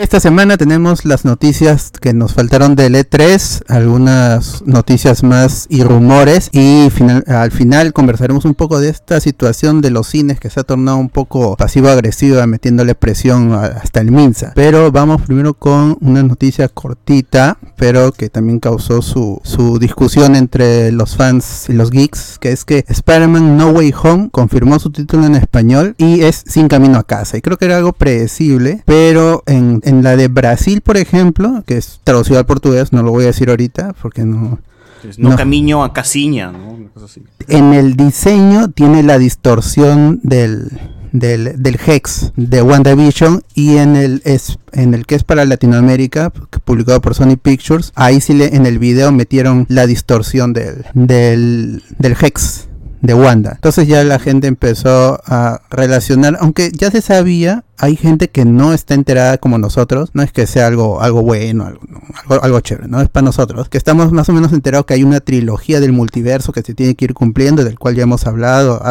Esta semana tenemos las noticias que nos faltaron del E3, algunas noticias más y rumores y al final conversaremos un poco de esta situación de los cines que se ha tornado un poco pasivo-agresiva metiéndole presión hasta el Minsa. Pero vamos primero con una noticia cortita, pero que también causó su, su discusión entre los fans y los geeks, que es que Spider-Man No Way Home confirmó su título en español y es Sin Camino a Casa. Y creo que era algo predecible, pero en en la de Brasil, por ejemplo, que es traducido al portugués, no lo voy a decir ahorita porque no... no, camino a casiña, ¿no? En el diseño tiene la distorsión del, del, del Hex de WandaVision y en el, es, en el que es para Latinoamérica, publicado por Sony Pictures, ahí sí le, en el video metieron la distorsión del, del, del Hex de Wanda. Entonces ya la gente empezó a relacionar, aunque ya se sabía, hay gente que no está enterada como nosotros, no es que sea algo, algo bueno, algo, algo, chévere, no es para nosotros, que estamos más o menos enterados que hay una trilogía del multiverso que se tiene que ir cumpliendo, del cual ya hemos hablado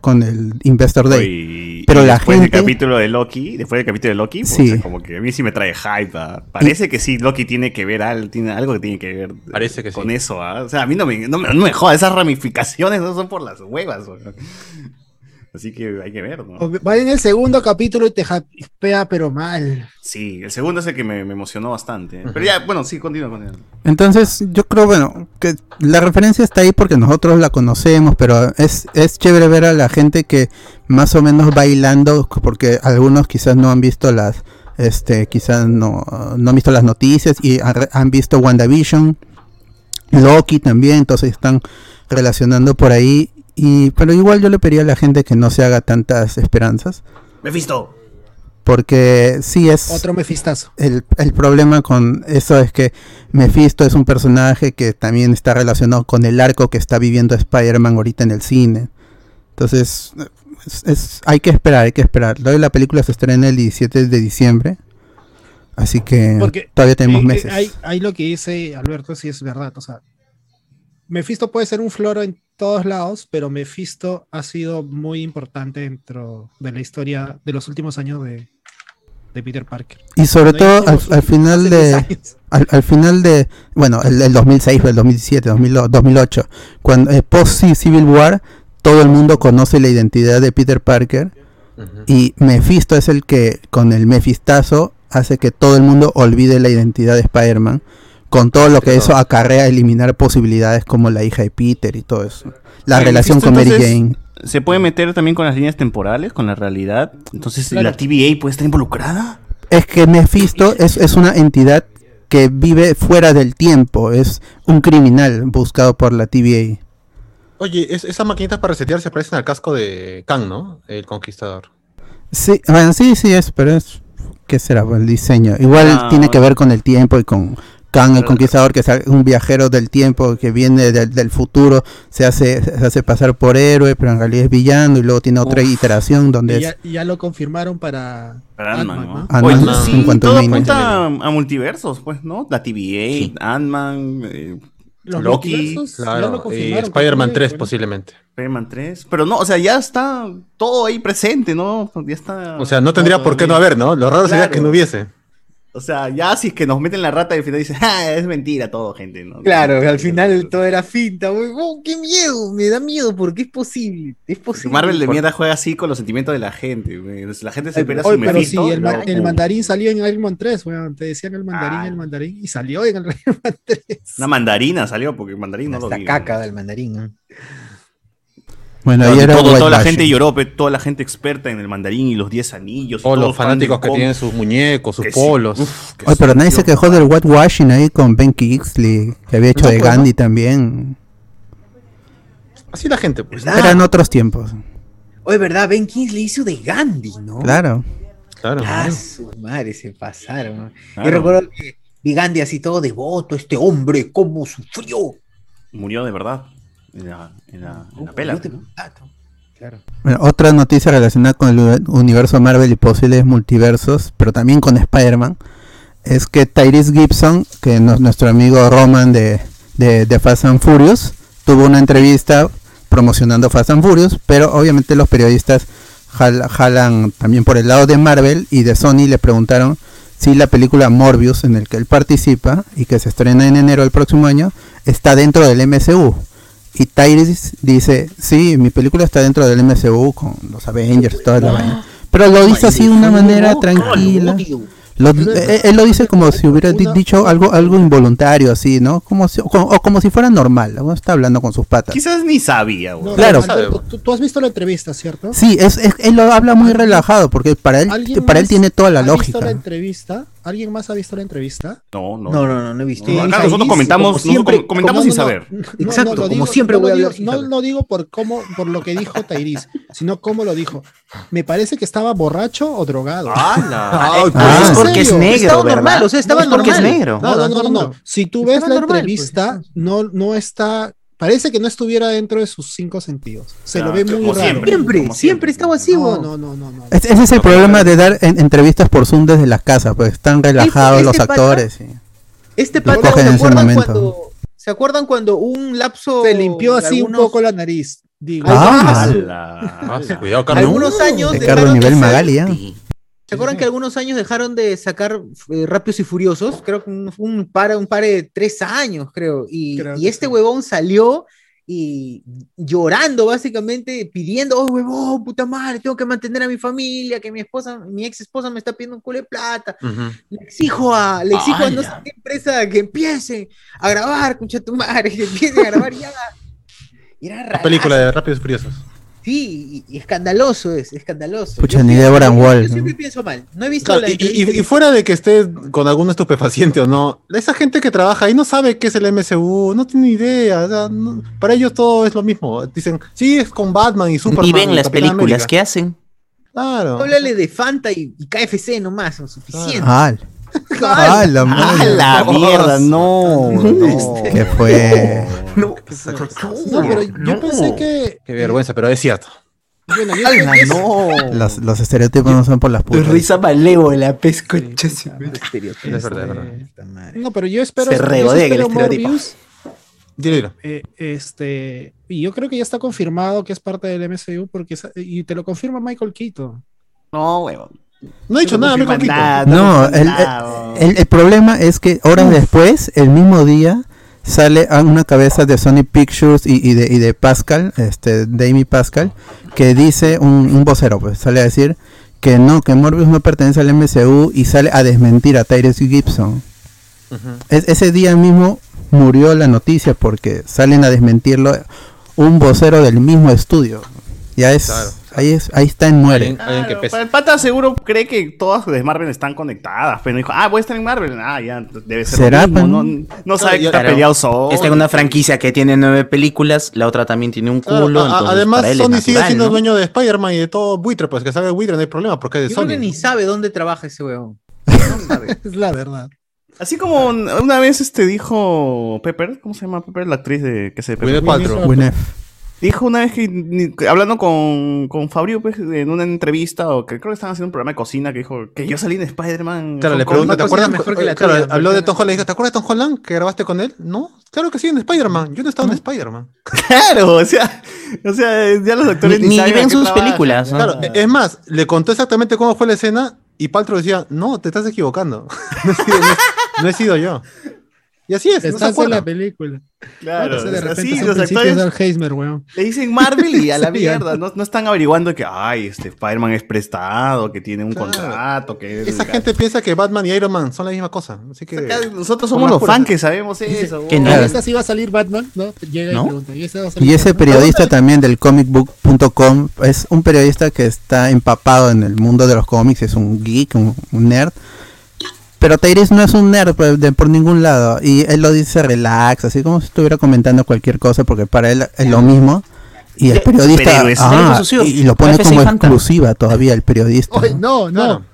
con el Investor Day. Pero la después del capítulo de Loki, después del capítulo de Loki, pues, sí. como que a mí sí me trae hype. ¿ah? Parece que sí, Loki tiene que ver algo, tiene algo que tiene que ver Parece que con eso. ¿ah? O sea, a mí no me, no, me joda, esas ramificaciones no son por las huevas. Así que hay que ver, ¿no? Va en el segundo capítulo y te japea, pero mal. Sí, el segundo es el que me, emocionó bastante. Pero ya, bueno, sí, continúa, continúa. Entonces, yo creo, bueno, que la referencia está ahí porque nosotros la conocemos, pero es, es chévere ver a la gente que más o menos bailando, porque algunos quizás no han visto las, este, quizás no, no han visto las noticias y han visto WandaVision, Loki también, entonces están relacionando por ahí y, pero igual yo le pediría a la gente que no se haga tantas esperanzas. Mephisto. Porque sí es... Otro Mephistazo. El, el problema con eso es que Mephisto es un personaje que también está relacionado con el arco que está viviendo Spider-Man ahorita en el cine. Entonces, es, hay que esperar, hay que esperar. La película se estrena el 17 de diciembre. Así que todavía tenemos meses. Hay, lo que dice Alberto, sí es verdad. O sea, Mephisto puede ser un floro en todos lados, pero Mephisto ha sido muy importante dentro de la historia de los últimos años de, Peter Parker. Y sobre todo al, final de al, final de bueno, el, 2006 el 2007, 2008, cuando eh, post Civil War todo el mundo conoce la identidad de Peter Parker y Mephisto es el que con el Mephistazo hace que todo el mundo olvide la identidad de Spider-Man con todo lo que eso acarrea eliminar posibilidades como la hija de Peter y todo eso. La relación con Mary Jane. ¿Se puede meter también con las líneas temporales, con la realidad? Entonces, ¿la TVA puede estar involucrada? Es que Mephisto es, es una entidad que vive fuera del tiempo, es un criminal buscado por la TVA. Oye, esas maquinitas para resetear se parecen al casco de Kang, ¿no? El conquistador. Sí, bueno, sí, sí es, pero es ¿qué será? El diseño. Igual ah, tiene que ver con el tiempo y con Kang el Conquistador, que es un viajero del tiempo que viene del, futuro, se hace, se hace pasar por héroe, pero en realidad es villano, y luego tiene otra iteración donde ya, ya, lo confirmaron para, para Ant-Man, ¿no? sí, todo apunta a, multiversos, pues, ¿no? La TVA, Ant-Man, eh, Loki, claro, y Spider-Man 3 posiblemente. Spider-Man 3, pero no, o sea, ya está todo ahí presente, ¿no? Ya está. O sea, no tendría por qué no haber, ¿no? Lo raro sería que no hubiese. O sea, ya si es que nos meten la rata y al final dicen, ah, es mentira todo, gente. ¿no? Claro, al final todo era finta. Oh, ¡Qué miedo! Me da miedo porque es posible. Es posible. Marvel de mierda juega así con los sentimientos de la gente. La gente se espera su Pero sí, el, mandarín salió en Iron Man 3, weón. Te decían el mandarín, ah. el mandarín. Y salió en el Iron Man 3. Una mandarina salió porque el mandarín no lo La caca del mandarín, ¿no? Bueno, ahí era toda la gente lloró, toda la gente experta en el mandarín y los 10 anillos. Todos los fanáticos que tienen sus muñecos, sus polos. pero nadie se quejó del whitewashing ahí con Ben Kingsley, que había hecho de Gandhi también. Así la gente, pues. Eran otros tiempos. Oye, ¿verdad? Ben Kingsley hizo de Gandhi, ¿no? Claro. Claro. Ah, su madre, se pasaron. Yo recuerdo que vi Gandhi así todo devoto, este hombre, cómo sufrió. Murió de verdad en la, en pela. Bueno, otra noticia relacionada con el universo Marvel y posibles multiversos, pero también con Spider-Man, es que Tyrese Gibson, que es nuestro amigo Roman de, de, Fast and Furious, tuvo una entrevista promocionando Fast and Furious, pero obviamente los periodistas jalan también por el lado de Marvel y de Sony le preguntaron si la película Morbius en el que él participa y que se estrena en enero del próximo año está dentro del MCU. Y Tyrese dice, sí, mi película está dentro del MCU con los Avengers, toda la vaina. Pero lo dice así de una manera tranquila. Eh, él, lo dice como si hubiera dicho algo algo involuntario, así, ¿no? Como o, como si fuera normal. ¿no? Está hablando con sus patas. Quizás ni sabía. claro. tú, has visto la entrevista, ¿cierto? Sí, es, él lo habla muy relajado porque para él, para él tiene toda la lógica. la entrevista? ¿Alguien más ha visto la entrevista? No, no. No, no, no, he visto. acá nosotros comentamos, siempre, comentamos sin saber. Exacto, como siempre voy a hablar. No lo digo por cómo, por lo que dijo Tairis, sino cómo lo dijo. Me parece que estaba borracho o drogado. Ah, pues es porque es negro, estaba normal, o sea, estaba normal. porque es negro. No, no, no, no. Si tú ves la entrevista, no, no está Parece que no estuviera dentro de sus cinco sentidos. Se lo ve muy raro. Siempre, siempre, estaba así, no, no, no, no, Ese es el problema de dar entrevistas por Zoom desde la casa, pues están relajados este los actores. Este pata, ¿se acuerdan cuando ¿Se acuerdan cuando un lapso se limpió así un poco la nariz? Digo, ah, ah, cuidado, Carlos. Algunos años Ricardo nivel Magali, ¿Se acuerdan que algunos años dejaron de sacar eh, Rápidos y Furiosos? Creo que un, un, par, un par de tres años, creo. Y, y este huevón salió y llorando, básicamente, pidiendo, oh, huevón, puta madre, tengo que mantener a mi familia, que mi esposa, mi ex esposa me está pidiendo un culo de plata. Le exijo a, le exijo a no sé qué empresa que empiece a grabar, concha tu madre, que empiece a grabar ya. Era La película de Rápidos y Furiosos. Sí, y, escandaloso es, escandaloso. Pucha, ni Deborah Wall. Yo siempre pienso mal. No he visto la y, y, fuera de que esté con algún estupefaciente o no, esa gente que trabaja ahí no sabe qué es el MCU, no tiene idea. para ellos todo es lo mismo. Dicen, sí, es con Batman y Superman. Y ven las películas que hacen. Claro. Háblale de Fanta y, KFC nomás, son suficiente. Ah. ¡Ah, la, la mierda! No, no. ¿Qué fue? No, no pero yo pensé que. Qué vergüenza, pero es cierto. Bueno, yo no. Los, los, estereotipos no son por las putas. Risa malévola, pesco. Es verdad, No, pero yo espero. Se regodea el estereotipo. Dile, eh, este, y yo creo que ya está confirmado que es parte del MCU porque y te lo confirma Michael Keaton. No, huevón. No he dicho nada, me nada, No, el, el, problema es que horas después, el mismo día, sale a una cabeza de Sony Pictures y, y, de, y de Pascal, este, de Amy Pascal, que dice un, un vocero, pues sale a decir que no, que Morbius no pertenece al MCU y sale a desmentir a Tyrese Gibson. ese día mismo murió la noticia porque salen a desmentirlo un vocero del mismo estudio. Ya es, ahí es, ahí está en muere. el pata seguro cree que todas de Marvel están conectadas, pero dijo, ah, voy a estar en Marvel, ah, ya, debe ser ¿Será, lo mismo. No, no sabe que está peleado solo. Esta es una franquicia que tiene nueve películas, la otra también tiene un culo. además, Sony sigue siendo dueño de Spider-Man y de todo buitre, pues que sabe buitre, no hay problema, porque es de Yo Sony. Creo que ni sabe dónde trabaja ese weón. No sabe. es la verdad. Así como una vez este dijo Pepper, ¿cómo se llama Pepper? La actriz de que se Gwyneth Paltrow. Dijo una vez que, hablando con, con Fabio, pues, en una entrevista, o que creo que estaban haciendo un programa de cocina, que dijo que yo salí en Spider-Man. Claro, le pregunto, ¿te acuerdas? Mejor que la claro, habló de Tom Holland, dijo, ¿te acuerdas de Tom Holland que grabaste con él? No, claro que sí, en Spider-Man. Yo no estaba en Spider-Man. Claro, o sea, o sea, ya los actores ni, ni ven sus películas. Claro, es más, le contó exactamente cómo fue la escena y Paltrow decía, no, te estás equivocando. no, he sido, no he sido yo. Y así es. Estás en la película. Claro. de repente así, los actores Heismer, weón. Le dicen Marvel y a la mierda. No, no, están averiguando que, ay, este Spider-Man es prestado, que tiene un contrato. que Esa gente piensa que Batman y Iron Man son la misma cosa. Así que. nosotros somos los fans que sabemos eso. Que no. Esta sí va a salir Batman, ¿no? Llega y pregunta. ¿Y, y ese periodista también del comicbook.com es un periodista que está empapado en el mundo de los cómics, es un geek, un nerd pero Tyrese no es un nerd por, de, por ningún lado. Y él lo dice relax, así como si estuviera comentando cualquier cosa, porque para él es lo mismo. Y el periodista. Ah, y, lo pone como exclusiva todavía el periodista. no, no.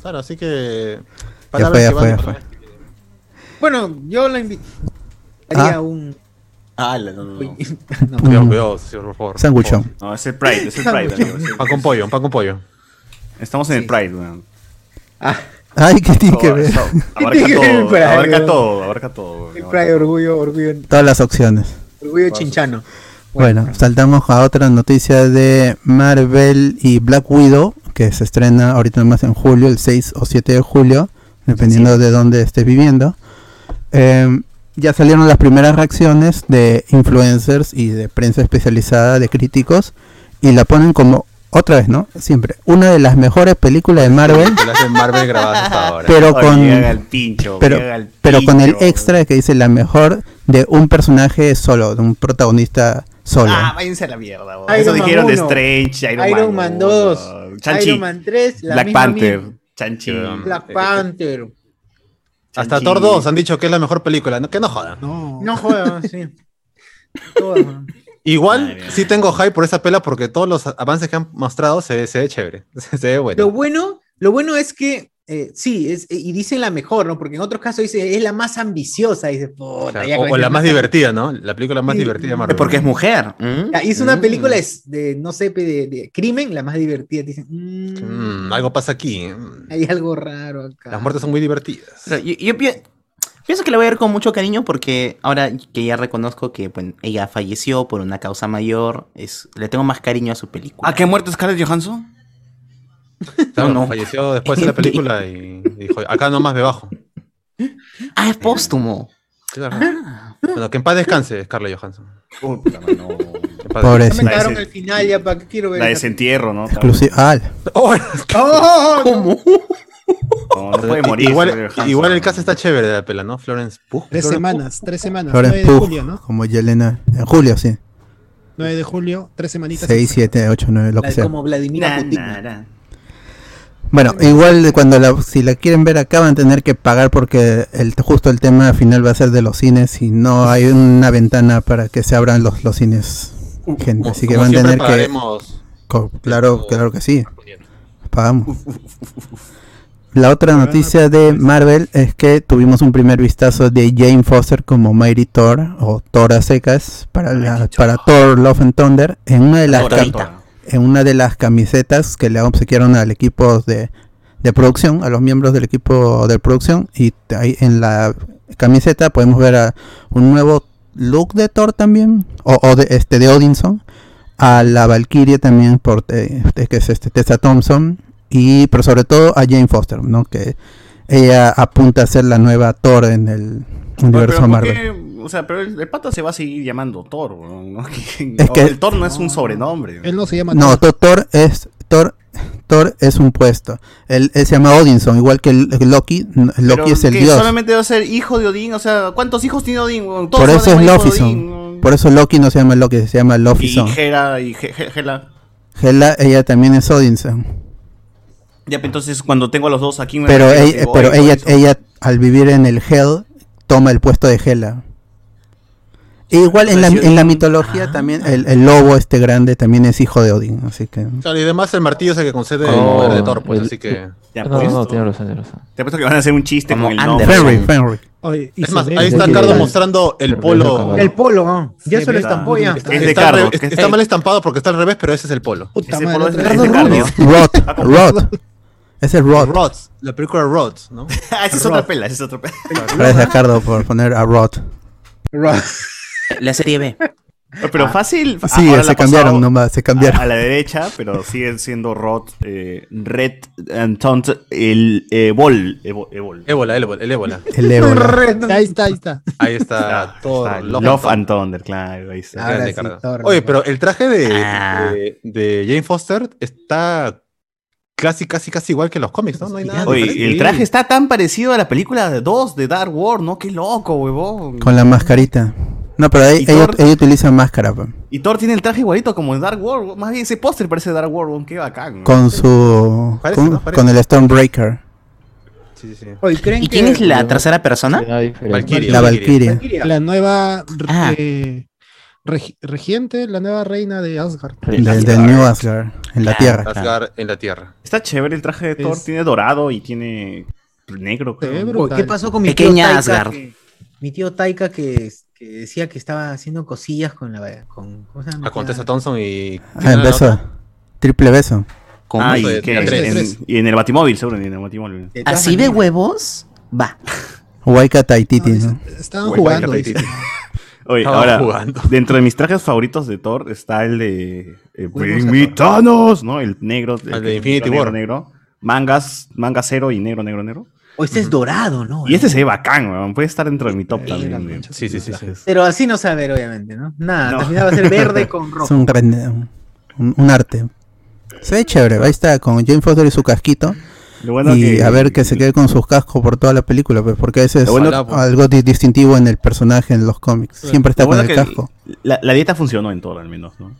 Claro, así que. Ya fue, ya fue, ya fue. Bueno, yo la invito. Haría ah. un. Ah, no, no, no. Cuidado, cuidado, por favor. Sanguchón. No, es el Pride, es el Pride, amigo. pan con pollo, pan con pollo. Estamos en el Pride, weón. Ah. Ay, ¿qué tiene que ver? Abarca El todo, Pride, abarca todo, abarca todo. El Pride, orgullo, orgullo, Todas las opciones. orgullo chinchano. Bueno, saltamos a otra noticia de Marvel y Black Widow, que se estrena ahorita más en julio, el 6 o 7 de julio, dependiendo de dónde estés viviendo. Eh, ya salieron las primeras reacciones de influencers y de prensa especializada, de críticos, y la ponen como, otra vez, ¿no? Siempre, una de las mejores películas de Marvel, las de Marvel grabadas hasta ahora. pero Oye, con... llega el pincho, pero, llega el pero con el extra que dice la mejor de un personaje solo, de un protagonista solo. Ah, váyanse a la mierda. Iron Eso Man dijeron de Strange, Iron, Iron Man 2, weón. Chanchi, Iron Man 3, la Black misma Panther. Chanchi. Black Panther. Hasta. Thor 2 han dicho que es la mejor película. No, que no jodan. No. No jodas, sí. Todas, man. Igual Madre mía. sí tengo hype por esa pela porque todos los avances que han mostrado se, ve- se ve chévere. Se ve bueno. Lo bueno, lo bueno es que eh, sí, es, y dicen la mejor, ¿no? Porque en otros casos dice es la más ambiciosa, dice, puta, O, sea, ya o- o la más divertida, ¿no? La película más Sí. divertida de Marvel. Porque es mujer. ¿Mm? Hizo una Mm. película es de, no sé, de, de crimen, la más divertida. Dicen, mm, Mm, algo pasa aquí. Hay algo raro acá. Las muertes son muy divertidas. Pero yo, yo pi- pienso que la voy a ver con mucho cariño porque ahora que ya reconozco que bueno, ella falleció por una causa mayor, es, le tengo más cariño a su película. ¿A qué ha muerto Scarlett Johansson? Claro, no. Falleció después de la película y dijo, acá nomás me bajo. Ah, es póstumo. Claro. Ah. Bueno, que en paz descanse Scarlett Johansson. Puta, mano. Ya me La cagaron al final ya, ¿para qué quiero ver? La desentierro, ¿no? Exclusiva. Ah. Oh, ¡Oh! ¿Cómo? No, no puede morir. igual, igual el caso está chévere de la pela, ¿no? Florence Pugh. Tres Florence semanas, tres semanas. Florence 9 de Pugh, julio, ¿no? como Yelena. En julio, sí. 9 de julio, tres semanitas. 6, 7, 8, 9, lo La que sea. como Vladimir Na, Putin. Bueno, igual de cuando la, si la quieren ver acá van a tener que pagar porque el, justo el tema final va a ser de los cines y no hay una ventana para que se abran los, los cines. Gente, Como- así que como van a tener que... Claro, claro que sí, pagamos. La otra noticia de Marvel es que tuvimos un primer vistazo de Jane Foster como Mighty Thor o Thor a secas para, la, para Thor Love and Thunder en una de las Thor cam- ahorita. en una de las camisetas que le obsequiaron al equipo de, de producción, a los miembros del equipo de producción, y ahí en la camiseta podemos ver a un nuevo look de Thor también, o, o de este de Odinson, a la Valkyrie también por eh, este, que es este Tessa Thompson, y pero sobre todo a Jane Foster, ¿no? Que ella apunta a ser la nueva Thor en el universo pero ¿por Marvel. qué? O sea, pero el, el pata se va a seguir llamando Thor, ¿no? Es que- el Thor no es un sobrenombre. Él no se llama No, Thor. Thor, Thor es Thor, Thor es un puesto. Él, él se llama Odinson, igual que el- el Loki. Pero Loki es el dios. solamente va a ser hijo de Odín, o sea, ¿cuántos hijos tiene Odín? Todos Por eso es Lofison. Por eso Loki no se llama Loki, se llama Y Lofison. Hera y He- He- Hela. Hela, ella también es Odinson. Ya, pues, entonces cuando tengo a los dos aquí me Pero, ella, digo, pero ella, ella, al vivir en el Hell, toma el puesto de Hela. E igual en la, en la mitología también, el, el lobo este grande también es hijo de Odin, así que... Claro, y además el martillo es el que concede el poder de Thor, pues, el- así que... No, pues, no, tiene razón, tiene razón. Te apuesto que van a hacer un chiste Como con el Anderson. nombre. Oye, Es más, ahí está Cardo mostrando el polo. El polo, ¿no? Ya Se se lo estampó ya. Es de Está, Cardo, re- está mal estampado porque está al revés, pero ese es el polo. Puta Ese madre, polo es de- Rod, Rod. Es el Rod. Rods, la película Rods, ¿no? Ah, esa es otra pela, esa es otra pela. Gracias Cardo por poner a Rod. La serie B. Pero fácil. Sí, ahora la se cambiaron pasado nomás, se A, cambiaron. a la derecha, pero siguen siendo Rod, eh, Red, Anton, el. Evol. Ébola, ébola, el ébola. El ébola. Ahí está, ahí está. Ahí está Ah, todo. está, Love, and Thunder, claro, ahí está. Sí, Oye, pero el traje de, Ah. de, de Jane Foster está casi, casi, casi igual que los cómics, ¿no? No hay nada. Oye, diferente. el traje está tan parecido a la película de 2 de Dark World, ¿no? Qué loco, huevón. Con la mascarita. No, pero ahí, ella, Thor- ella utiliza máscara. pa. Y Thor tiene el traje igualito como en Dark World. Más bien ese póster parece Dark World, qué bacán. ¿no? Con su... Parece, con, ¿no? Con el Stormbreaker. Sí, sí, sí. Oye, ¿creen ¿Y que quién es la tercera persona? La. Valkyria? La nueva Ah. eh, regi- regente, la nueva reina de Asgard. Del, del New Asgard. En la Ah. Tierra. Asgard en la Tierra. Está chévere el traje de Thor, Es- tiene dorado y tiene negro. Creo. ¿Qué pasó con mi Pequeña tío Taika? Asgard. que- mi tío Taika que, que decía que estaba haciendo cosillas con la... Con, ¿cómo se llama? Ah, con Tessa Thompson y. Ah, el beso. Triple beso. Ah, y, de- de. En- Tres. y en el Batimóvil, seguro, en el Batimóvil. De ¿Así de huevos? Va. Waika Taititi, ¿no? Estaban jugando. Oye, Estaba ahora, jugando. dentro de mis trajes favoritos de Thor está el de eh, Bring me. Thanos, ¿no? El negro. El de que- Infinity negro, War. Negro. Mangas, manga cero y negro, negro, negro. O este es dorado, ¿no? Y este se ve bacán, weón. Puede estar dentro de mi top Eh, también. de-. Sí, sí, sí. Pero así no se va a ver, obviamente, ¿no? Nada, No. al final va a ser verde con Es rojo. un, rende- un, un arte. Se ve chévere, ahí está con Jane Foster y su casquito. Lo bueno y que- a ver que se quede con sus cascos por toda la película, pues, porque ese es bueno- pues. algo di- distintivo en el personaje en los cómics. Siempre está con el que casco. La, la dieta funcionó en Thor, al menos, ¿no?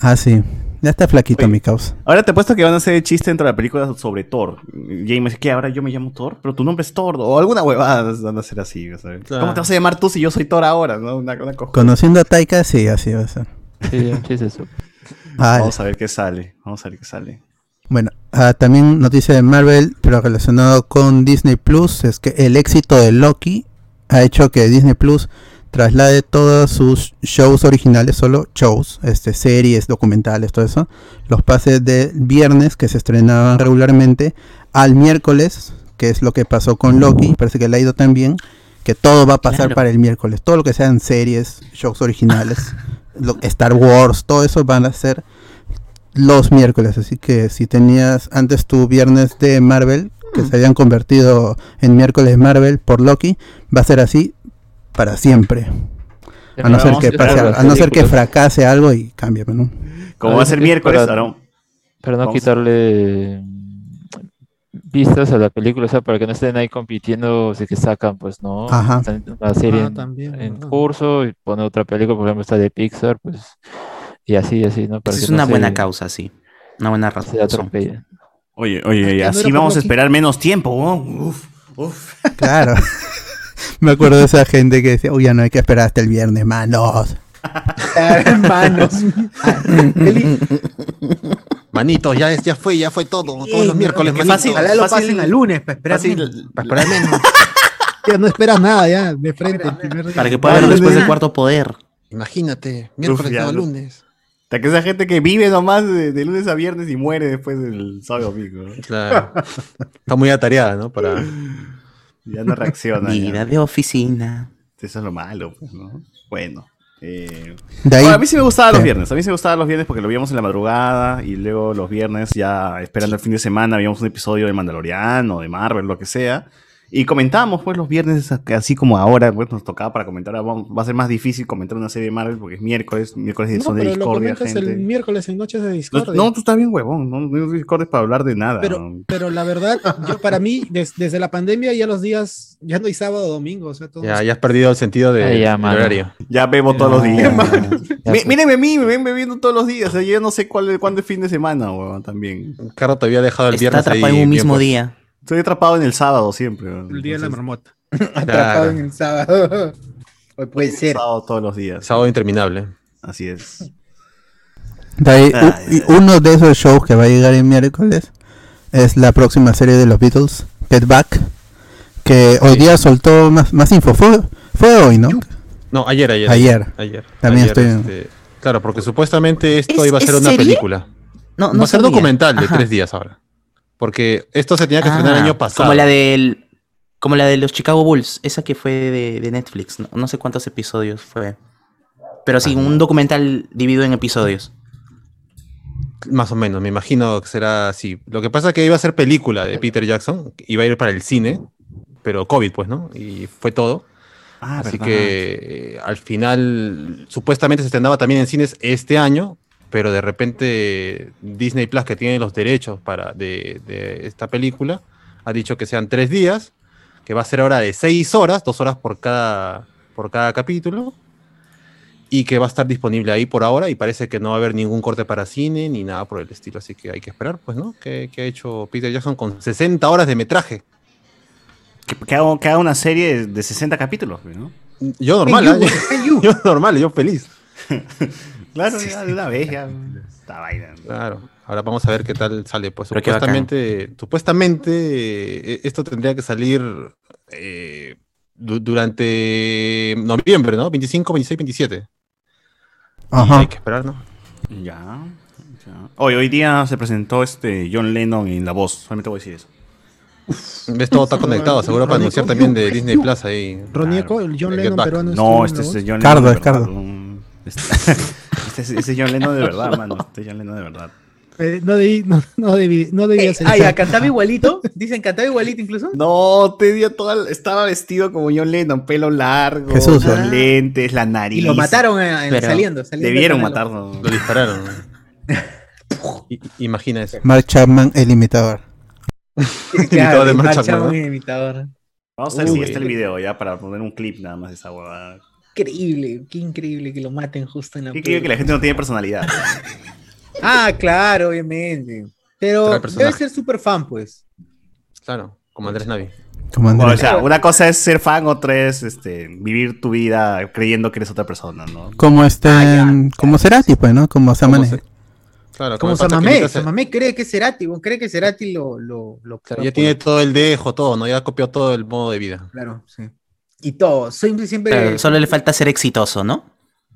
Ah, sí. Ya está flaquito Oye. mi causa. Ahora te apuesto que van a hacer chiste dentro de la película sobre Thor. James dice que ahora yo me llamo Thor, pero tu nombre es Thor. O alguna huevada van a ser así. ¿sabes? Claro. ¿Cómo te vas a llamar tú si yo soy Thor ahora? ¿no? Una, una cosa. Conociendo a Taika, sí, así va a ser. Sí, sí es eso. Ah, Vamos a ver qué sale. Vamos a ver qué sale. Bueno, ah, también noticia de Marvel, pero relacionado con Disney Plus, es que el éxito de Loki ha hecho que Disney Plus traslade todos sus shows originales, solo shows, este, series, documentales, todo eso, los pases de viernes que se estrenaban regularmente al miércoles, que es lo que pasó con Loki, parece que le ha ido tan bien, que todo va a pasar Claro. para el miércoles, todo lo que sean series, shows originales, lo- Star Wars, todo eso van a ser los miércoles, así que si tenías antes tu viernes de Marvel, que se habían convertido en miércoles Marvel por Loki, va a ser así para siempre. A no ser que a pase, no ser que fracase algo y cambie, ¿no? Como Ah, va a ser miércoles, para- ahora. Para no quitarle mm, vistas a la película, o sea, para que no estén ahí compitiendo, si que sacan, pues no, Ajá. una serie Ah, en, también, en curso y pone otra película, por ejemplo, está de Pixar, pues, y así, así, ¿no? Para es que no una se- buena causa, sí. Una buena se razón. atropellen. Oye, oye, no así vamos a esperar menos tiempo. ¿no? Uf, uf. Claro. Me acuerdo de esa gente que decía, uy, ya no hay que esperar hasta el viernes, manos. Hermanos. Eli, Manitos, ya, es- ya fue, ya fue todo. Todos los miércoles, qué manitos. fácil. Ojalá lo Fácil- pasen al lunes para esperar. fácil- menos. Para esperar menos. Ya no esperas nada ya, de frente el primer día. Para que pueda ver después del cuarto poder. Imagínate, miércoles, ya no, no. lunes. Que esa gente que vive nomás de, de lunes a viernes y muere después del sábado domingo. ¿no? Claro. Está muy atareada, ¿no? Para... Ya no reacciona. Vida de oficina. Eso es lo malo, pues, ¿no? Bueno. Eh... De ahí, Ahora, a mí sí me gustaban los viernes. A mí sí me gustaban los viernes porque lo veíamos en la madrugada y luego los viernes ya esperando el fin de semana veíamos un episodio de Mandalorian o de Marvel, lo que sea. Y comentábamos pues los viernes así como ahora, pues nos tocaba para comentar. Ahora vamos- va a ser más difícil comentar una serie de Marvel porque es miércoles, miércoles No, son de pero lo discordia, comentas gente. el miércoles en noches de No, Discord. no, tú estás bien huevón, no, no discordes para hablar de nada. Pero, pero la verdad, yo para mí, des- desde la pandemia ya los días, ya no hay sábado o domingo, o sea, todo Ya, ya has perdido el sentido de, Ay, ya, horario. Ya bebo todos los días. Mírenme a mí, me ven bebiendo todos los días. O sea, yo no sé cuál, cuándo es fin de semana, huevón, también. Carro te había dejado el Está viernes atrapado ahí en un bien mismo día. Estoy atrapado en el sábado siempre. huevón. el día de la marmota. Atrapado Claro. en el sábado. Hoy puede ser. Sábado todos los días. Sábado interminable. Así es. de ahí, Ay, u- y uno de esos shows que va a llegar el miércoles es la próxima serie de los Beatles, Get Back, que hoy día soltó más, más info. Fue, fue hoy, ¿no? No, ayer, ayer. Ayer. Ayer. También Ayer, estoy- este, Claro, porque supuestamente esto ¿Es- iba a ser una serie? película. No, Va no a ser sabía. documental de Ajá. tres días ahora. Porque esto se tenía que estrenar el Ah, año pasado. Como la del. Como la de los Chicago Bulls, esa que fue de, de Netflix. No, no sé cuántos episodios fue. Pero sí, un documental dividido en episodios. Más o menos, me imagino que será así. Lo que pasa es que iba a ser película de Peter Jackson, iba a ir para el cine, pero COVID, pues, ¿no? Y fue todo. Ah, Así verdad. que eh, al final, supuestamente se estrenaba también en cines este año, pero de repente Disney Plus, que tiene los derechos para, de, de esta película, ha dicho que sean tres días, que va a ser ahora de seis horas, dos horas por cada, por cada capítulo, y que va a estar disponible ahí por ahora, y parece que no va a haber ningún corte para cine ni nada por el estilo, así que hay que esperar, pues, ¿no? ¿Qué, qué ha hecho Peter Jackson con 60 horas de metraje? Que, que haga, que haga una serie de 60 capítulos, ¿no? Yo normal, Hey, you, ¿eh? yo normal, yo feliz. Claro, ya de una vez ya. Esta vaina. Claro. Ahora vamos a ver qué tal sale. Pues Pero supuestamente, supuestamente eh, esto tendría que salir eh, du- durante noviembre, ¿no? 25, 26, 27. Y Ajá. hay que esperar, ¿no? Ya. Hoy, hoy día se presentó este John Lennon en La Voz. Solamente voy a decir eso. Ves, todo está conectado, seguro para anunciar también de Disney Plus ahí. Ronieco, el John Lennon peruano. No, este es la John Cardo, Lennon. es Cardo. de verdad. Un- Este, este es, este es John Lennon de verdad, mano. Este es John Lennon de verdad. Eh, no, debí, no, no, debí, no debía Eh, ser ah, ya, cantaba igualito. Dicen cantaba igualito incluso. No, te dio todo. el- estaba vestido como John Lennon, pelo largo, Jesús, ah. lentes, la nariz. Y lo mataron eh, saliendo, saliendo. Debieron matarlo. Lo dispararon. I- Imagina eso. Mark Chapman, el imitador. Imitador Claro, de Mark Mark Chapman, Chapman, ¿no? imitador. Vamos a ver si está el video ya para poner un clip nada más de esa huevada. Increíble, qué increíble que lo maten justo en la Qué increíble que la gente no tiene personalidad. Ah, claro, obviamente. Pero debe ser súper fan, pues. Claro, como Andrés Navi. Como Bueno, o Andrés. sea, una cosa es ser fan, otra es este, vivir tu vida creyendo que eres otra persona, ¿no? Como este, Ah, ya, como Cerati, pues, ¿no? Como Samane. se- Claro, Como Samamé, Samamé cree que es Cerati, bueno, cree que Cerati lo... lo, lo Claro, ya tiene todo el dejo, todo, ¿no? Ya copió todo el modo de vida. Claro, sí. Y todo, siempre, siempre... Solo le falta ser exitoso, ¿no?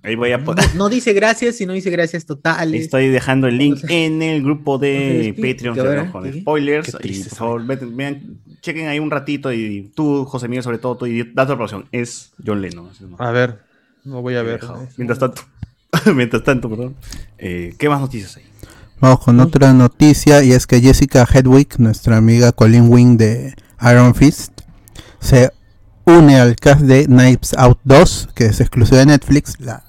Ahí voy a no, poner. no dice gracias, sino dice gracias totales. Estoy dejando el link en el grupo de Patreon pero con ¿qué? spoilers. Qué Y por favor, vean, chequen ahí un ratito. Y tú, José Miguel, sobre todo, tú, y da tu aprobación. Es John Lennon. A ver, no voy a ver. Mientras tanto, mientras tanto, perdón. Eh, ¿Qué más noticias hay? Vamos con otra noticia y es que Jessica Hedwig, nuestra amiga Colleen Wing de Iron Fist, se une al cast de Knives Out 2, que es exclusiva de Netflix. La,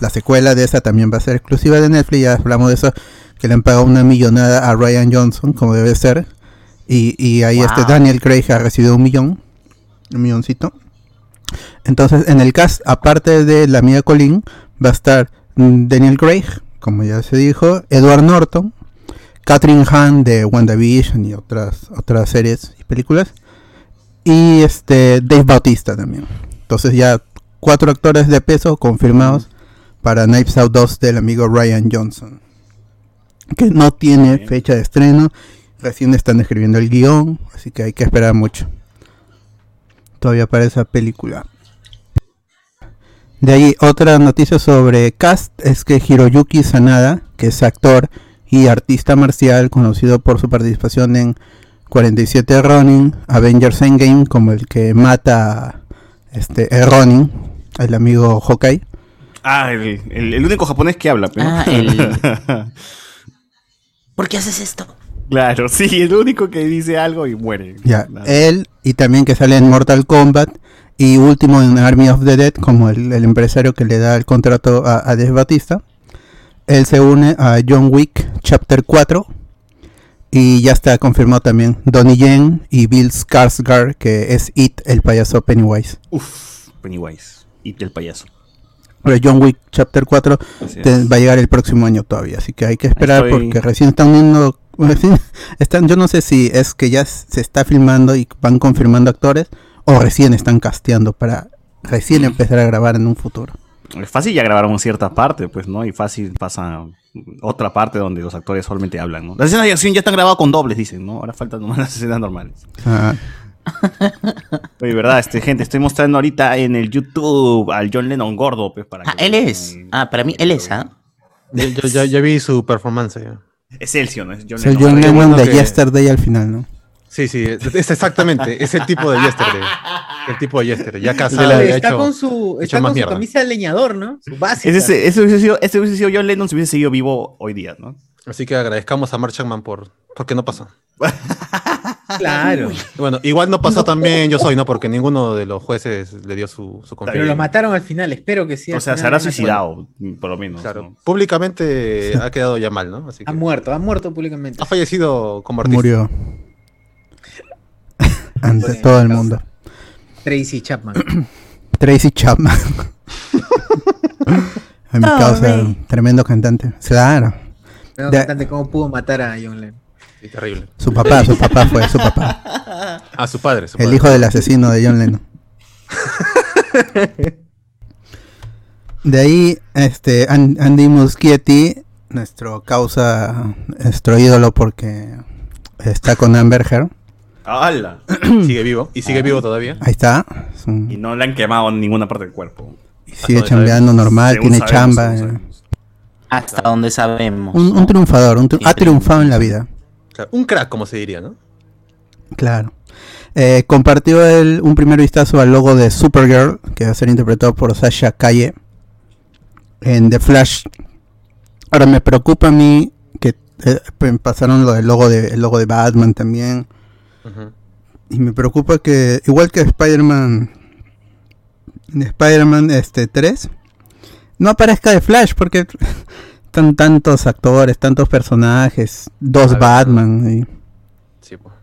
la secuela de esa también va a ser exclusiva de Netflix, ya hablamos de eso, que le han pagado una millonada a Ryan Johnson, como debe ser. Y, y ahí este. Daniel Craig ha recibido un millón, un milloncito. Entonces, en el cast, aparte de la amiga Colleen, va a estar mm, Daniel Craig, como ya se dijo, Edward Norton, Catherine Hahn de WandaVision y otras otras series y películas, y este Dave Bautista también. Entonces ya cuatro actores de peso confirmados para Knives Out 2 del amigo Ryan Johnson, que no tiene fecha de estreno, recién están escribiendo el guion, así que hay que esperar mucho. Todavía para esa película. De ahí otra noticia sobre cast es que Hiroyuki Sanada, que es actor y artista marcial conocido por su participación en 47 Ronin, Avengers Endgame, como el que mata a este el Ronin, el amigo Hawkeye. Ah, el, el- el único japonés que habla. ¿no? Ah, el- ¿Por qué haces esto? claro, sí, el único que dice algo y muere. Ya, Nada. él y también que sale en Mortal Kombat y último en Army of the Dead como el, el empresario que le da el contrato a, a Batista. Él se une a John Wick Chapter 4 y ya está confirmado también Donnie Yen y Bill Skarsgård que es It, el payaso Pennywise. Uf, Pennywise. Y el payaso. Pero John Wick Chapter 4 Así es. te- va a llegar el próximo año todavía, así que hay que esperar Estoy- porque recién están uniendo, recién están, yo no sé si es que ya se está filmando y van confirmando actores o recién están casteando para recién empezar a grabar en un futuro. Es fácil ya grabaron cierta parte, pues, ¿no? Y fácil pasa otra parte donde los actores solamente hablan, ¿no? Las escenas de acción ya están grabadas con dobles, dicen, ¿no? Ahora faltan nomás las escenas normales. Ah, Oye, verdad, este, gente, estoy mostrando ahorita en el YouTube al John Lennon gordo, pues, para Ah, que él es. Ah, para mí él es, ¿ah? Yo, yo- ya, ya vi su performance. ya. Es Elcio, ¿no? Es John es el Lennon. John Lennon de que- Yesterday al final, ¿no? Sí, sí, es, exactamente, es el tipo de Yesterday. El tipo de Yesterday. Ya casado, ya está hecho. con su, hecho está más con su camisa de leñador, ¿no? Su básica. Ese, ese, ese hubiese sido, ese hubiese sido John Lennon si hubiese seguido vivo hoy día, ¿no? Así que agradezcamos a Mark Chapman por porque no pasó. Claro. Bueno, igual no pasó también yo soy, ¿no? Porque ninguno de los jueces le dio su, su Pero confianza. lo mataron al final, espero que sí. O sea, se habrá suicidado, por lo menos. Claro, ¿no? públicamente ha quedado ya mal, ¿no? Así que Ha muerto, ha muerto públicamente. ha fallecido como artista. Murió. Ante todo el mundo. Tracy Chapman. Tracy Chapman. A mi Oh, causa, tremendo cantante. Claro. De- cantante cómo pudo matar a John Lennon. Sí, terrible. Su papá, su papá fue su papá. A su padre. su El padre. hijo del asesino de John Lennon. De ahí, este, An- Andy Muschietti, nuestro causa, nuestro ídolo porque está con Amber Heard. ¡Hala! Sigue vivo. Y sigue vivo todavía. Ahí está. Y no le han quemado en ninguna parte del cuerpo. y sigue chambeando normal, Según tiene sabemos, chamba. eh. Hasta donde sabemos. Un, un triunfador, un tri- ha triunfado en la vida. Claro, un crack, como se diría, ¿no? Claro. Eh, compartió él un primer vistazo al logo de Supergirl, que va a ser interpretado por Sasha Calle en The Flash. Ahora me preocupa a mí que eh, pasaron lo del logo de, el logo de Batman también. Y me preocupa que, igual que Spider-Man, en Spider-Man este, 3, no aparezca de Flash porque están tantos actores, tantos personajes, dos Claro. Batman. y- Sí, pues.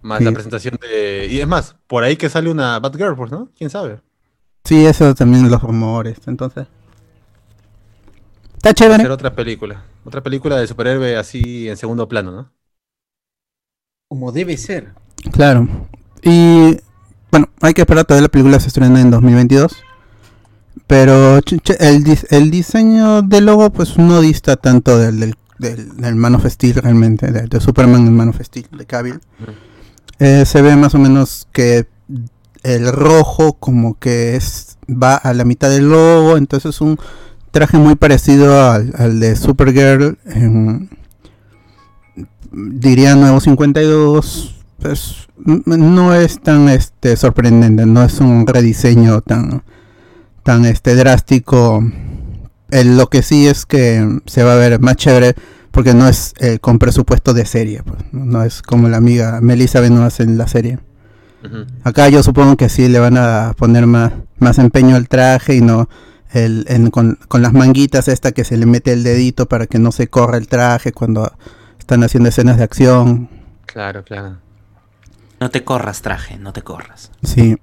Más Sí. la presentación de. Y es más, por ahí que sale una Batgirl, pues, ¿no? ¿Quién sabe? Sí, eso también los rumores. Entonces, está chévere. otra película. Otra película de superhéroe así en segundo plano, ¿no? Como debe ser. Claro. Y bueno, hay que esperar todavía la película se estrena en 2022. Pero el, dis- el diseño del logo pues no dista tanto del, del, del, del Man of Steel realmente, de, de Superman en Man of Steel, de Cavill. Ujú. Eh, se ve más o menos que el rojo como que es va a la mitad del logo, entonces es un traje muy parecido al, al de Supergirl, en- diría nuevo 52, pues no es tan este sorprendente, no es un rediseño tan tan este drástico. El- lo que sí es que se va a ver más chévere porque no es eh, con presupuesto de serie, pues, no es como la amiga Melissa Benoist en la serie. Acá yo supongo que sí le van a poner más, más empeño al traje y no el, en- con, con las manguitas esta que se le mete el dedito para que no se corra el traje cuando están haciendo escenas de acción. Claro, claro. No te corras, traje, no te corras. Sí.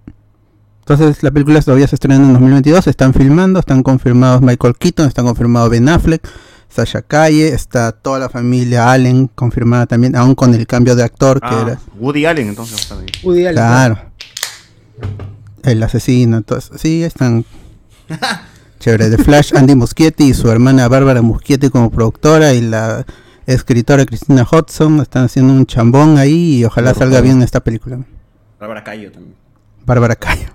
Entonces la película todavía se estrena en 2022, están filmando, están confirmados Michael Keaton, están confirmados Ben Affleck, Sasha Calle, está toda la familia Allen confirmada también, aún con el cambio de actor que Ah, era... Woody Allen, entonces. Woody Allen. Claro. El asesino, entonces, sí, están chévere. The Flash, Andy Muschietti y su hermana Bárbara Muschietti como productora y la escritora Cristina Hudson están haciendo un chambón ahí y ojalá salga bien esta película. Bárbara Cayo también. Bárbara Cayo.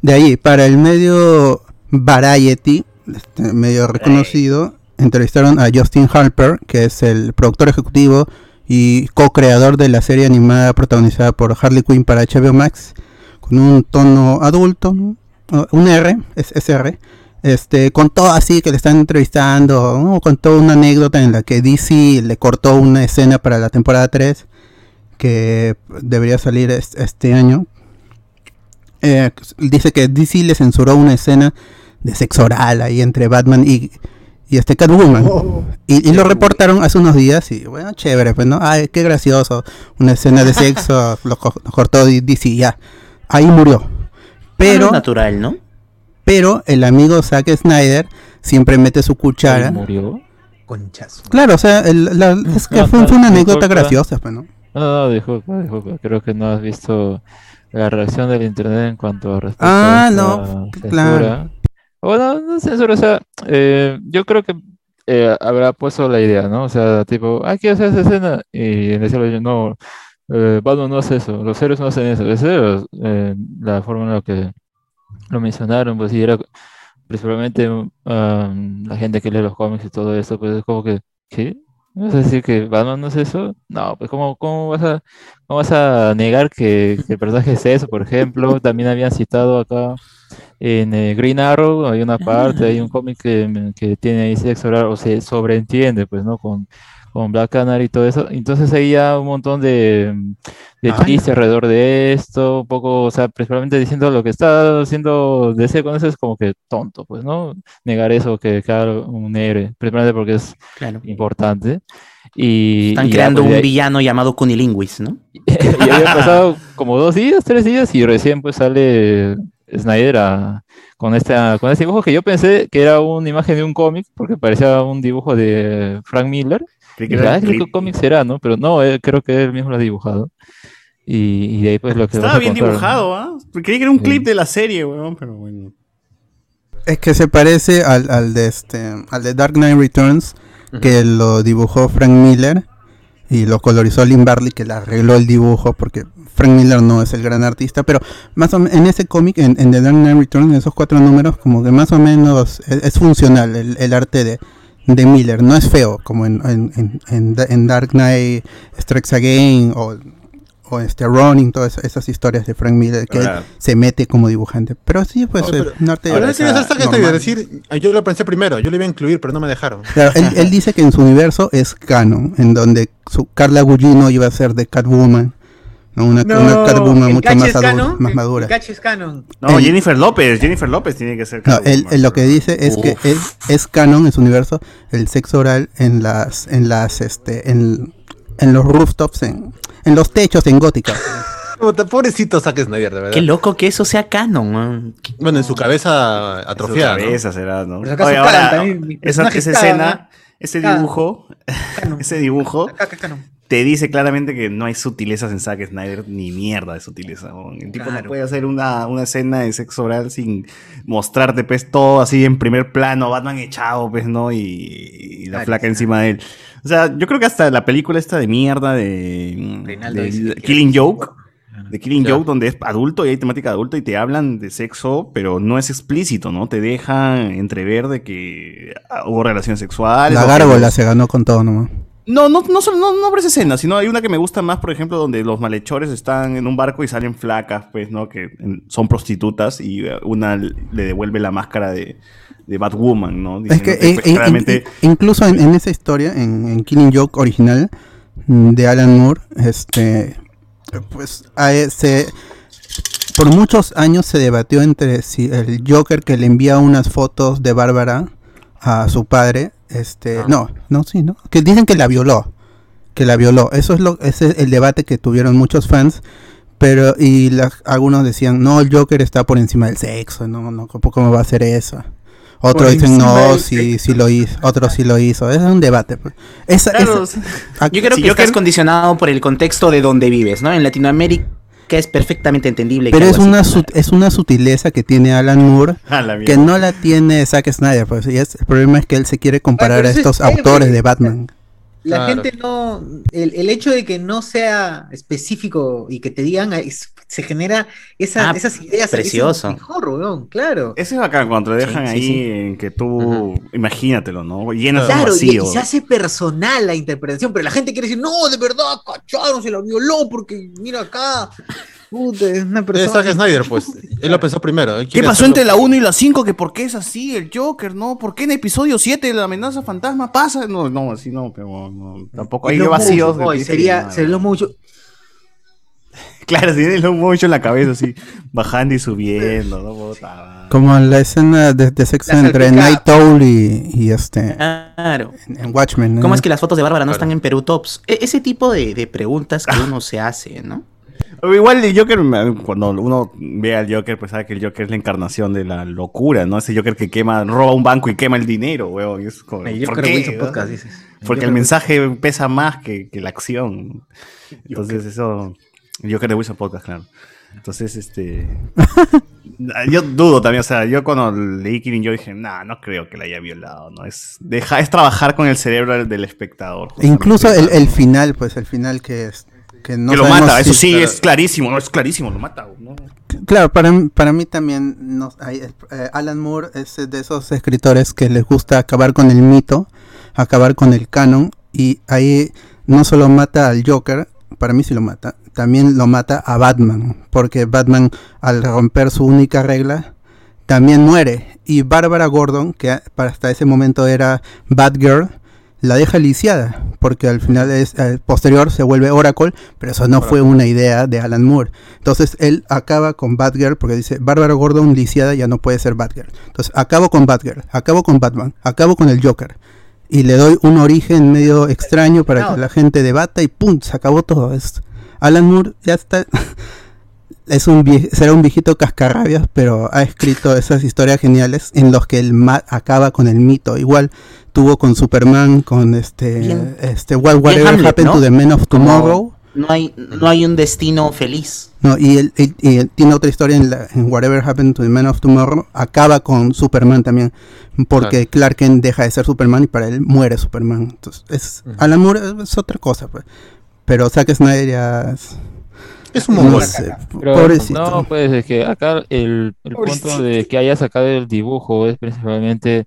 De ahí, para el medio Variety, este medio reconocido, entrevistaron a Justin Harper, que es el productor ejecutivo y co-creador de la serie animada protagonizada por Harley Quinn para HBO Max, con un tono adulto, un R, es SR, este, con todo así que le están entrevistando, ¿no? con toda una anécdota en la que DC le cortó una escena para la temporada 3 que debería salir es- este año. Eh, dice que DC le censuró una escena de sexo oral ahí entre Batman y, y este Catwoman. Oh. Y, y lo reportaron hace unos días y bueno, chévere, pues no, ay, qué gracioso, una escena de sexo, lo, co- lo cortó DC, ya, ahí murió. Pero, Es natural, ¿no? Pero el amigo Zack Snyder siempre mete su cuchara. ¿Murió? Conchazo. Claro, o sea, el- la- es que No, fue, no, fue una anécdota graciosa, pues, ¿no? No, no, disculpa, disculpa. Creo que no has visto la reacción del internet en cuanto a respecto Ah, a no, censura. claro. Bueno, no censura, o sea, eh, yo creo que eh, habrá puesto la idea, ¿no? O sea, tipo, ah, quiero hacer esa escena. Y en ese momento, no, eh, Batman no hace eso, los héroes no hacen eso. Esa era eh, la forma en la que lo mencionaron, pues, y era principalmente um, la gente que lee los cómics y todo eso, pues es como que, ¿qué? ¿Me vas a decir que Batman no es eso? No, pues ¿cómo, cómo vas a, cómo vas a negar que, que el personaje es eso, por ejemplo? También habían citado acá en eh, Green Arrow, hay una parte, hay un cómic que, que tiene ahí sexo oral, o se sobreentiende, pues, ¿no? Con, con Black Canary y todo eso. Entonces ahí ya un montón de, de Ah, chistes alrededor de esto, un poco, o sea, principalmente diciendo lo que está haciendo DC con eso es como que tonto, pues, ¿no? Negar eso, que cada un héroe, principalmente porque es Claro. importante. Y, Están y ya, creando pues, un villano llamado Cunilinguis, ¿no? y había pasado como dos días, tres días, y recién pues sale Snyder a- con, esta, con este dibujo que yo pensé que era una imagen de un cómic, porque parecía un dibujo de Frank Miller. Creí Y que era "Ah, el creo que clip. cómic será, ¿no? Pero no, eh, creo que él mismo lo ha dibujado. Y, y de ahí pues lo que Estaba a bien ¿no? dibujado, ¿ah? Creí que era un Sí. clip de la serie, weón, pero bueno. Es que se parece al, al de este al de Dark Knight Returns que lo dibujó Frank Miller y lo colorizó Lynn Barley que le arregló el dibujo porque Frank Miller no es el gran artista pero más o menos en ese cómic en, en The Dark Knight Returns en esos cuatro números como que más o menos es, es funcional el, el arte de, de Miller. No es feo, como en, en, en, en- Dark Knight Strikes Again o, o este Ronin, todas esas historias de Frank Miller que él se mete como dibujante. Pero sí, pues Oye, el pero- norte Ahora sí, hasta que decir, ah, yo lo pensé primero, yo lo iba a incluir, pero no me dejaron. Claro, él, él dice que en su universo es canon, en donde su Carla Gugino iba a ser de Catwoman, ¿no? una, una Catwoman el mucho más, adulta, canon, más el- madura. el es canon. No, El- Jennifer López, Jennifer López tiene que ser No, Catwoman. él, él lo que dice es que es, es canon en su universo el sexo oral en las en las este en, en los rooftops en, en los techos en gótica. Pobrecito Zack Snyder, de verdad. Qué loco que eso sea canon. man. Bueno, en su cabeza atrofiada. Su ¿no? cabeza será, ¿no? Si acaso Oye, ahora, también, mis esa, esa escena. ese dibujo, ese dibujo te dice claramente que no hay sutilezas en Zack Snyder ni mierda de sutileza. ¿no? El tipo no puede hacer una, una escena de sexo oral sin mostrarte pues todo así en primer plano, Batman echado, pues, ¿no? Y, y la Claro, flaca claro. encima de él. O sea, yo creo que hasta la película esta de mierda de, de quiere Killing Joke. De Killing Claro. Joke, donde es adulto y hay temática de adulto y te hablan de sexo, pero no es explícito, ¿no? Te deja entrever de que ah, hubo relaciones sexuales. La que gárgola los- se ganó con todo nomás. no, no, no, no, no por esa escena, sino hay una que me gusta más, por ejemplo, donde los malhechores están en un barco y salen flacas, pues, ¿no? Que en- son prostitutas y eh, una le devuelve la máscara de, de Batwoman, ¿no? Es que pues, eh, claramente... in- incluso en, en esa historia, en, en Killing Joke original mm, de Alan Moore, este pues a ese por muchos años se debatió entre si el Joker que le envía unas fotos de Bárbara a su padre, este, no, no, sí, no, que dicen que la violó, que la violó. Eso es lo, ese es el debate que tuvieron muchos fans. Pero, y la- algunos decían, no, el Joker está por encima del sexo, no, no, ¿cómo, cómo va a hacer eso? Otros dicen, no, sí, sí lo hizo, otros sí lo hizo. Es un debate. pues. Esa, Claro, esa- Yo creo Si que yo estás que- condicionado por el contexto de donde vives, ¿no? En Latinoamérica es perfectamente entendible. que pero es una, es una sutileza que tiene Alan Moore que no la tiene Zack Snyder. Pues, y es- el problema es que él se quiere comparar a es estos autores de Batman. La Claro. gente no. El, el hecho de que no sea específico y que te digan, es- se genera esa, Ah, esas ideas. precioso. eso es mejor, weón, claro. Ese es bacán cuando te dejan Sí, sí, ahí sí. en que tú, imagínatelo, ¿no? Llenas un Claro, y, vacío. y se hace personal la interpretación, pero la gente quiere decir, no, de verdad, cacharon, se la violó, porque mira acá. Puta, es una Es persona. Zack Snyder, pues. Él lo pensó primero. él ¿Qué pasó hacerlo- entre la 1 y la 5? Que por qué es así el Joker, ¿no? ¿Por qué en episodio 7 la amenaza fantasma pasa? No, no, así no, pero no, tampoco. Hay vacíos. sería, sería lo mucho. Claro, tiene el mucho en la cabeza, así, bajando y subiendo, ¿no? Como la escena de, de sexo La entre salpicada. Night Owl y, y este Claro. en, en Watchmen. ¿no? ¿Cómo es que las fotos de Bárbara no Claro. están en Perú Tops? E- ese tipo de, de preguntas que uno se hace, ¿no? O Igual el Joker, cuando uno ve al Joker, pues sabe que el Joker es la encarnación de la locura, ¿no? Ese Joker que quema, roba un banco y quema el dinero, weón. y es como, El ¿por Joker qué, Wilson no? Podcast, dices. Porque el mensaje pesa más que, que la acción. Entonces eso... El Joker de Wilson Podcast, claro. Entonces, este... yo dudo también, o sea, yo cuando leí Killing yo dije, nah, no creo que la haya violado, ¿no? Es, deja, es trabajar con el cerebro del, del espectador. E incluso el, el final, pues el final que es que no que lo mata, eso sí, es clarísimo, no, es clarísimo, lo mata. ¿no? Claro, para, para mí también no, hay- eh, Alan Moore es de esos escritores que les gusta acabar con el mito, acabar con el canon y ahí no solo mata al Joker, para mí sí lo mata, también lo mata a Batman, porque Batman al romper su única regla también muere y Bárbara Gordon, que hasta ese momento era Batgirl, la deja lisiada, porque al final es eh, posterior se vuelve Oracle, pero eso no fue una idea de Alan Moore. Entonces él acaba con Batgirl porque dice, Bárbara Gordon lisiada ya no puede ser Batgirl. Entonces acabo con Batgirl, acabo con Batman, acabo con el Joker. Y le doy un origen medio extraño para que la gente debata y ¡pum! Se acabó todo. Es, Alan Moore ya está... Es un vie- será un viejito cascarrabias, pero ha escrito esas historias geniales en los que el ma- acaba con el mito. Igual tuvo con Superman, con este, Bien- este What Whatever Hamlet, Happened ¿no? to the Men of Tomorrow. No hay, no hay un destino feliz. No, y, él, él- y él tiene otra historia en, la- en Whatever Happened to the Man of Tomorrow. Acaba con Superman también. Porque Clark Kent deja de ser Superman y para él muere Superman. Entonces, es, Alan Moore es otra cosa. Pues. Pero Zack Snyder ya es. Es un no mongol. pobrecito. No, pues es que acá el, el punto de que haya sacado el dibujo es principalmente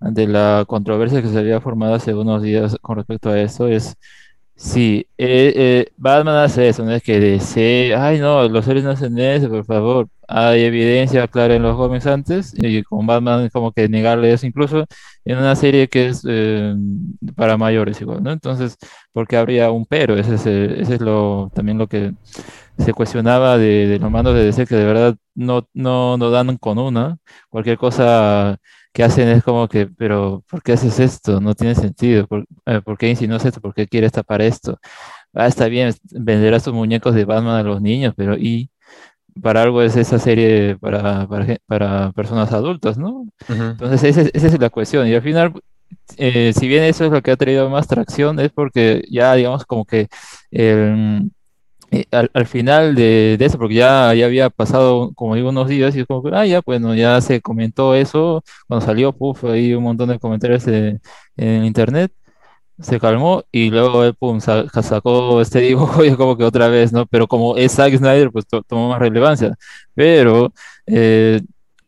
ante la controversia que se había formado hace unos días con respecto a eso, es Sí, eh, eh, Batman hace eso, no es que dice, ay no, los seres no hacen eso, por favor. Hay evidencia clara en los cómics antes, y con Batman es como que negarle eso, incluso en una serie que es eh, para mayores igual, ¿no? Entonces, ¿por qué habría un pero? Ese es, ese es lo, también lo que se cuestionaba de, de los mandos de DC, que de verdad no, no, no dan con una, cualquier cosa que hacen es como que, pero ¿por qué haces esto? No tiene sentido. ¿Por, eh, ¿por qué insinúas esto? ¿Por qué quieres tapar esto? Ah, está bien, vender a estos muñecos de Batman a los niños, pero ¿y? Para algo es esa serie para, para, para personas adultas, ¿no? Entonces, esa, esa, es la cuestión. Y al final, eh, si bien eso es lo que ha traído más tracción, es porque ya, digamos, como que el eh, al, al, final de, de, eso, porque ya, ya había pasado, como digo, unos días y es como que, ah, ya, bueno, ya se comentó eso, cuando salió, puff, ahí un montón de comentarios de, en internet, se calmó y luego, pum, sacó este dibujo y como que otra vez, ¿no? Pero como es Zack Snyder, pues to, tomó más relevancia. Pero, eh,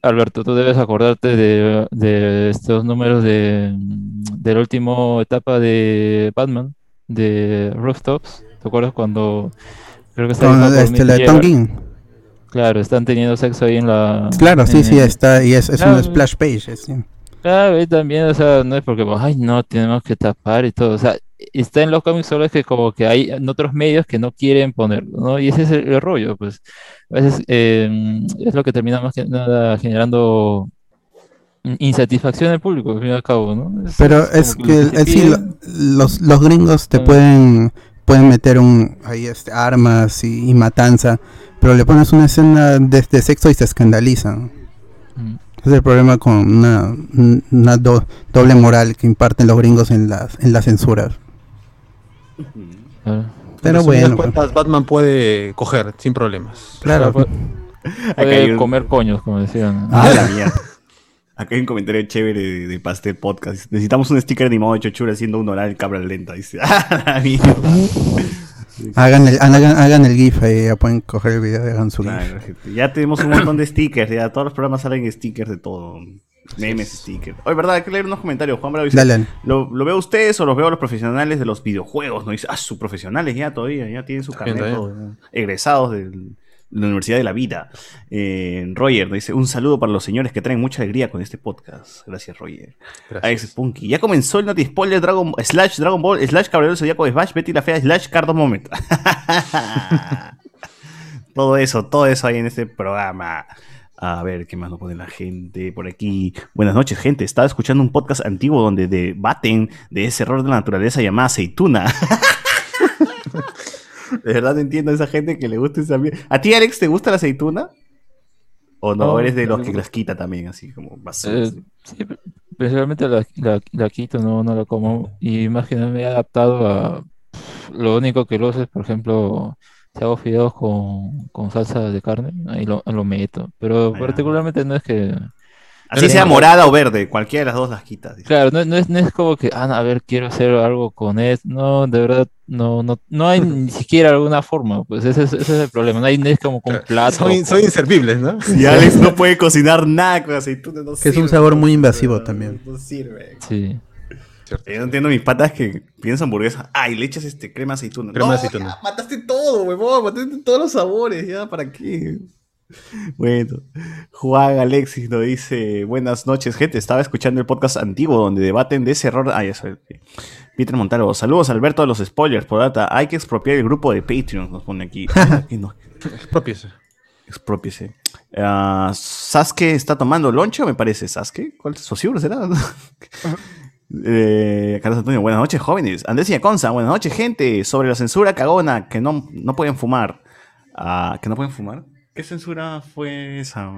Alberto, tú debes acordarte de, de estos números de, de la última etapa de Batman, de Rooftops. ¿Te acuerdas cuando Creo que está Con, este, la de Tom King. Claro, están teniendo sexo ahí en la. Claro, sí, sí, está. Y es, es Claro. un splash page. sí. Claro, y también, o sea, no es porque, ay, no, tenemos que tapar y todo. O sea, está en los cómics, solo es que como que hay en otros medios que no quieren ponerlo, ¿no? Y ese es el, el rollo, pues. A veces eh, es lo que termina más que nada generando insatisfacción del público, al fin y al cabo, ¿no? Es- Pero es que el- sí, los, los gringos te Ah. pueden pueden meter un ahí este armas y, y matanza, pero le pones una escena de, de sexo y se escandalizan. Mm. Es el problema con una, una do- doble moral que imparten los gringos en las en las censuras. Claro. Pero En bueno, cuentas, Batman puede coger sin problemas. claro. Puede, un- comer coños, como decían. Ah, la mierda. Acá hay un comentario chévere de, de Pastel Podcast. Necesitamos un sticker animado de Chochura haciendo un oral cabra lenta. Dice, ah, la mierda. Hagan el, hagan, hagan el GIF ahí, ya pueden coger el video y hagan su GIF. Claro, gente. Ya tenemos un montón de stickers. Ya todos los programas salen stickers de todo. Memes, stickers. Oye, verdad, hay que leer unos comentarios. Juan Bravo dice: Dale, dale. ¿lo, ¿Lo veo a ustedes o los veo a los profesionales de los videojuegos? No dice, ah, sus profesionales ya todavía, ya tienen su carnet, egresados de la Universidad de la Vida. Eh, Roger dice: Un saludo para los señores que traen mucha alegría con este podcast. Gracias, Roger. Gracias. Alex Spunky. Ya comenzó el Noti Spoiler Dragon slash Dragon Ball slash Caballero Zodíaco slash Betty la Fea slash Cardo Moment. todo eso, todo eso hay en este programa. A ver, ¿qué más nos pone la gente por aquí? Buenas noches, gente. Estaba escuchando un podcast antiguo donde debaten de ese error de la naturaleza llamada aceituna. de verdad entiendo a esa gente que le gusta esa mierda. ¿A ti, Alex, te gusta la aceituna? ¿O no? No, eres de los no. que las quita también, así como basura, Eh, así? sí, principalmente la, la, la quito, no, no la como. Y más que nada me he adaptado a. Lo único que lo uso es, por ejemplo, si hago fideos con, con salsa de carne, ahí lo, lo meto. Pero Ah, particularmente no es que. Así sea morada o verde, cualquiera de las dos las quitas. dice. Claro, no, no es, no es como que, ah, a ver, quiero hacer algo con esto. No, de verdad, no, no, no hay ni siquiera alguna forma. Pues ese es, ese es el problema. No hay, no es como con plato. Son, in- son inservibles, ¿no? Y Alex no puede cocinar nada con aceituna. No Que es un sabor muy invasivo no, también. No sirve. Sí. Yo no entiendo mis patas que piensan hamburguesa. Ay, le echas este crema aceituna. Crema No, aceituna. ya, mataste todo, huevón. Mataste todos los sabores. ¿Ya para qué? Bueno, Juan Alexis nos dice: Buenas noches, gente. Estaba escuchando el podcast antiguo donde debaten de ese error. Ay, eso. sí. Peter Montalvo. Saludos, Alberto, a los spoilers. Por data, hay que expropiar el grupo de Patreon. Nos pone aquí. No. Propios. Expropiese. Ah, Sasuke está tomando lonche, me parece. ¿Sasuke? ¿Cuál Sosur será? eh, Carlos Antonio, buenas noches, jóvenes. Andrés y Aconza, buenas noches, gente. Sobre la censura cagona, que no, no pueden fumar. Ah, ¿Que no pueden fumar? ¿Qué censura fue esa?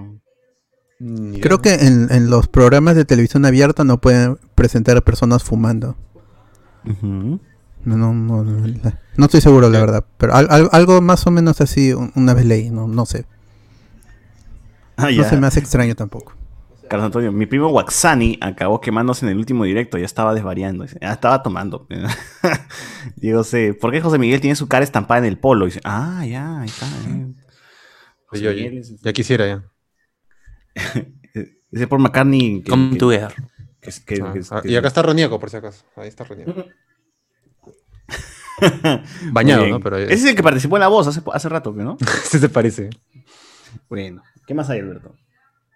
Creo que en, en los programas de televisión abierta no pueden presentar a personas fumando. Ujú. No, no, no, no estoy seguro, la verdad. Pero al- al- algo más o menos así, un- una vez leí, no, no sé. Ah, No ya. se me hace extraño tampoco. Carlos Antonio, mi primo Waxani acabó quemándose en el último directo, ya estaba desvariando. Dice, ah, estaba tomando. Digo, sé, ¿por qué José Miguel tiene su cara estampada en el polo? Dice, ah, ya, ahí está. eh. José Yo, Miguel es- ya quisiera ya. Ese Paul McCartney que, Come que- together. Que, que- Ah, que- ah, y acá está Ronieco, por si acaso. Ahí está Ronieco. Bañado. ¿no? Pero Ese es el que participó en la voz hace, hace rato, ¿no? ¿Qué te parece? Bueno. ¿Qué más hay, Alberto?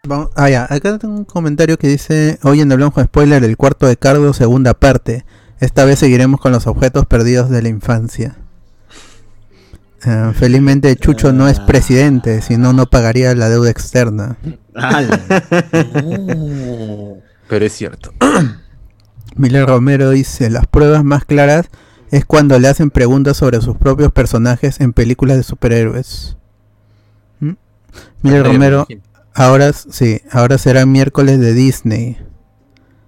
Vamos- ah, ya, acá tengo un comentario que dice, hoy en el Blanco Spoiler, el cuarto de Cardo, segunda parte. Esta vez seguiremos con los objetos perdidos de la infancia. Ah, felizmente Chucho no es presidente, si no, no pagaría la deuda externa. Pero es cierto. Miller Romero dice, las pruebas más claras es cuando le hacen preguntas sobre sus propios personajes en películas de superhéroes. ¿Mm? Miller Romero, ahora sí, ahora será miércoles de Disney.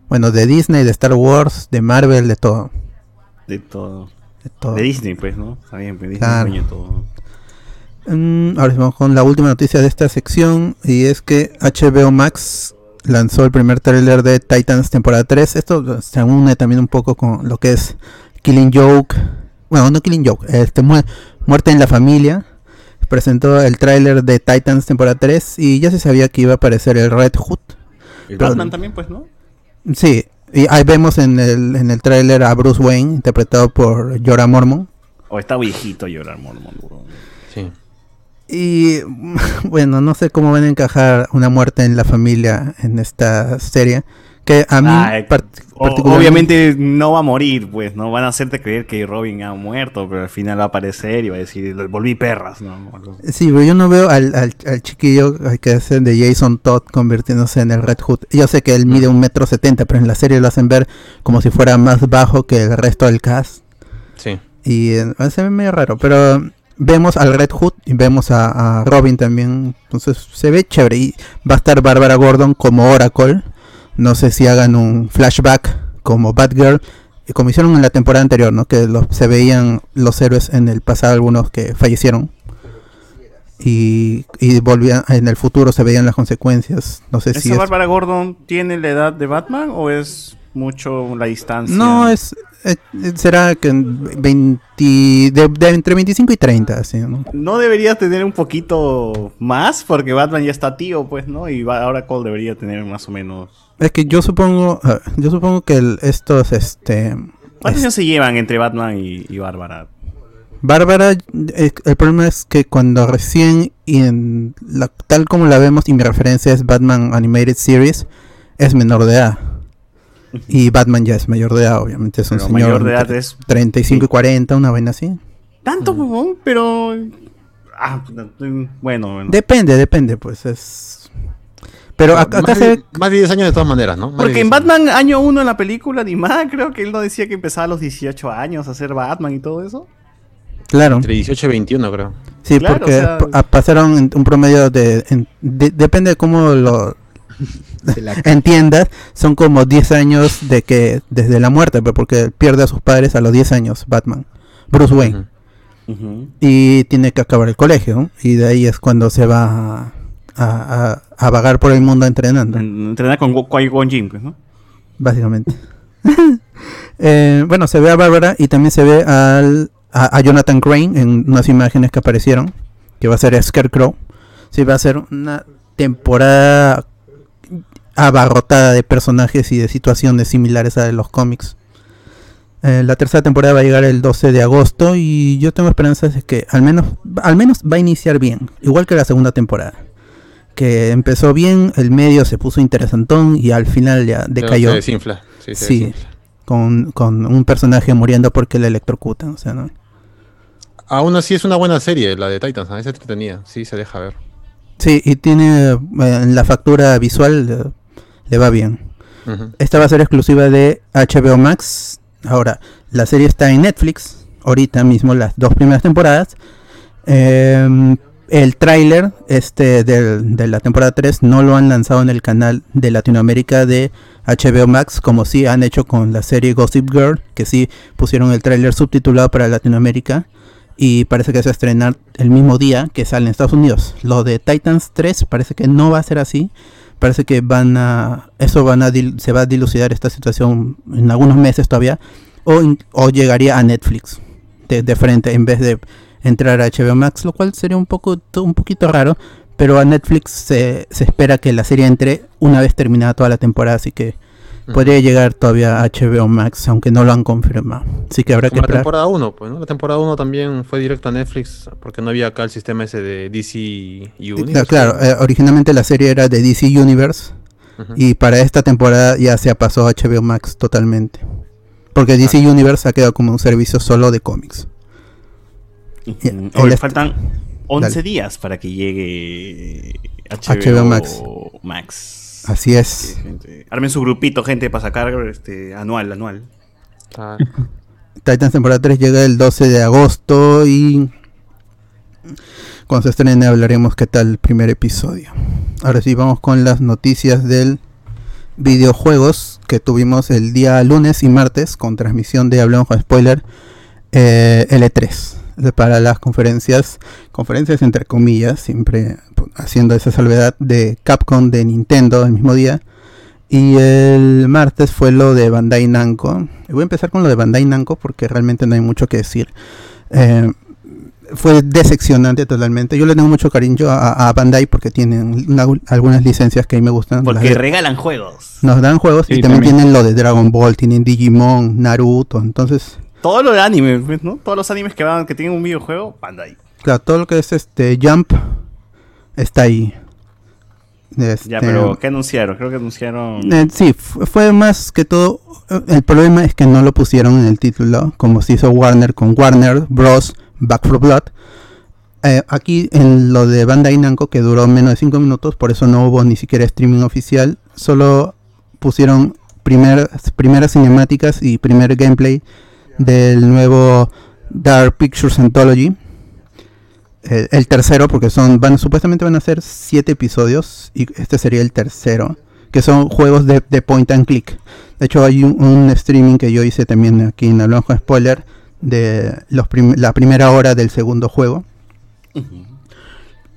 Bueno, de Disney, de Star Wars, de Marvel, de todo. De todo. De todo. De Disney, pues, ¿no? Está bien, pues Disney Claro. todo. Mm, ahora vamos con la última noticia de esta sección y es que HBO Max lanzó el primer tráiler de Titans temporada 3. Esto se une también un poco con lo que es Killing Joke. Bueno, no Killing Joke, este Mu- Muerte en la familia. Presentó el tráiler de Titans temporada 3 y ya se sabía que iba a aparecer el Red Hood. El Pero- Batman también, pues, ¿no? Sí, y ahí vemos en el, en el tráiler a Bruce Wayne interpretado por Jorah Mormon. O está viejito llorar, Mormon. bro. Sí. Y bueno, no sé cómo van a encajar una muerte en la familia en esta serie. Que a mí part- O- particularmente- obviamente no va a morir, pues, no van a hacerte creer que Robin ha muerto, pero al final va a aparecer y va a decir, volví perras, ¿no? Sí, pero yo no veo al, al, al chiquillo que hacen de Jason Todd convirtiéndose en el Red Hood. Yo sé que él mide un metro setenta, pero en la serie lo hacen ver como si fuera más bajo que el resto del cast. Sí. Y eh, se ve medio raro, pero vemos al Red Hood y vemos a, a Robin también. Entonces se ve chévere. Y va a estar Bárbara Gordon como Oracle. No sé si hagan un flashback como Batgirl. y Como hicieron en la temporada anterior, ¿no? Que los- se veían los héroes en el pasado, algunos que fallecieron. Y, y volvían, en el futuro se veían las consecuencias. No sé si ¿Esa es Bárbara Gordon tiene la edad de Batman o es mucho la distancia? No, es eh, eh, será que en 20 de, de entre 25 y 30, así, ¿no? ¿No debería tener un poquito más? Porque Batman ya está tío, pues, ¿no? Y ahora Cole debería tener más o menos... Es que yo supongo, ah, yo supongo que el- estos, este, ¿Cuántos años se llevan entre Batman y, y Bárbara? Bárbara, eh, el problema es que cuando recién, y en la, tal como la vemos, y mi referencia es Batman Animated Series, es menor de edad. Y Batman ya es mayor de edad, obviamente, es un Pero señor mayor de edad es- 35 y 40, una vaina así. Tanto, huevón, pero... Ah, bueno, bueno. Depende, depende, pues es... Pero acá, acá más, se de, ve más de 10 años de todas maneras, ¿no? Más Porque en 10 años. Batman año 1 en la película animada, creo que él no decía que empezaba a los 18 años a ser Batman y todo eso. Claro. Entre 18 y 21, creo. Sí, Claro, porque o sea- pasaron en un promedio de, en- de- Depende de cómo lo entiendas. Son como 10 años de que desde la muerte, pero porque pierde a sus padres a los 10 años, Batman. Bruce Wayne. Y tiene que acabar el colegio. ¿no? Y de ahí es cuando se va a, a- a- a vagar por el mundo entrenando. Entrenar con Go- Qui-Gon Jinn, pues, ¿no? Básicamente. Eh, bueno, se ve a Bárbara y también se ve al, a, a Jonathan Crane en unas imágenes que aparecieron, que va a ser Scarecrow. Sí, va a ser una temporada abarrotada de personajes y de situaciones similares a de los cómics. Eh, la tercera temporada va a llegar el 12 de agosto y yo tengo esperanzas de que al menos, al menos va a iniciar bien, igual que la segunda temporada. Que empezó bien, el medio se puso interesantón y al final ya decayó. Se desinfla. Sí, se Sí, desinfla. con, con un personaje muriendo porque le electrocutan, o sea, ¿no? Aún así es una buena serie, la de Titans. A veces entretenida. Sí, se deja ver. Sí, y tiene eh, la factura visual eh, le va bien. Esta va a ser exclusiva de HBO Max. Ahora, la serie está en Netflix, ahorita mismo las dos primeras temporadas. Em, el tráiler este del- de la temporada 3 no lo han lanzado en el canal de Latinoamérica de HBO Max, como sí han hecho con la serie Gossip Girl, que sí pusieron el tráiler subtitulado para Latinoamérica. Y parece que se va a estrenar el mismo día que sale en Estados Unidos. Lo de Titans 3 parece que no va a ser así. Parece que van a. Eso van a dil- se va a dilucidar esta situación en algunos meses todavía. O, o llegaría a Netflix de, de frente en vez de entrar a HBO Max, lo cual sería un poco un poquito raro. Pero a Netflix se, se espera que la serie entre una vez terminada toda la temporada, así que podría llegar todavía a HBO Max, aunque no lo han confirmado. Así que habrá que Como la esperar. temporada 1, pues, ¿no? La temporada 1 también fue directo a Netflix porque no había acá el sistema ese de DC Cla- Universe. Claro, eh, originalmente la serie era de DC Universe y para esta temporada ya se pasó a HBO Max totalmente. Porque DC Universe ha quedado como un servicio solo de cómics. El Oye, est- faltan 11 Dale. días para que llegue HBO, HBO Max. Max. Así es. Sí, gente. Armen su grupito, gente, para sacar este anual, anual. Ah, Titans temporada 3 llega el 12 de agosto y cuando se estrene hablaremos qué tal el primer episodio. Ahora sí, vamos con las noticias del videojuegos que tuvimos el día lunes y martes con transmisión de Hablamos con Spoiler eh, L3 de- para las conferencias, conferencias entre comillas, siempre haciendo esa salvedad de Capcom de Nintendo el mismo día. Y el martes fue lo de Bandai Namco. Y voy a empezar con lo de Bandai Namco porque realmente no hay mucho que decir. Eh, fue decepcionante totalmente. Yo le tengo mucho cariño a, a Bandai porque tienen una- algunas licencias que a mí me gustan. Porque regalan juegos. nos dan juegos y también. tienen lo de Dragon Ball, tienen Digimon, Naruto. Entonces, Todo lo de anime, pues, ¿no? Todos los animes que van, que tienen un videojuego, Bandai. claro, todo lo que es este Jump está ahí. Ya, Este, pero ¿qué anunciaron? Creo que anunciaron. Eh, sí, fu- fue más que todo. eh, El problema es que no lo pusieron en el título, como se hizo Warner con Warner Bros. Back for Blood. Eh, aquí en lo de Bandai Namco, que duró menos de 5 minutos, por eso no hubo ni siquiera streaming oficial, solo pusieron primer- primeras cinemáticas y primer gameplay del nuevo Dark Pictures Anthology. El, el tercero, porque son van supuestamente van a ser 7 episodios y este sería el tercero que son juegos de, de point and click. De hecho, hay un, un streaming que yo hice también aquí en Hablamos con Spoiler de los prim- la primera hora del segundo juego.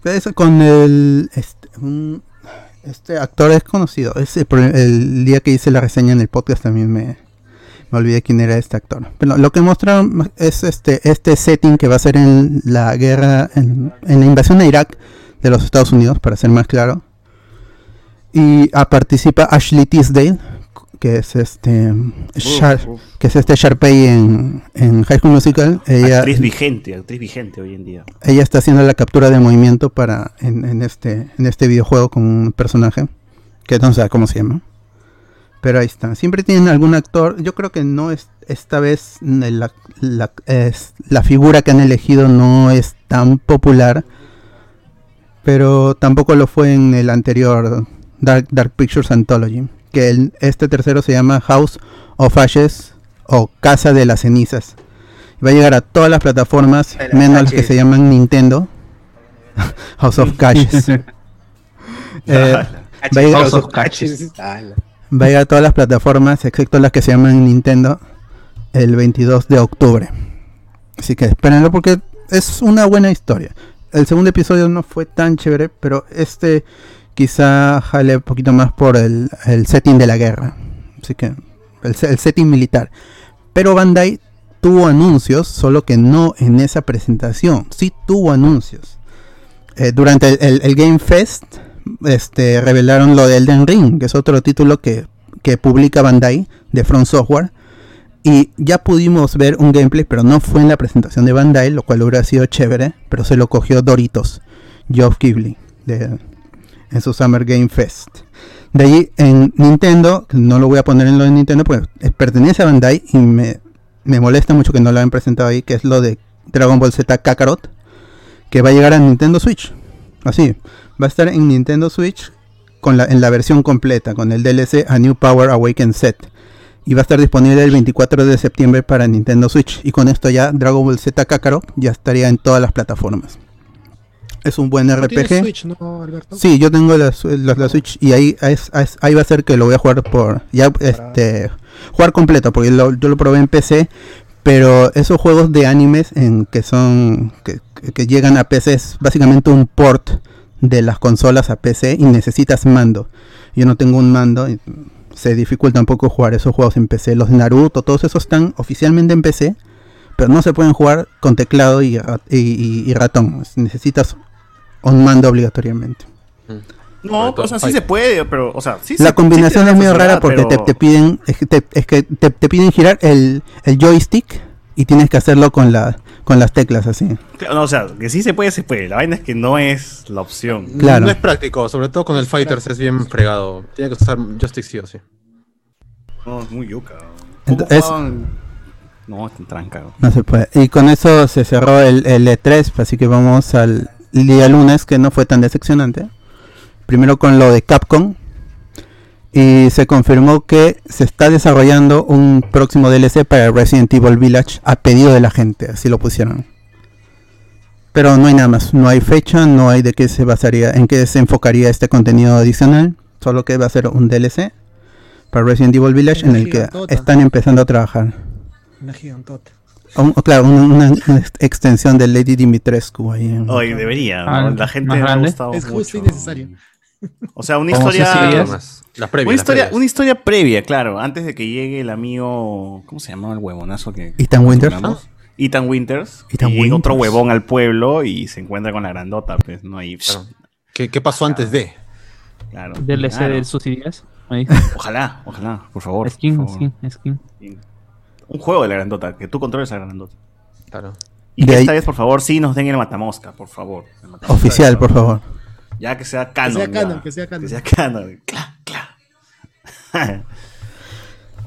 Es con el. Este, un- este actor es conocido. Es el, el día que hice la reseña en el podcast también me, me olvidé quién era este actor. Pero lo que mostraron es este, este setting que va a ser en la guerra, en, en la invasión a Irak de los Estados Unidos, para ser más claro. Y ah, participa Ashley Tisdale, que es este Shar- que es este Sharpay en, en High School Musical. Ella, actriz vigente, actriz vigente hoy en día. ella está haciendo la captura de movimiento para en, en este en este videojuego con un personaje que no sé cómo se llama. Pero ahí está. Siempre tienen algún actor. Yo creo que no es esta vez la, la- es- la figura que han elegido no es tan popular. Pero tampoco lo fue en el anterior Dark, Dark Pictures Anthology. Que el- este tercero se llama House of Ashes o Casa de las Cenizas. Va a llegar a todas las plataformas, menos las que se llaman Nintendo. House of Caches. Eh, House of Catches. Va a llegar a todas las plataformas, excepto las que se llaman Nintendo, el 22 de octubre. Así que espérenlo porque es una buena historia. El segundo episodio no fue tan chévere, pero este quizá jale un poquito más por el, el setting de la guerra. Así que el, se- el setting militar. Pero Bandai tuvo anuncios, solo que no en esa presentación. Sí tuvo anuncios. Eh, durante el- el Game Fest este, revelaron lo de Elden Ring, que es otro título que, que publica Bandai de Front Software. Y ya pudimos ver un gameplay, pero no fue en la presentación de Bandai, lo cual hubiera sido chévere, pero se lo cogió Doritos, Geoff Keighley, en su Summer Game Fest. De ahí en Nintendo, no lo voy a poner en lo de Nintendo, porque eh, pertenece a Bandai y me, me molesta mucho que no lo hayan presentado ahí, que es lo de Dragon Ball Z Kakarot, que va a llegar a Nintendo Switch. Así, va a estar en Nintendo Switch con la, en la versión completa, con el DLC A New Power Awaken Set. Y va a estar disponible el 24 de septiembre para Nintendo Switch. Y con esto ya Dragon Ball Z Kakarot ya estaría en todas las plataformas. Es un buen ¿No tienes RPG. Switch, ¿no, Alberto? Sí, yo tengo la, la- la Switch y ahí es- es- ahí va a ser que lo voy a jugar por ya este jugar completo porque lo- yo lo probé en PC, pero esos juegos de animes en que son que llegan a PC es básicamente un port de las consolas a PC y necesitas mando. Yo no tengo un mando y se dificulta un poco jugar esos juegos en PC. Los de Naruto, todos esos están oficialmente en PC, pero no se pueden jugar con teclado y, ra- y- y- y ratón. Necesitas un mando obligatoriamente. No, o sea, sí se puede, pero, o sea, sí La se- combinación sí es la rara porque te, te piden es que te, es que te- te piden girar el, el joystick y tienes que hacerlo con la con las teclas así. no, o sea, que sí se puede, se puede. La vaina es que no es la opción. Claro. No es práctico, sobre todo con el Fighters es bien fregado. Tiene que usar joystick sí o sí. No, es muy yuca. Ent- ¿Cómo es-? No, está tranca. No se puede. Y con eso se cerró el, el E3, así que vamos al día lunes que no fue tan decepcionante. Primero con lo de Capcom. Y se confirmó que se está desarrollando un próximo DLC para Resident Evil Village a pedido de la gente, así lo pusieron. Pero no hay nada más, no hay fecha, no hay de qué se basaría, en qué se enfocaría este contenido adicional, solo que va a ser un DLC para Resident Evil Village en el que están empezando a trabajar. Una gigantota. Un- claro, una, una- una ex- extensión de Lady Dimitrescu ahí. en- Hoy debería, ¿no? Ah, La gente le ha gustado Es justo mucho. innecesario. O sea, una ¿Cómo se historia. previas. Una historia, una historia previa, claro, antes de que llegue el amigo. ¿Cómo se llamaba el huevonazo que. Ethan Winters. hablamos? Ethan Winters. Ethan y otro huevón al pueblo y se encuentra con la grandota, pues, ¿no? Y, Claro. ¿Qué, qué pasó antes de? claro. DLC claro. del Suicidias. Ahí. Ojalá, ojalá, por favor. Skin, por favor. skin, skin. Un juego de la grandota, que tú controles a la grandota. Claro. Y De que ahí- esta vez, por favor, sí nos den el matamosca, por favor. El matamosca Oficial, de- por favor. Ya que sea canon. sea ya. canon, que sea canon. Que sea canon. Cla, cla.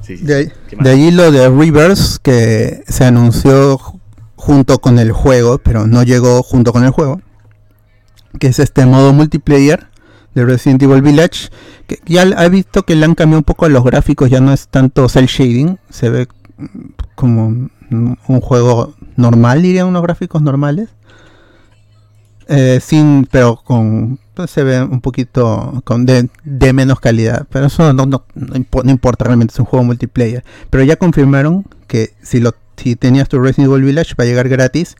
sí, sí, De, ahí- lo de Reverse, que se anunció ju- junto con el juego, pero no llegó junto con el juego. Que es este modo multiplayer de Resident Evil Village. Que ya he visto que le han cambiado un poco a los gráficos, ya no es tanto cel shading, se ve mm, como un un juego normal, diría unos gráficos normales. Eh, sin, pero con pues, se ve un poquito con de, menos calidad, pero eso no, no, no impo- no importa realmente, es un juego multiplayer. Pero ya confirmaron que si lo si tenías tu Resident Evil Village va a llegar gratis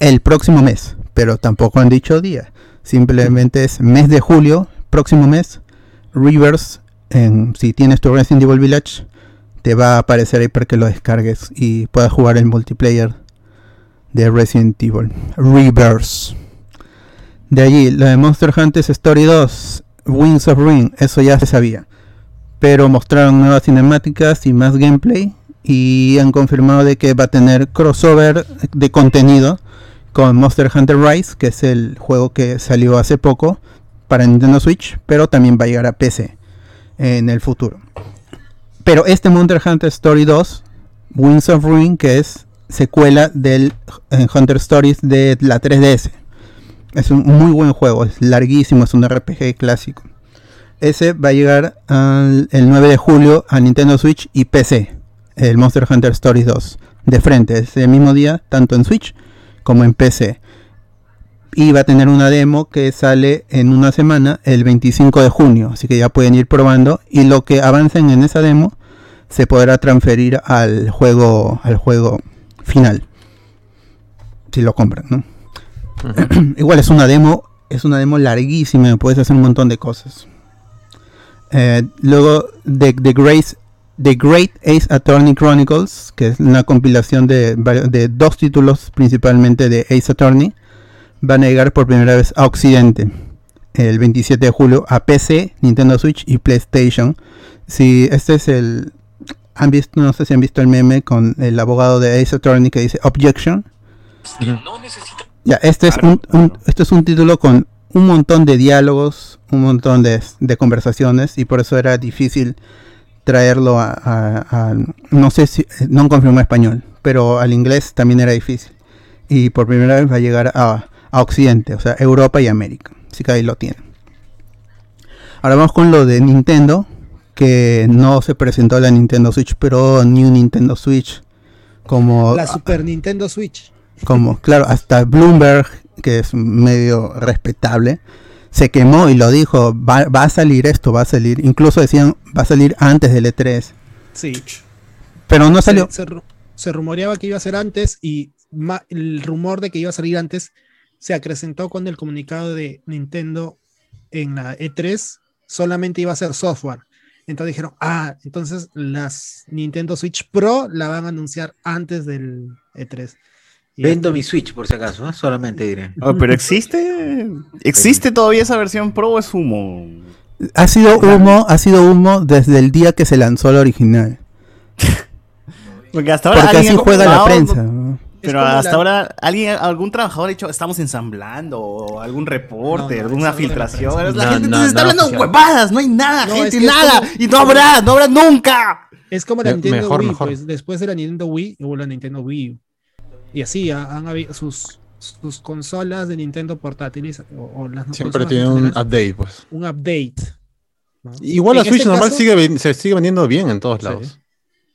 el próximo mes, pero tampoco han dicho día. Simplemente es mes de julio, próximo mes, Reverse, si tienes tu Resident Evil Village, te va a aparecer ahí para que lo descargues y puedas jugar el multiplayer de Resident Evil. Reverse. De allí, lo de Monster Hunter Story 2, Wings of Ring, eso ya se sabía. Pero mostraron nuevas cinemáticas y más gameplay. Y han confirmado de que va a tener crossover de contenido con Monster Hunter Rise, que es el juego que salió hace poco para Nintendo Switch, pero también va a llegar a PC en el futuro. Pero este Monster Hunter Story 2, Wings of Ruin, que es secuela del Hunter Stories de la 3DS. Es un muy buen juego, es larguísimo, es un RPG clásico. Ese va a llegar el 9 de julio a Nintendo Switch y PC. El Monster Hunter Stories 2. De frente, ese mismo día, tanto en Switch como en PC. Y va a tener una demo que sale en una semana, el 25 de junio. Así que ya pueden ir probando. Y lo que avancen en esa demo se podrá transferir al juego, al juego final. Si lo compran, ¿no? Igual es una demo, es una demo larguísima, puedes hacer un montón de cosas. Eh, luego The Great, The Great Ace Attorney Chronicles, que es una compilación de, de dos títulos principalmente de Ace Attorney, van a llegar por primera vez a Occidente el 27 de julio a PC, Nintendo Switch y PlayStation. Si este es el han visto, no sé si han visto el meme con el abogado de Ace Attorney que dice Objection. Ya, este es un, un- este es un título con un montón de diálogos, un montón de, de conversaciones y por eso era difícil traerlo a, a- a- no sé si no confirmó español, pero al inglés también era difícil. Y por primera vez va a llegar a, a Occidente, o sea, Europa y América. Así que ahí lo tienen. Ahora vamos con lo de Nintendo, que no se presentó la Nintendo Switch Pro ni un Nintendo Switch como La Super Nintendo Switch. Como claro hasta Bloomberg que es medio respetable se quemó y lo dijo va, va a salir esto va a salir incluso decían va a salir antes del E3 Sí. pero no salió Se, ru- se rumoreaba que iba a ser antes y ma- el rumor de que iba a salir antes se acrecentó con el comunicado de Nintendo en la E3. Solamente iba a ser software. Entonces dijeron, ah, entonces las Nintendo Switch Pro la van a anunciar antes del E3. Vendo mi Switch, por si acaso, ¿eh? solamente diré. Oh, pero existe. ¿Existe todavía esa versión Pro o es humo? Ha sido humo, ha sido humo desde el día que se lanzó el original. Porque hasta ahora Porque así juega la prensa. ¿no? Pero hasta la- ahora alguien, algún trabajador ha dicho estamos ensamblando o algún reporte, No, no, alguna filtración. la No, gente no, entonces está hablando huevadas, no hay nada, No, gente, es que es nada. como- Y no habrá, no habrá nunca. Es como la Nintendo mejor, Wii, mejor. pues después de la Nintendo Wii hubo la Nintendo Wii. Y así ha- han habido sus, sus consolas de Nintendo portátiles o, o las Siempre tiene en un update, pues. un update. ¿no? Igual la Switch este normal caso- sigue, se sigue vendiendo bien en todos Sí. lados.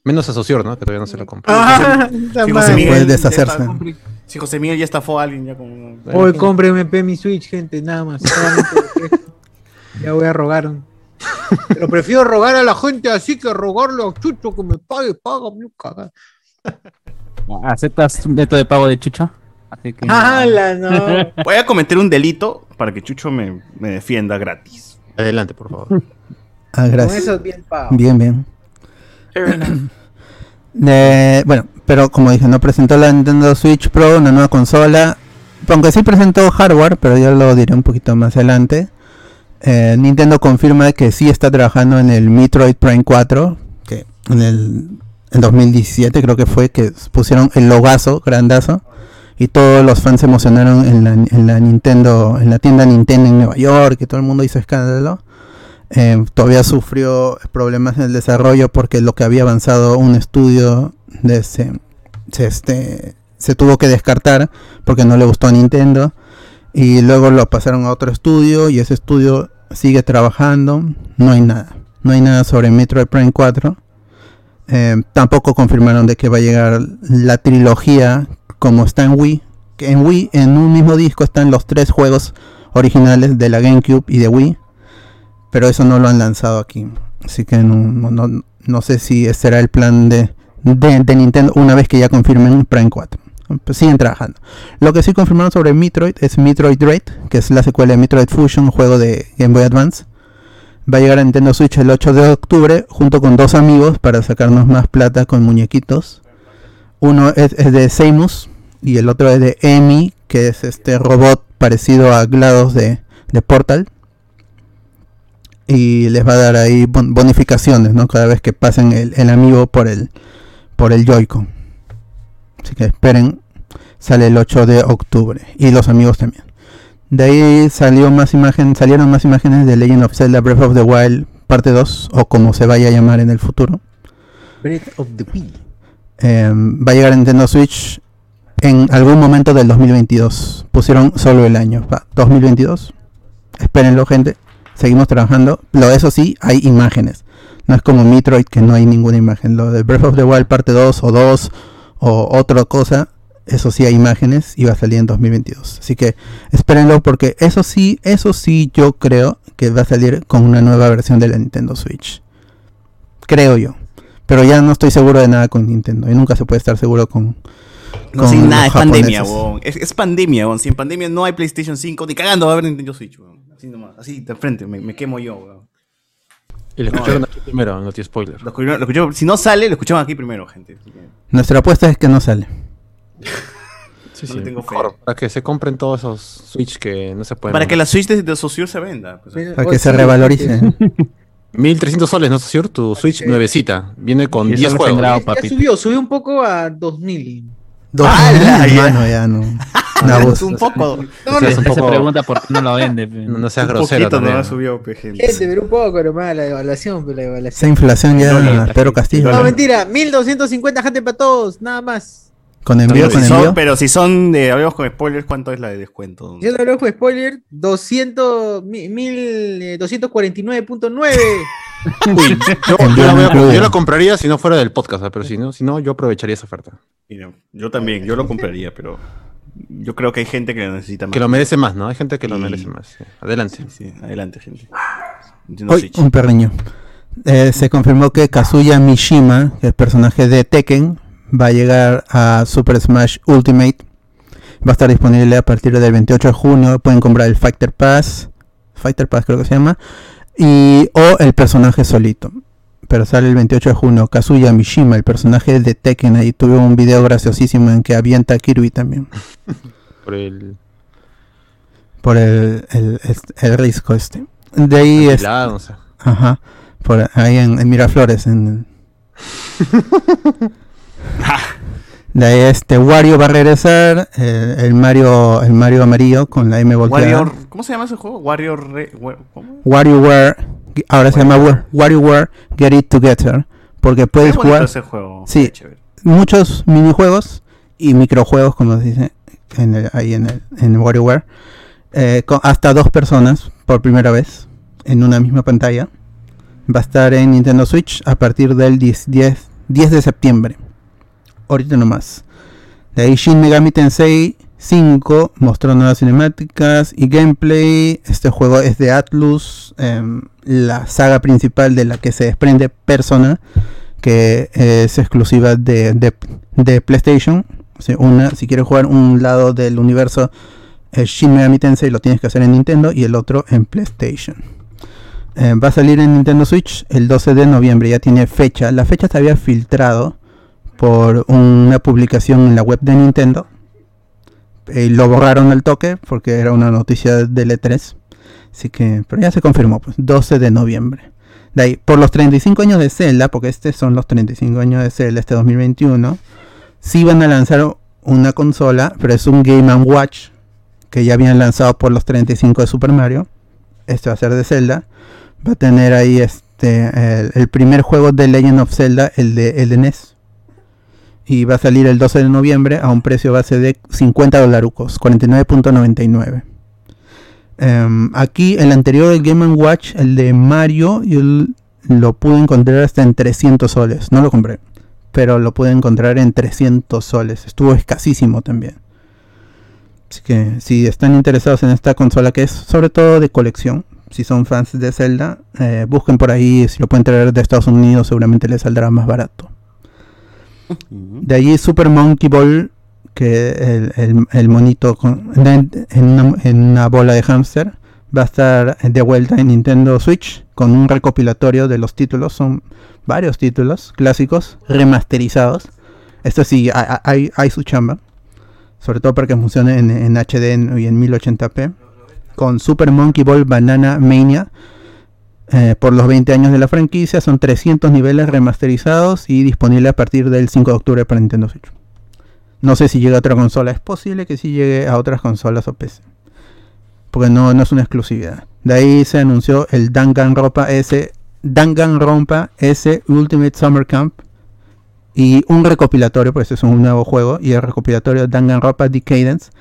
Menos a Socior, ¿no? Que todavía no se la compra. Ah, José. Miguel Puede ya deshacerse. Si José Miguel ya estafó a alguien ya con. Hoy cómpreme pe, mi Switch, gente, nada más. ya voy a rogar. Pero prefiero rogar a la gente así que rogarle a Chucho que me pague, paga, mi cagada. ¿Aceptas un método de pago de Chucho? Así que. ¡Hala, no! Voy a cometer un delito para que Chucho me, me defienda gratis. Adelante, por favor. Ah, Con gracias. eso es bien pago. Bien, bien. Eh, bueno, pero como dije, no presentó la Nintendo Switch Pro, una nueva consola. Aunque sí presentó hardware, pero ya lo diré un poquito más adelante. Eh, Nintendo confirma que sí está trabajando en el Metroid Prime 4, que en el en 2017 creo que fue que pusieron el logazo grandazo y todos los fans se emocionaron en la, en la Nintendo, en la tienda Nintendo en Nueva York, que todo el mundo hizo escándalo. Eh, todavía sufrió problemas en el desarrollo porque lo que había avanzado un estudio de ese, se, este, se tuvo que descartar porque no le gustó a Nintendo y luego lo pasaron a otro estudio y ese estudio sigue trabajando no hay nada no hay nada sobre Metroid Prime 4 Eh, tampoco confirmaron de que va a llegar la trilogía como está en Wii que en Wii en un mismo disco están los tres juegos originales de la GameCube y de Wii pero eso no lo han lanzado aquí. Así que no, no, no- sé si será el plan de, de, de Nintendo una vez que ya confirmen Prime 4. Pues siguen trabajando. Lo que sí confirmaron sobre Metroid es Metroid Dread, que es la secuela de Metroid Fusion, un juego de Game Boy Advance. Va a llegar a Nintendo Switch el 8 de octubre junto con dos amigos para sacarnos más plata con muñequitos. Uno es, de Samus y el otro es de Emi, que es este robot parecido a GLaDOS de, Portal y les va a dar ahí bon- bonificaciones, ¿no? Cada vez que pasen el, el amigo por el por el Joy-Con. Así que esperen, sale el 8 de octubre y los amigos también. De ahí salió más imagen, salieron más imágenes de Legend of Zelda Breath of the Wild parte 2 o como se vaya a llamar en el futuro. Breath of the Wild. Eh, va a llegar a Nintendo Switch en algún momento del 2022. Pusieron solo el año, va, 2022. Espérenlo, gente. Seguimos trabajando. Lo eso sí, hay imágenes. No es como Metroid que no hay ninguna imagen. Lo de Breath of the Wild parte 2 o 2 o otra cosa, eso sí hay imágenes y va a salir en 2022. Así que espérenlo porque eso sí, eso sí yo creo que va a salir con una nueva versión de la Nintendo Switch. Creo yo. Pero ya no estoy seguro de nada con Nintendo. Y nunca se puede estar seguro con. No, con sin nada, los es pandemia, weón. Es, es pandemia, weón. Si en pandemia no hay PlayStation 5, ni cagando va a haber Nintendo Switch, weón. Así nomás, así de frente, me, me quemo yo, weón. Y lo escucharon aquí primero, no tiene spoiler. Lo escucharon- lo escucharon- si no sale, lo escuchamos aquí primero, gente. Nuestra apuesta es que no sale. Sí, no sí. le tengo fe. mejor, para que se compren todos esos Switch que no se pueden. Para que la Switch de, de Sociur se venda. pues. Para que se revalorice. 1300 soles, ¿no, Sociur? Tu Switch nuevecita. Viene con Y eso 10 lo juegos. Ya papito. subió, subió un poco a 2000. Dos ¡Hala! mil, Ya. mano, ya no. Abuso. un poco. No, no, se pregunta por qué no lo vende. No, no seas un grosero poquito no subió, gente. gente, pero un poco nomás la evaluación, pero la Esa evaluación. inflación ya. Pedro Castillo. No, mentira, 1250 gente para todos, nada más. Con envío, Pero con si, son, pero si son de, hablemos con spoilers, ¿cuánto es la de descuento? Yo no lo dejo spoiler, 200, mi- mil, eh, 249.9. Uy, yo, yo yo la compraría si no fuera del podcast, ¿ah? pero si no, si no, yo aprovecharía esa oferta. Mira, yo también, yo lo compraría, pero yo creo que hay gente que lo necesita más. Que lo merece más, ¿no? Hay gente que lo merece más. sí. Adelante. Sí, sí, adelante, gente. Un perriño. Eh, se confirmó que Kazuya Mishima, el personaje de Tekken, va a llegar a Super Smash Ultimate. Va a estar disponible a partir del 28 de junio. Pueden comprar el Fighter Pass. Fighter Pass creo que se llama. Y, o el personaje solito. pero sale el 28 de junio. Kazuya Mishima, el personaje de Tekken, ahí tuvo un video graciosísimo en que avienta a Kirby también. Por el. Por el, el, el, el risco este. De ahí es. Ajá. Por ahí en, en Miraflores. En, de ahí este Wario va a regresar. eh, el Mario el Mario amarillo con la M volteada. Warrior, ¿Cómo se llama ese juego? Warrior. Re-. WarioWare. Ahora se llama Wa- WarioWare Get It Together. Porque puedes jugar. ese juego, Sí. Muchos minijuegos y microjuegos, como se dice en el- ahí en, el, en WarioWare. eh, con hasta dos personas por primera vez en una misma pantalla. Va a estar en Nintendo Switch a partir del 10, 10, 10 de septiembre. Ahorita nomás. De ahí Shin Megami Tensei 5 mostró nuevas cinemáticas y gameplay. Este juego es de Atlus, em, la saga principal de la que se desprende Persona, que es exclusiva de, de- PlayStation. O una, si quieres jugar un lado del universo eh, Shin Megami Tensei lo tienes que hacer en Nintendo y el otro en PlayStation. Eh, va a salir en Nintendo Switch el 12 de noviembre, ya tiene fecha. La fecha se había filtrado por una publicación en la web de Nintendo. Eh, lo borraron al toque porque era una noticia del E3. Así que, pero ya se confirmó, pues 12 de noviembre. De ahí, por los 35 años de Zelda, porque estos son los 35 años de Zelda este 2021, sí van a lanzar una consola, pero es un Game Watch que ya habían lanzado por los 35 de Super Mario. Este va a ser de Zelda. Va a tener ahí este el, primer juego de Legend of Zelda, el de, el de NES. Y va a salir el 12 de noviembre a un precio base de 50 dolarucos, 49.99. Em, aquí el anterior, el Game Watch, el de Mario, yo lo pude encontrar hasta en 300 soles. No lo compré, pero lo pude encontrar en 300 soles. Estuvo escasísimo también. Así que si están interesados en esta consola que es sobre todo de colección, si son fans de Zelda, eh, busquen por ahí, si lo pueden traer de Estados Unidos seguramente les saldrá más barato. De allí Super Monkey Ball, que el, el- monito en, una, bola de hámster, va a estar de vuelta en Nintendo Switch con un recopilatorio de los títulos. Son varios títulos clásicos remasterizados. Esto sí, hay, hay- hay su chamba. Sobre todo para que funcione en, en HD y en 1080p. Con Super Monkey Ball Banana Mania. Eh, por los 20 años de la franquicia. Son 300 niveles remasterizados y disponible a partir del 5 de octubre para Nintendo Switch. No sé si llega a otra consola. Es posible que sí llegue a otras consolas o PC. Porque no, no es una exclusividad. De ahí se anunció el Danganronpa S. Danganronpa S Ultimate Summer Camp. Y un recopilatorio, pues es un nuevo juego. Y el recopilatorio Danganronpa Decadence.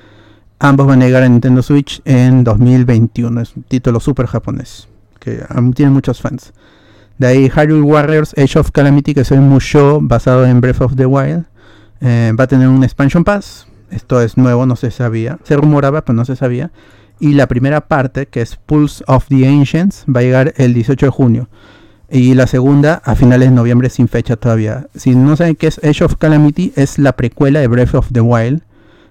Ambos van a llegar a Nintendo Switch en 2021. Es un título súper japonés. Que tiene muchos fans. De ahí Hyrule Warriors Age of Calamity, que es el musho basado en Breath of the Wild. Eh, va a tener un expansion pass. Esto es nuevo, no se sabía. Se rumoraba, pero no se sabía. Y la primera parte, que es Pulse of the Ancients, va a llegar el 18 de junio. Y la segunda a finales de noviembre sin fecha todavía. Si no saben qué es Age of Calamity, es la precuela de Breath of the Wild.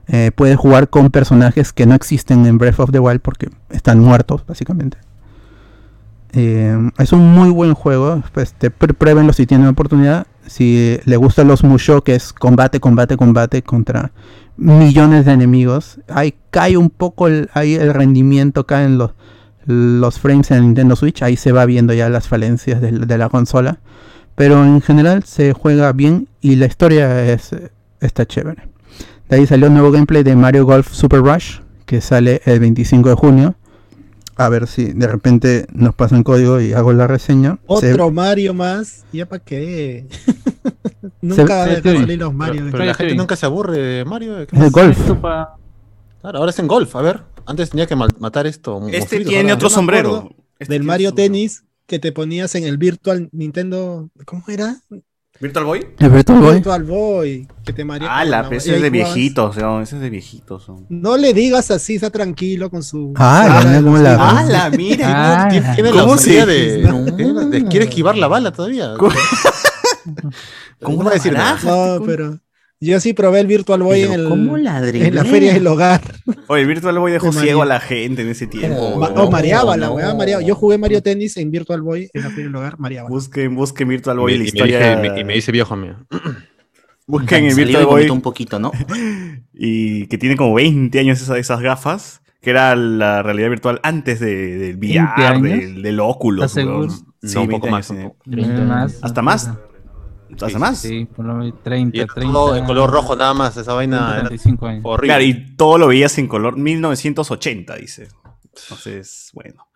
Eh, puedes jugar con personajes que no existen en Breath of the Wild porque están muertos, básicamente. Eh, es un muy buen juego. Te pr- pruébenlo si tienen oportunidad. Si le gustan los Musho, que es combate, combate, combate contra millones de enemigos. Ahí cae un poco el, ahí el rendimiento, caen los, los frames en Nintendo Switch. Ahí se va viendo ya las falencias de, la consola. Pero en general se juega bien y la historia es, está chévere. De ahí salió un nuevo gameplay de Mario Golf Super Rush, que sale el 25 de junio. A ver si de repente nos pasan código y hago la reseña. Se- Otro Mario más. ¿Ya para qué? Nunca Se- dejan salir los Mario. Pero, pero la gente nunca se aburre de Mario. ¿qué Es el golf. Claro, ahora es en golf. A ver, antes tenía que matar esto. Este tiene ahora- otro sombrero. Del Mario Tennis que te ponías en el Virtual Nintendo. ¿Cómo era? ¿Virtual Boy? ¿El Virtual Boy? Virtual Boy. Que te mareaba Ah, la, la- ese es de viejitos, ¿no? ese es de viejitos. ¿no? No le digas así, está tranquilo con su. Ah, cómo los la-. ¡Ah, la mira! Ah, Tiene, la ¿Cómo se- de, No. de- Quiere esquivar la bala todavía. ¿Cómo va a decir nada? No, pero. Yo sí probé el Virtual Boy en, el, en la feria del hogar. Oye, el Virtual Boy dejó De ciego a la gente en ese tiempo. Oh, mareaba la weá, mareaba. Yo jugué Mario Tennis en Virtual Boy en la feria del hogar, mareaba. Busquen, busquen Virtual Y Boy me, la y me historia. dice- me- y me dice viejo a mí. Busquen el y Virtual Boy un poquito, ¿no? y que tiene como 20 años esas, esas gafas, que era la realidad virtual antes de, del VR, del, del Oculus. ¿Estás seguro? weón. No, Sí, un 20 poco más, años, un sí. poco. Eh, más. ¿Hasta más? ¿Hasta Sí, más? Sí, por lo menos 30, Y era 30. todo en color rojo nada más, esa vaina era 35 años. horrible. Claro, y todo lo veías en color 1980, dice. Entonces, bueno.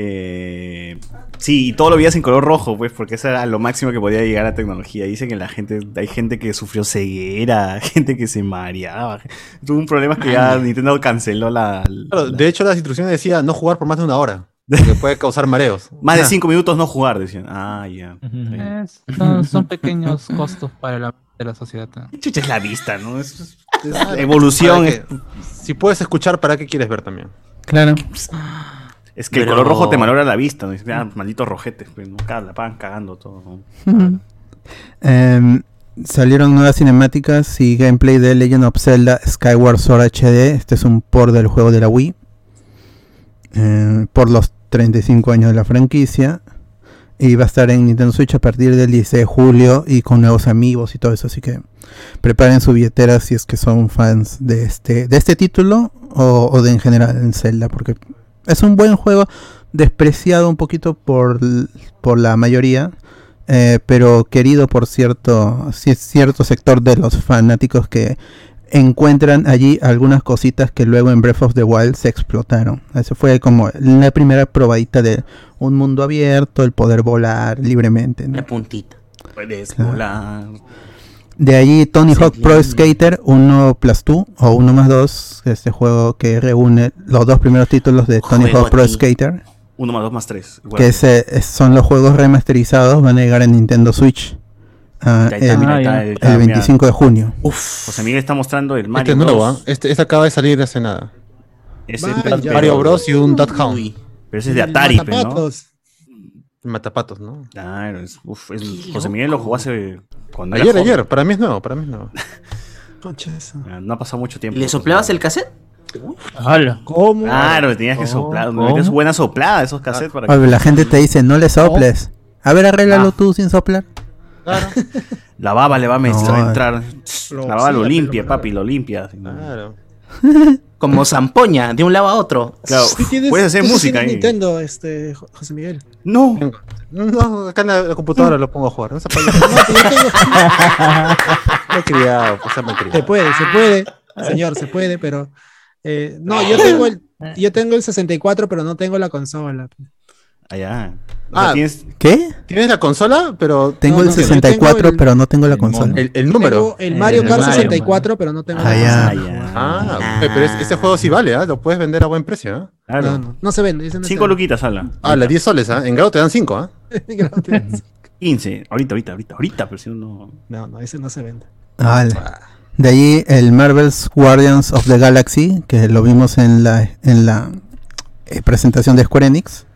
Eh, sí, y todo lo veías en color rojo, pues, porque eso era lo máximo que podía llegar a tecnología. Dicen que la gente, hay gente que sufrió ceguera, gente que se mareaba. Tuvo un problema que ya Nintendo canceló la. Claro, la- de hecho, las instrucciones decía no jugar por más de una hora, porque puede causar mareos. más de Ah, 5 minutos no jugar, decían. Ah, ya. Es- son, son pequeños costos para la, de la sociedad. ¿no? ¿Qué Chucha, es la vista, ¿no? Es, es- es Claro, evolución. Si puedes escuchar, ¿para qué quieres ver también? Claro. es que el color rojo te malogra la vista, ¿no? Ah, malditos rojetes, pues, ¿no? La pagan cagando todo. ¿no? Em, salieron nuevas cinemáticas y gameplay de Legend of Zelda Skyward Sword HD. Este es un port del juego de la Wii. eh, por los 35 años de la franquicia. Y va a estar en Nintendo Switch a partir del 16 de julio y con nuevos amigos y todo eso. Así que preparen su billetera si es que son fans de este, de este título o, de en general en Zelda. Porque es un buen juego despreciado un poquito por, por la mayoría. eh, pero querido por cierto, ci- cierto sector de los fanáticos que encuentran allí algunas cositas que luego en Breath of the Wild se explotaron. Eso fue como la primera probadita de un mundo abierto, el poder volar libremente. ¿no? La puntita. Puedes Claro. volar. De allí Tony Sí, Hawk Pro. Skater 1 plus 2 o 1 más 2, este juego que reúne los dos primeros títulos de Tony Hawk Pro. Skater, Uno más dos más tres. Igual. que ese- es- son los juegos remasterizados, van a llegar a Nintendo Switch ah, el, mira, Ah, está, el. 25 de junio. Uf. José Miguel está mostrando el Mario este es nuevo. Bros. este, este acaba de salir hace nada. Vaya. pero- Mario Bros y un Duck Hound. Uy. Pero ese es de El Atari, pues, ¿no? matapatos. Matapatos, ¿no? Claro, es, uf, es- José Miguel lo jugó hace. Cuando Ayer, ayer, para mí es nuevo, para mí es nuevo. No ha pasado mucho tiempo. ¿Le soplabas el cassette? ¡Hala! ¿Cómo? Claro, tenías que soplar. Metías buena soplada esos cassettes para que. Oye, la gente te dice, no le soples. A ver, arréglalo tú sin soplar. Claro, La baba le va a, No, se a eh. entrar. Lo- La baba sí, lo limpia, pelo, papi, lo limpia. claro. Como zampoña, de un lado a otro. Claro, tienes- puedes hacer música tienes ahí. Nintendo, este, Jo- José Miguel. No, No, acá en la, la computadora lo pongo a jugar. No se he criado, pues se me he se criado. puede, se puede, señor, se puede, pero eh, no, yo tengo el, yo tengo el 64, pero no tengo la consola. Allá. O sea, Ah, tienes. ¿Qué? Tienes la consola, pero Tengo No, el no, yo 64, tengo el- pero no tengo la consola. el, el número. Tengo el Mario Kart Mario, 64, pero no tengo Ah, la ya. Ah. Ah, eh, pero es- ese juego sí vale, ¿ah? Lo puedes vender a buen precio, ¿ah? Claro. No, no, no se vende. no Cinco luquitas, ala. Ah, las 10 soles, ¿ah? En Grau te dan 5, ¿ah? Gracias. 15. Ahorita, ahorita, ahorita, ahorita, pero si no. No, no, ese no se vende. Vale. De allí el Marvel's Guardians of the Galaxy, que lo vimos en la, en la eh, presentación de Square Enix,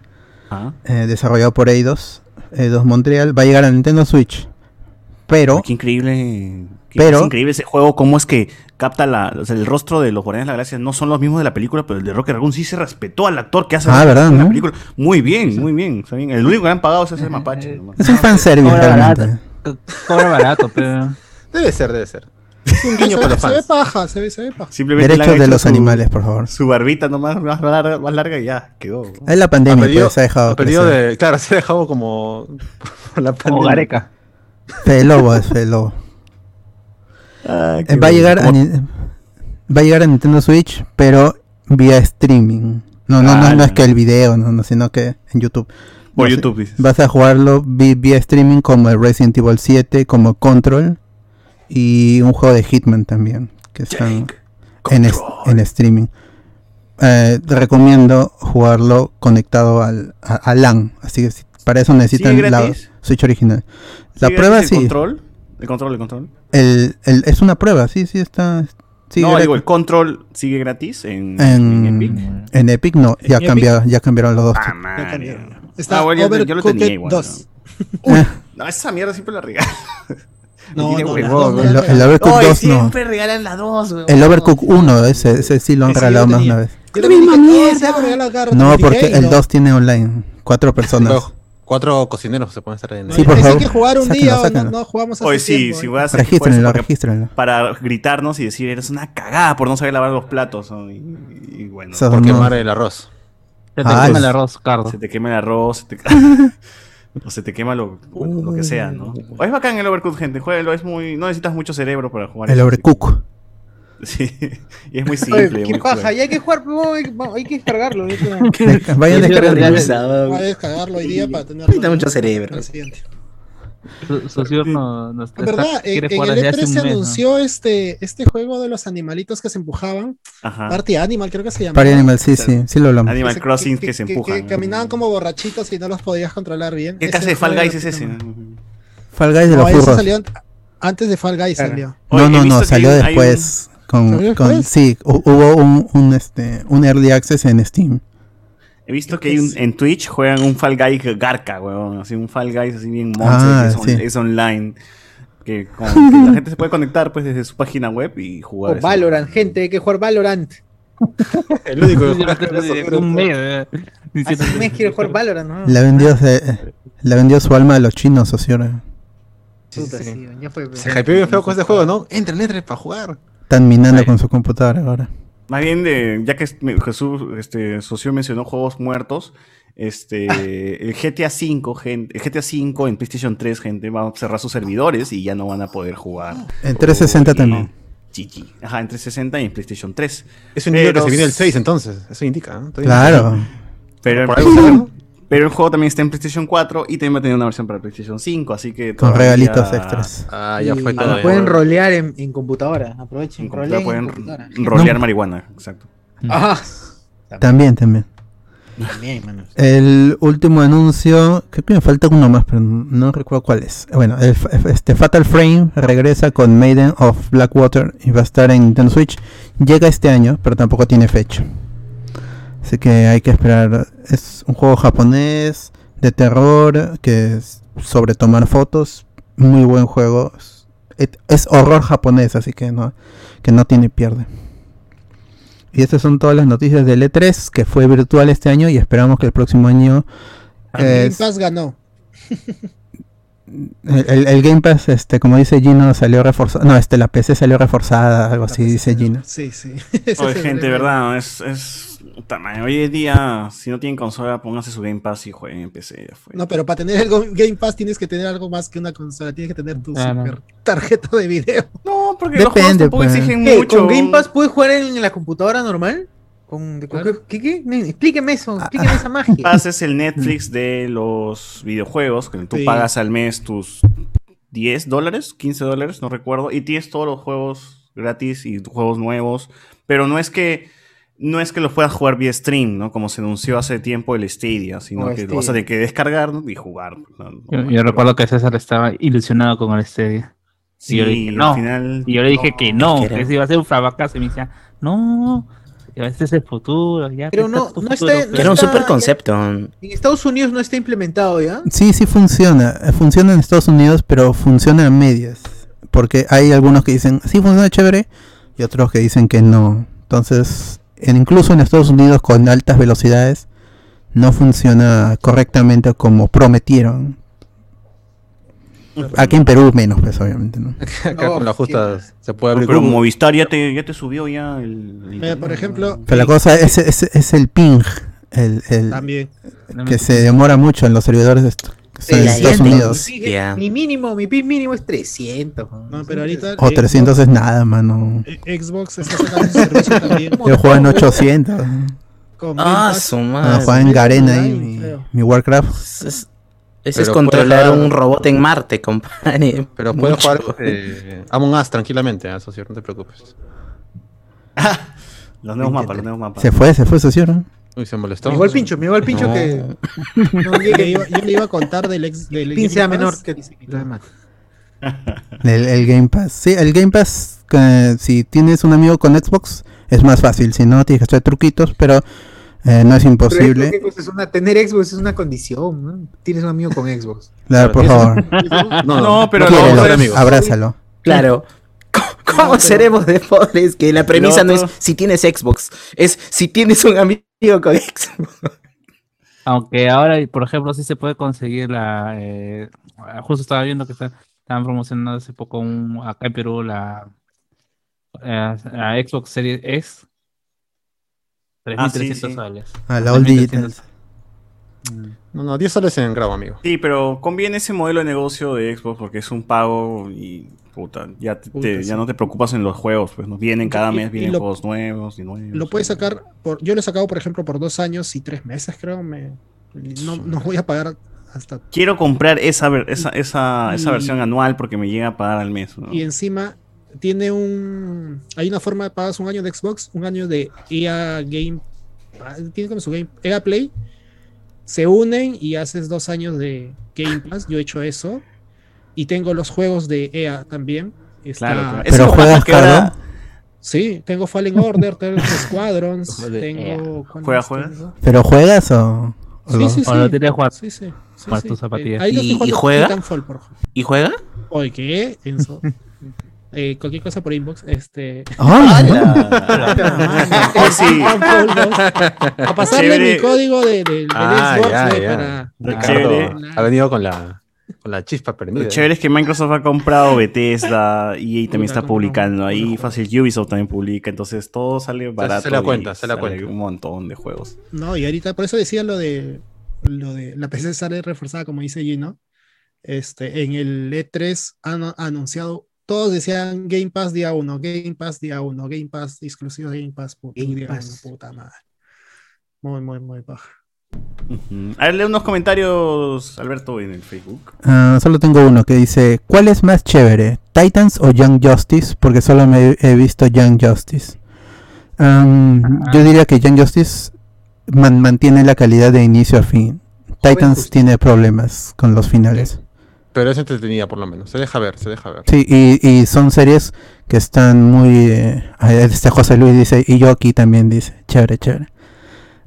Eh, desarrollado por Eidos, Eidos Montreal, va a llegar a Nintendo Switch. Pero, qué increíble. qué- Pero- es increíble ese juego, cómo es que capta la, o sea, el rostro de los Guardianes de la Galaxia. No son los mismos de la película, pero el de Rocket Raccoon sí se respetó al actor que hace Ah, la- ¿verdad, la no? película. Muy bien, muy bien. El único que han pagado es ese mapache. nomás. es un fanservice realmente. barato. Co- Cobra barato, pero. Debe ser, debe ser. Es un guiño Se, para los se ve paja, se ve, se ve paja. Simplemente Derechos de los su- animales, por favor. Su barbita nomás más larga, más larga y ya quedó. Es la Ha pandemia, perdido, pues, se ha dejado ha perdido de. Claro, se ha dejado como. la Como pandemia. Gareca. Fe lobo, es fe lobo. Ah, Eh, va a llegar a, va a llegar a Nintendo Switch, pero vía streaming. No, no, no, Ah, no es que el video, no, no, sino que en YouTube. Por Vas- YouTube, dices. Vas a jugarlo vía streaming como el Resident Evil 7, como Control y un juego de Hitman también, que están en, en streaming. Eh, te recomiendo jugarlo conectado al, a, a LAN, así que si- para eso necesitan ¿Sigue la? Switch original. La ¿Sigue prueba gratis sí, El control, el control, el control. el, el- es una prueba, sí, sí está. sigue no, digo, el control sigue gratis en, En- en Epic. En Epic no, ya Epic- cambiaron, ya cambiaron los dos. Ah, Ya cambiaron. Está Ah, bueno, yo- yo lo tenía igual, 2. No, esa mierda siempre la regalo. No, no, huevón, no, El, el. Overcook Oye, 2 no. siempre regalan la 2, weón. El Overcook 1, ese, ese sí lo han regalado más una vez. Yo también dije, no, se porque "Ey, el no". 2 tiene online. Cuatro personas. Cuatro, cocineros se pueden estar en Sí, por favor. que jugar un Sáquenlo, día, o sáquenlo. no, no jugamos Hoy sí, tiempo, si voy a hacer Regístrenlo, porque- regístrenlo. Para gritarnos y decir, eres una cagada por no saber lavar los platos. ¿no? Y, y bueno, Eso por no. quemar el arroz. Ya te Ah, quema es- el arroz, Cardo. se te quema el arroz, se te, o se te quema lo, bueno, lo que sea, ¿no? O es bacán el Overcooked, gente. Jueguelo, es muy, no necesitas mucho cerebro para jugar. El. Overcook. Sí, y es muy Oye, simple. qué muy paja, juego. ya hay que jugar, hay, que- descargarlo. Vayan Yo descargando. real- Voy a descargarlo hoy día para tenerlo. Necesita mucho cerebro. para el siguiente. Su, su señor no, está, En verdad, en, el desde E3 hace un se mes, ¿no? anunció este, este juego de los animalitos que se empujaban. Ajá. Party Animal, creo que se llama. Party Animal, sí, sí, sí lo hablamos. Animal Crossing que, se empujan. Que, caminaban como borrachitos y no los podías controlar bien. ¿Qué clase de Fall Guys es ese? Fall Guys de los furros. salió antes de Fall Guys salió. No, no, no, salió un- después. Con, ¿Salió con- sí, hu- hubo un, un, este, un early access en Steam. He visto que hay un- sí. en Twitch juegan un Fall Guy garca, weón. Así un Fall Guys así bien monster, Ah, que es, on- sí. es online. Que, con- que la gente se puede conectar pues desde su página web y jugar. O eso. Valorant, gente, hay que jugar Valorant. El único que juega eso, un mes, eh, Hace un que- mes quiero jugar Valorant, ¿no? Le vendió, se- le vendió su alma a los chinos, socio. Puta, sí, ya fue. Se hypeó bien feo con este juego, ¿no? Entren, entren para jugar. Están minando Ay. con su computadora ahora. Más bien de, ya que Jesús, este, socio mencionó juegos muertos, este, el GTA V, gente, el GTA V en PlayStation 3, gente, va a cerrar sus servidores y ya no van a poder jugar. En 360 Y- también. GG. Ajá, en 360 y en PlayStation 3. Es un indicio que Pero se viene el s- 6 entonces. Eso indica, ¿no? Claro. Pero, Por algo sale, ¿no? pero el juego también está en PlayStation 4 y también va a tener una versión para PlayStation 5, así que Con regalitos extras. Ah, ya fue todo. pueden rolear en, en computadora. Aprovechen, En pueden computadora. rolear marihuana, exacto. Ajá. También, también. También, mano. El último anuncio, creo que me falta uno más, pero no recuerdo cuál es. Bueno, el, este Fatal Frame regresa con Maiden of Blackwater y va a estar en Nintendo Switch. Llega este año, pero tampoco tiene fecha. Así que hay que esperar. Es un juego japonés de terror que es sobre tomar fotos. Muy buen juego. Es, es horror japonés, así que no, que no tiene pierde. Y estas son todas las noticias del E3, que fue virtual este año y esperamos que el próximo año... Game es- Pass ganó. el, el- el Game Pass, este, como dice Gino, salió reforzado. No, este, la PC salió reforzada, algo así dice Gino. Sí, sí. Oye, es el gente, verdad, es, es Hoy en día, si no tienen consola, pónganse su Game Pass y jueguen en PC. Ya fue. No, pero para tener el Game Pass tienes que tener algo más que una consola. Tienes que tener tu Claro. super tarjeta de video. No, porque los juegos tampoco pues. exigen ¿Qué? mucho. ¿Con Game Pass puedes jugar en la computadora normal? ¿Con, de- con Claro. qué, qué, Explíqueme eso, Ah, explíqueme esa magia. Pass es el Netflix de los videojuegos, que tú Sí. pagas al mes tus 10 dólares, 15 dólares, no recuerdo, y tienes todos los juegos gratis y juegos nuevos, pero no es que no es que los puedas jugar vía stream, ¿no? Como se anunció hace tiempo el Stadia, sino Oh, que lo vas a Stadia. tener que descargar y jugar. ¿no? Yo, yo recuerdo que César estaba ilusionado con el Stadia. Sí, y yo le dije, al no. final- Y yo le dije que no, que ese iba a ser un fracaso. Y me decía, no, este es el futuro. Ya Pero está no- no futuro, está- pues". Que era un super concepto. En Estados Unidos no está implementado ya. Sí, sí funciona. Eh, Funciona en Estados Unidos, pero funciona a medias. Porque hay algunos que dicen, sí funciona chévere, y otros que dicen que no. Entonces, en- incluso en Estados Unidos con altas velocidades, no funciona correctamente como prometieron. Aquí en Perú menos, pues obviamente, ¿no? Acá con la justa se puede abrir Pero. Movistar ya te, ya te subió ya el... Mira, por ejemplo, Pero la cosa es, es, es el ping, el, el- también. que se demora mucho en los servidores de est- en Estados Unidos. Mi, mínimo, mi PIB mínimo es 300. No, pero ahorita. O 300 es nada, mano. Xbox, Xbox está sacando su servicio también. Yo juego en 800. Con Game Ah, su Ah, madre. juega en Garena ahí, mi, mi Warcraft. Ese es, ese es controlar jugar- un robot en Marte, compadre. Pero puedes jugar este, Among Us tranquilamente, ¿eh? socio, no te preocupes. Los nuevos mapas, los nuevos mapas. Se fue, se fue, socio, ¿no? Uy, se Me molestó. llegó el pincho, me llegó el pincho No. que. No, yo, le iba, yo le iba a contar del ex. Del Pin sea Game menor que lo demás. El, el Game Pass. Sí, el Game Pass, que si tienes un amigo con Xbox, es más fácil. Si no, tienes que hacer truquitos. Pero Eh, no es Pero imposible. Xbox es una- tener Xbox es una condición, ¿no? Tienes un amigo con Xbox. Claro, por favor. No, pero lo otro es- abrázalo. Claro. ¿Cómo seremos de pobres? Que la premisa no es si tienes Xbox, es si tienes un amigo con Xbox. Aunque ahora, por ejemplo, sí se puede conseguir la. eh, justo estaba viendo que está- estaban promocionando hace poco un, acá en Perú la, eh, la Xbox Series X. Ah, sí, 3.300 sí. soles. Ah, la All 3.300. Digital. No, no, 10 soles en grado, amigo. Sí, pero conviene ese modelo de negocio de Xbox porque es un pago y puta, ya, te- Puta, te- sí. ya no te preocupas en los juegos, pues nos vienen cada Y- mes, vienen lo- juegos nuevos y nuevos. Lo puedes sacar, por, yo lo he sacado, por ejemplo, por dos años y tres meses, creo. Me, no, no voy a pagar hasta. Quiero comprar esa, esa, esa, esa versión anual porque me llega a pagar al mes. ¿no? Y encima tiene un. Hay una forma de pagas un año de Xbox, un año de EA Game. ah, Tiene como su Game. EA Play. Se unen y haces dos años de Game Pass. Yo he hecho eso. Y tengo los juegos de EA también. Está- Claro, claro. Pero juegas, que ahora-. Sí, tengo Fallen Order, tengo Squadrons, de tengo. ¿cuál ¿Juega, más juega? tengo? ¿Pero juegas o.? o Sí, no? sí, sí. O lo tienes jugar. Sí, sí. sí, tus zapatillas. Eh, ahí lo ¿Y- y juega? Titanfall, por. ¿Y juega? Oye, ¿qué? Enzo. Eh, cualquier cosa por inbox. Este. ¡Ah! Oh, sí. A pasarle Chévere. mi código de, de, del Ah, Xbox ya, eh, ya. para. Ricardo ha venido con la, con la chispa Lo prendida. chévere es que Microsoft ha comprado Bethesda y también está publicando ahí. Fácil Ubisoft también publica. Entonces todo sale barato. la y cuenta, se la cuenta. Un montón de juegos. No, y ahorita por eso decía lo de lo de la PC sale reforzada, como dice Gino. Este, en el E3 han ha anunciado, todos decían Game Pass día 1, Game Pass día 1, Game Pass exclusivo Game Pass, puta, Game día Pass. uno, puta madre. Muy, muy, muy baja. A ver, lee unos comentarios, Alberto, en el Facebook. Ah, solo tengo uno que dice: ¿Cuál es más chévere, Titans o Young Justice? Porque solo me he visto Young Justice. Yo diría que Young Justice man- mantiene la calidad de inicio a fin. Titans justo. tiene problemas con los finales. Pero es entretenida por lo menos. Se deja ver, se deja ver. Sí, y, y son series que están muy... eh, ah, este José Luis dice, y yo aquí también dice, chévere, chévere.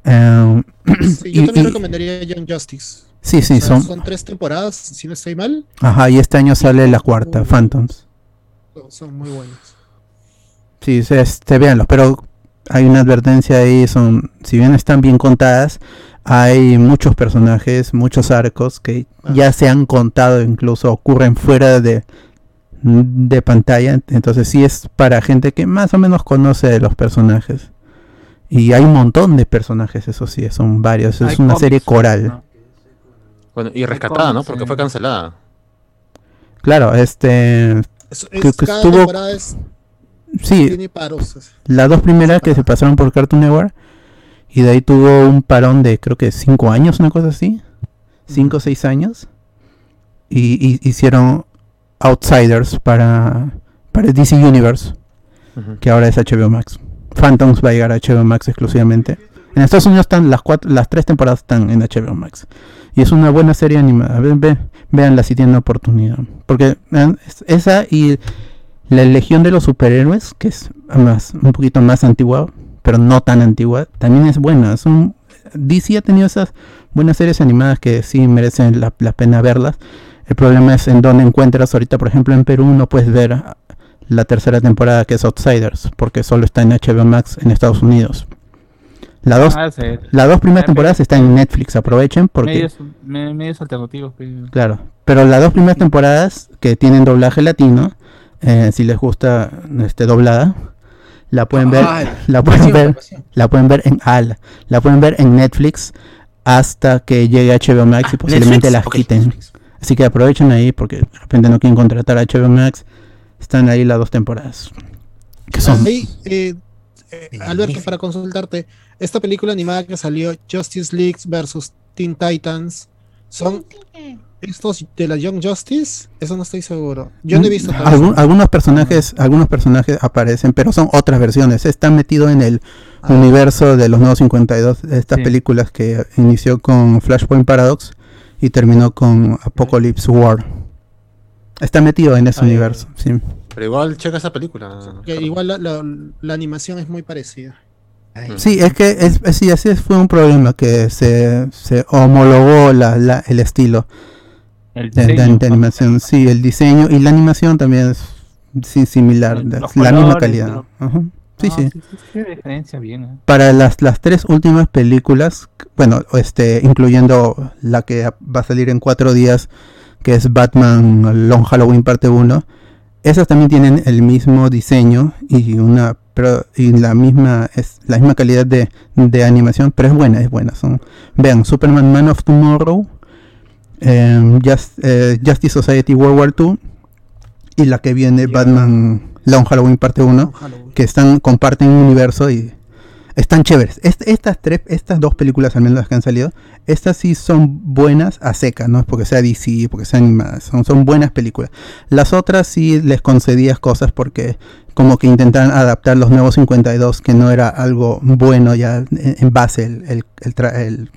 Sí, yo y- también y- recomendaría Young Justice. sí, sí, O sea, son... son tres temporadas, si no estoy mal, Ajá, y este año sale la cuarta, Phantoms. son- son muy buenos. Sí, se, este, véanlos, pero hay una advertencia ahí, son, si bien están bien contadas, hay muchos personajes, muchos arcos que Ah. ya se han contado, incluso ocurren fuera de, de pantalla, entonces sí es para gente que más o menos conoce de los personajes. Y hay un montón de personajes, eso sí, son varios, es Hay una cómics, serie coral. ¿no? Bueno, y rescatada, ¿no? Porque fue cancelada. Claro, este, Es, es- que cada estuvo- temporada es- sí, tiene paros. Las dos primeras que se pasaron por Cartoon Network y de ahí tuvo un parón de creo que cinco años, una cosa así. Cinco o seis años. Y, y hicieron Outsiders para, para DC Universe, que ahora es HBO Max. Phantoms va a llegar a HBO Max exclusivamente. En Estados Unidos están las cuatro, las tres temporadas están en HBO Max. Y es una buena serie animada. Ve, ve- si tienen oportunidad. Porque es- esa y la Legión de los Superhéroes, que es más, un poquito más antigua, pero no tan antigua, también es buena. Son, DC ha tenido esas buenas series animadas que sí merecen la, la pena verlas. El problema es en dónde encuentras ahorita, por ejemplo, en Perú no puedes ver la tercera temporada que es Outsiders, porque solo está en HBO Max en Estados Unidos. La dos, Ah, sí. las dos primeras Ah, temporadas están en Netflix, aprovechen porque... Medios, me- medios alternativos. pues. Claro, pero las dos primeras temporadas que tienen doblaje latino, eh, si les gusta este doblada, la pueden ver, la pueden pasión, ver, pasión. la pueden ver en AL, la pueden ver en Netflix hasta que llegue HBO Max y Ah, posiblemente Netflix, las quiten. Netflix. Así que aprovechen ahí porque de repente no quieren contratar a HBO Max, están ahí las dos temporadas. Que son Ahí, eh, eh, Alberto, para consultarte, esta película animada que salió, Justice League versus Teen Titans, ¿son estos de la Young Justice? Eso no estoy seguro. Yo no he visto. Algún- algunos personajes, algunos personajes aparecen, pero son otras versiones. Está metido en el Ah. universo de los nuevos 52, de estas Sí. películas que inició con Flashpoint Paradox y terminó con Apocalypse War. Está metido en ese universo, sí. Pero igual checa esa película. Que igual la, la- la animación es muy parecida. Sí, es que es, es- sí, así fue un problema que se, se homologó la, la- el estilo El de, de- diseño. de animación. Sí, el diseño y la animación también es sí, similar, de- la misma calidad. Ajá. Sí, No, sí. sí, sí, sí, diferencia bien. ¿eh? Para las, las tres últimas películas, bueno, este, incluyendo la que va a salir en cuatro días, que es Batman Long Halloween parte 1, esas también tienen el mismo diseño y una pero, y la misma es la misma calidad de, de animación, pero es buena, es buena. Son, vean, Superman Man of Tomorrow, em, Just- eh, Justice Society World War 2 y la que viene Batman Long Halloween parte 1 que están comparten un universo y están chéveres. Est- estas tres, estas dos películas, al menos las que han salido, estas sí son buenas a seca, no es porque sea DC, porque sea animadas, son, son buenas películas. Las otras sí les concedías cosas porque como que intentaban adaptar los nuevos 52, que no era algo bueno ya en, base el, el-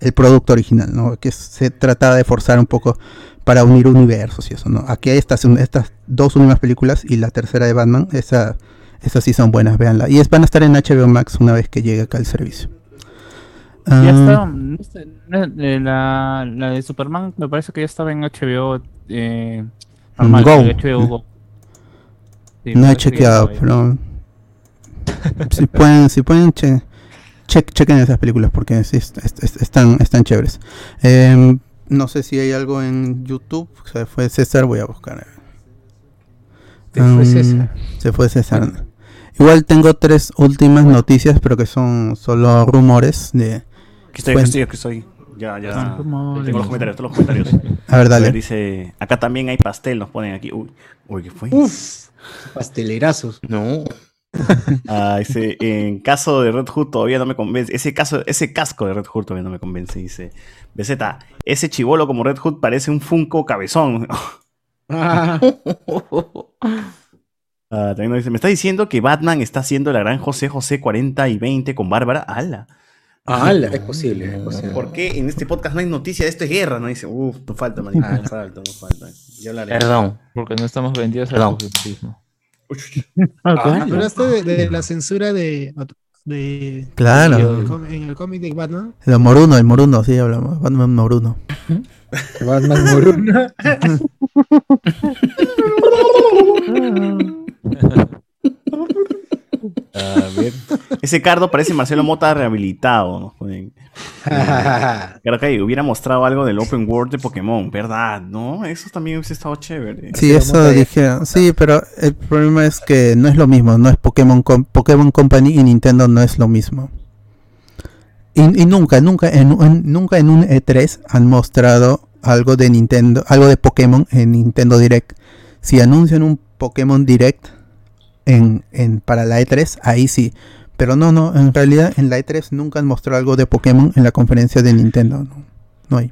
el producto original, ¿no? Que se trataba de forzar un poco para unir universos y eso, ¿no? Aquí estas, estas dos últimas películas y la tercera de Batman, esa, esas sí son buenas, véanla. Y es, van a estar en HBO Max una vez que llegue acá el servicio. Ya Ah, está, no sé, no, eh, la, la de Superman me parece que ya estaba en HBO eh, normal, Go. HBO Go. Sí, no he ya chequeado, pero si pueden, si pueden che- che- chequen esas películas porque sí, están, están chéveres. Em, no sé si hay algo en YouTube. Se fue César, voy a buscar. Se fue Mm, César. Se fue César. Igual tengo tres últimas noticias, pero que son solo rumores de. Aquí estoy, aquí Fuente. estoy, aquí estoy. Ya, ya. Ah. Tengo los comentarios, todos los comentarios. A ver, dale. dice, acá también hay pastel, nos ponen aquí. Uy, uy ¿qué fue? Uf, pastelerazos. No. Ah, dice, en caso de Red Hood todavía no me convence. Ese caso, ese casco de Red Hood todavía no me convence, dice. BZ, ese chivolo como Red Hood parece un Funko cabezón. Ah, Ah, también nos dice, me está diciendo que Batman está haciendo la gran José José 40 y 20 con Bárbara. ¡Hala! ala, es posible, es posible. ¿Por qué en este podcast no hay noticia de esto es guerra? No dice, uff, no falta, no falta, no falta. Ya hablaré. Perdón. Porque no estamos vendidos al. Ah, Hablaste de, de la censura de. de Claro. en el com- en el cómic de Batman. El Moruno, el Moruno, sí, hablamos. Batman Moruno. Batman Moruna. A ver. Ese cardo parece Marcelo Mota rehabilitado. Claro que hubiera mostrado algo del open world de Pokémon, ¿verdad? ¿No? Eso también hubiese estado chévere. Sí, eso dijeron. Sí, pero el problema es que no es lo mismo. No es Pokémon, Com- Pokémon Company y Nintendo no es lo mismo. Y, y nunca, nunca en, un- nunca en un E3 han mostrado algo de Nintendo, algo de Pokémon en Nintendo Direct. Si anuncian un Pokémon Direct en, en, para la E3, ahí sí. Pero no, no, en realidad en la E3 nunca han mostrado algo de Pokémon en la conferencia de Nintendo. No, hay.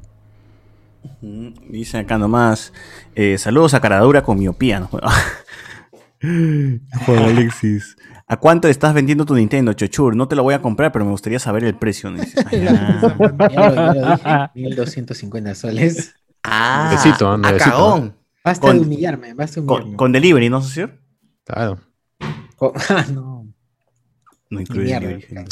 Dice acá nomás. eh, saludos a Caradura con miopía. ¿no? Alexis. ¿A cuánto estás vendiendo tu Nintendo, Chochur? No te lo voy a comprar, pero me gustaría saber el precio. ¿no? Dice, "Ay, ah". Ya lo, ya lo dije, 1250 soles. Ah, Necesito, a necesito. cagón. Basta Con- de humillarme, basta de humillarme. con delivery, ¿no, socio? Claro. Con- ah, no. No incluye Mierda, delivery. claro.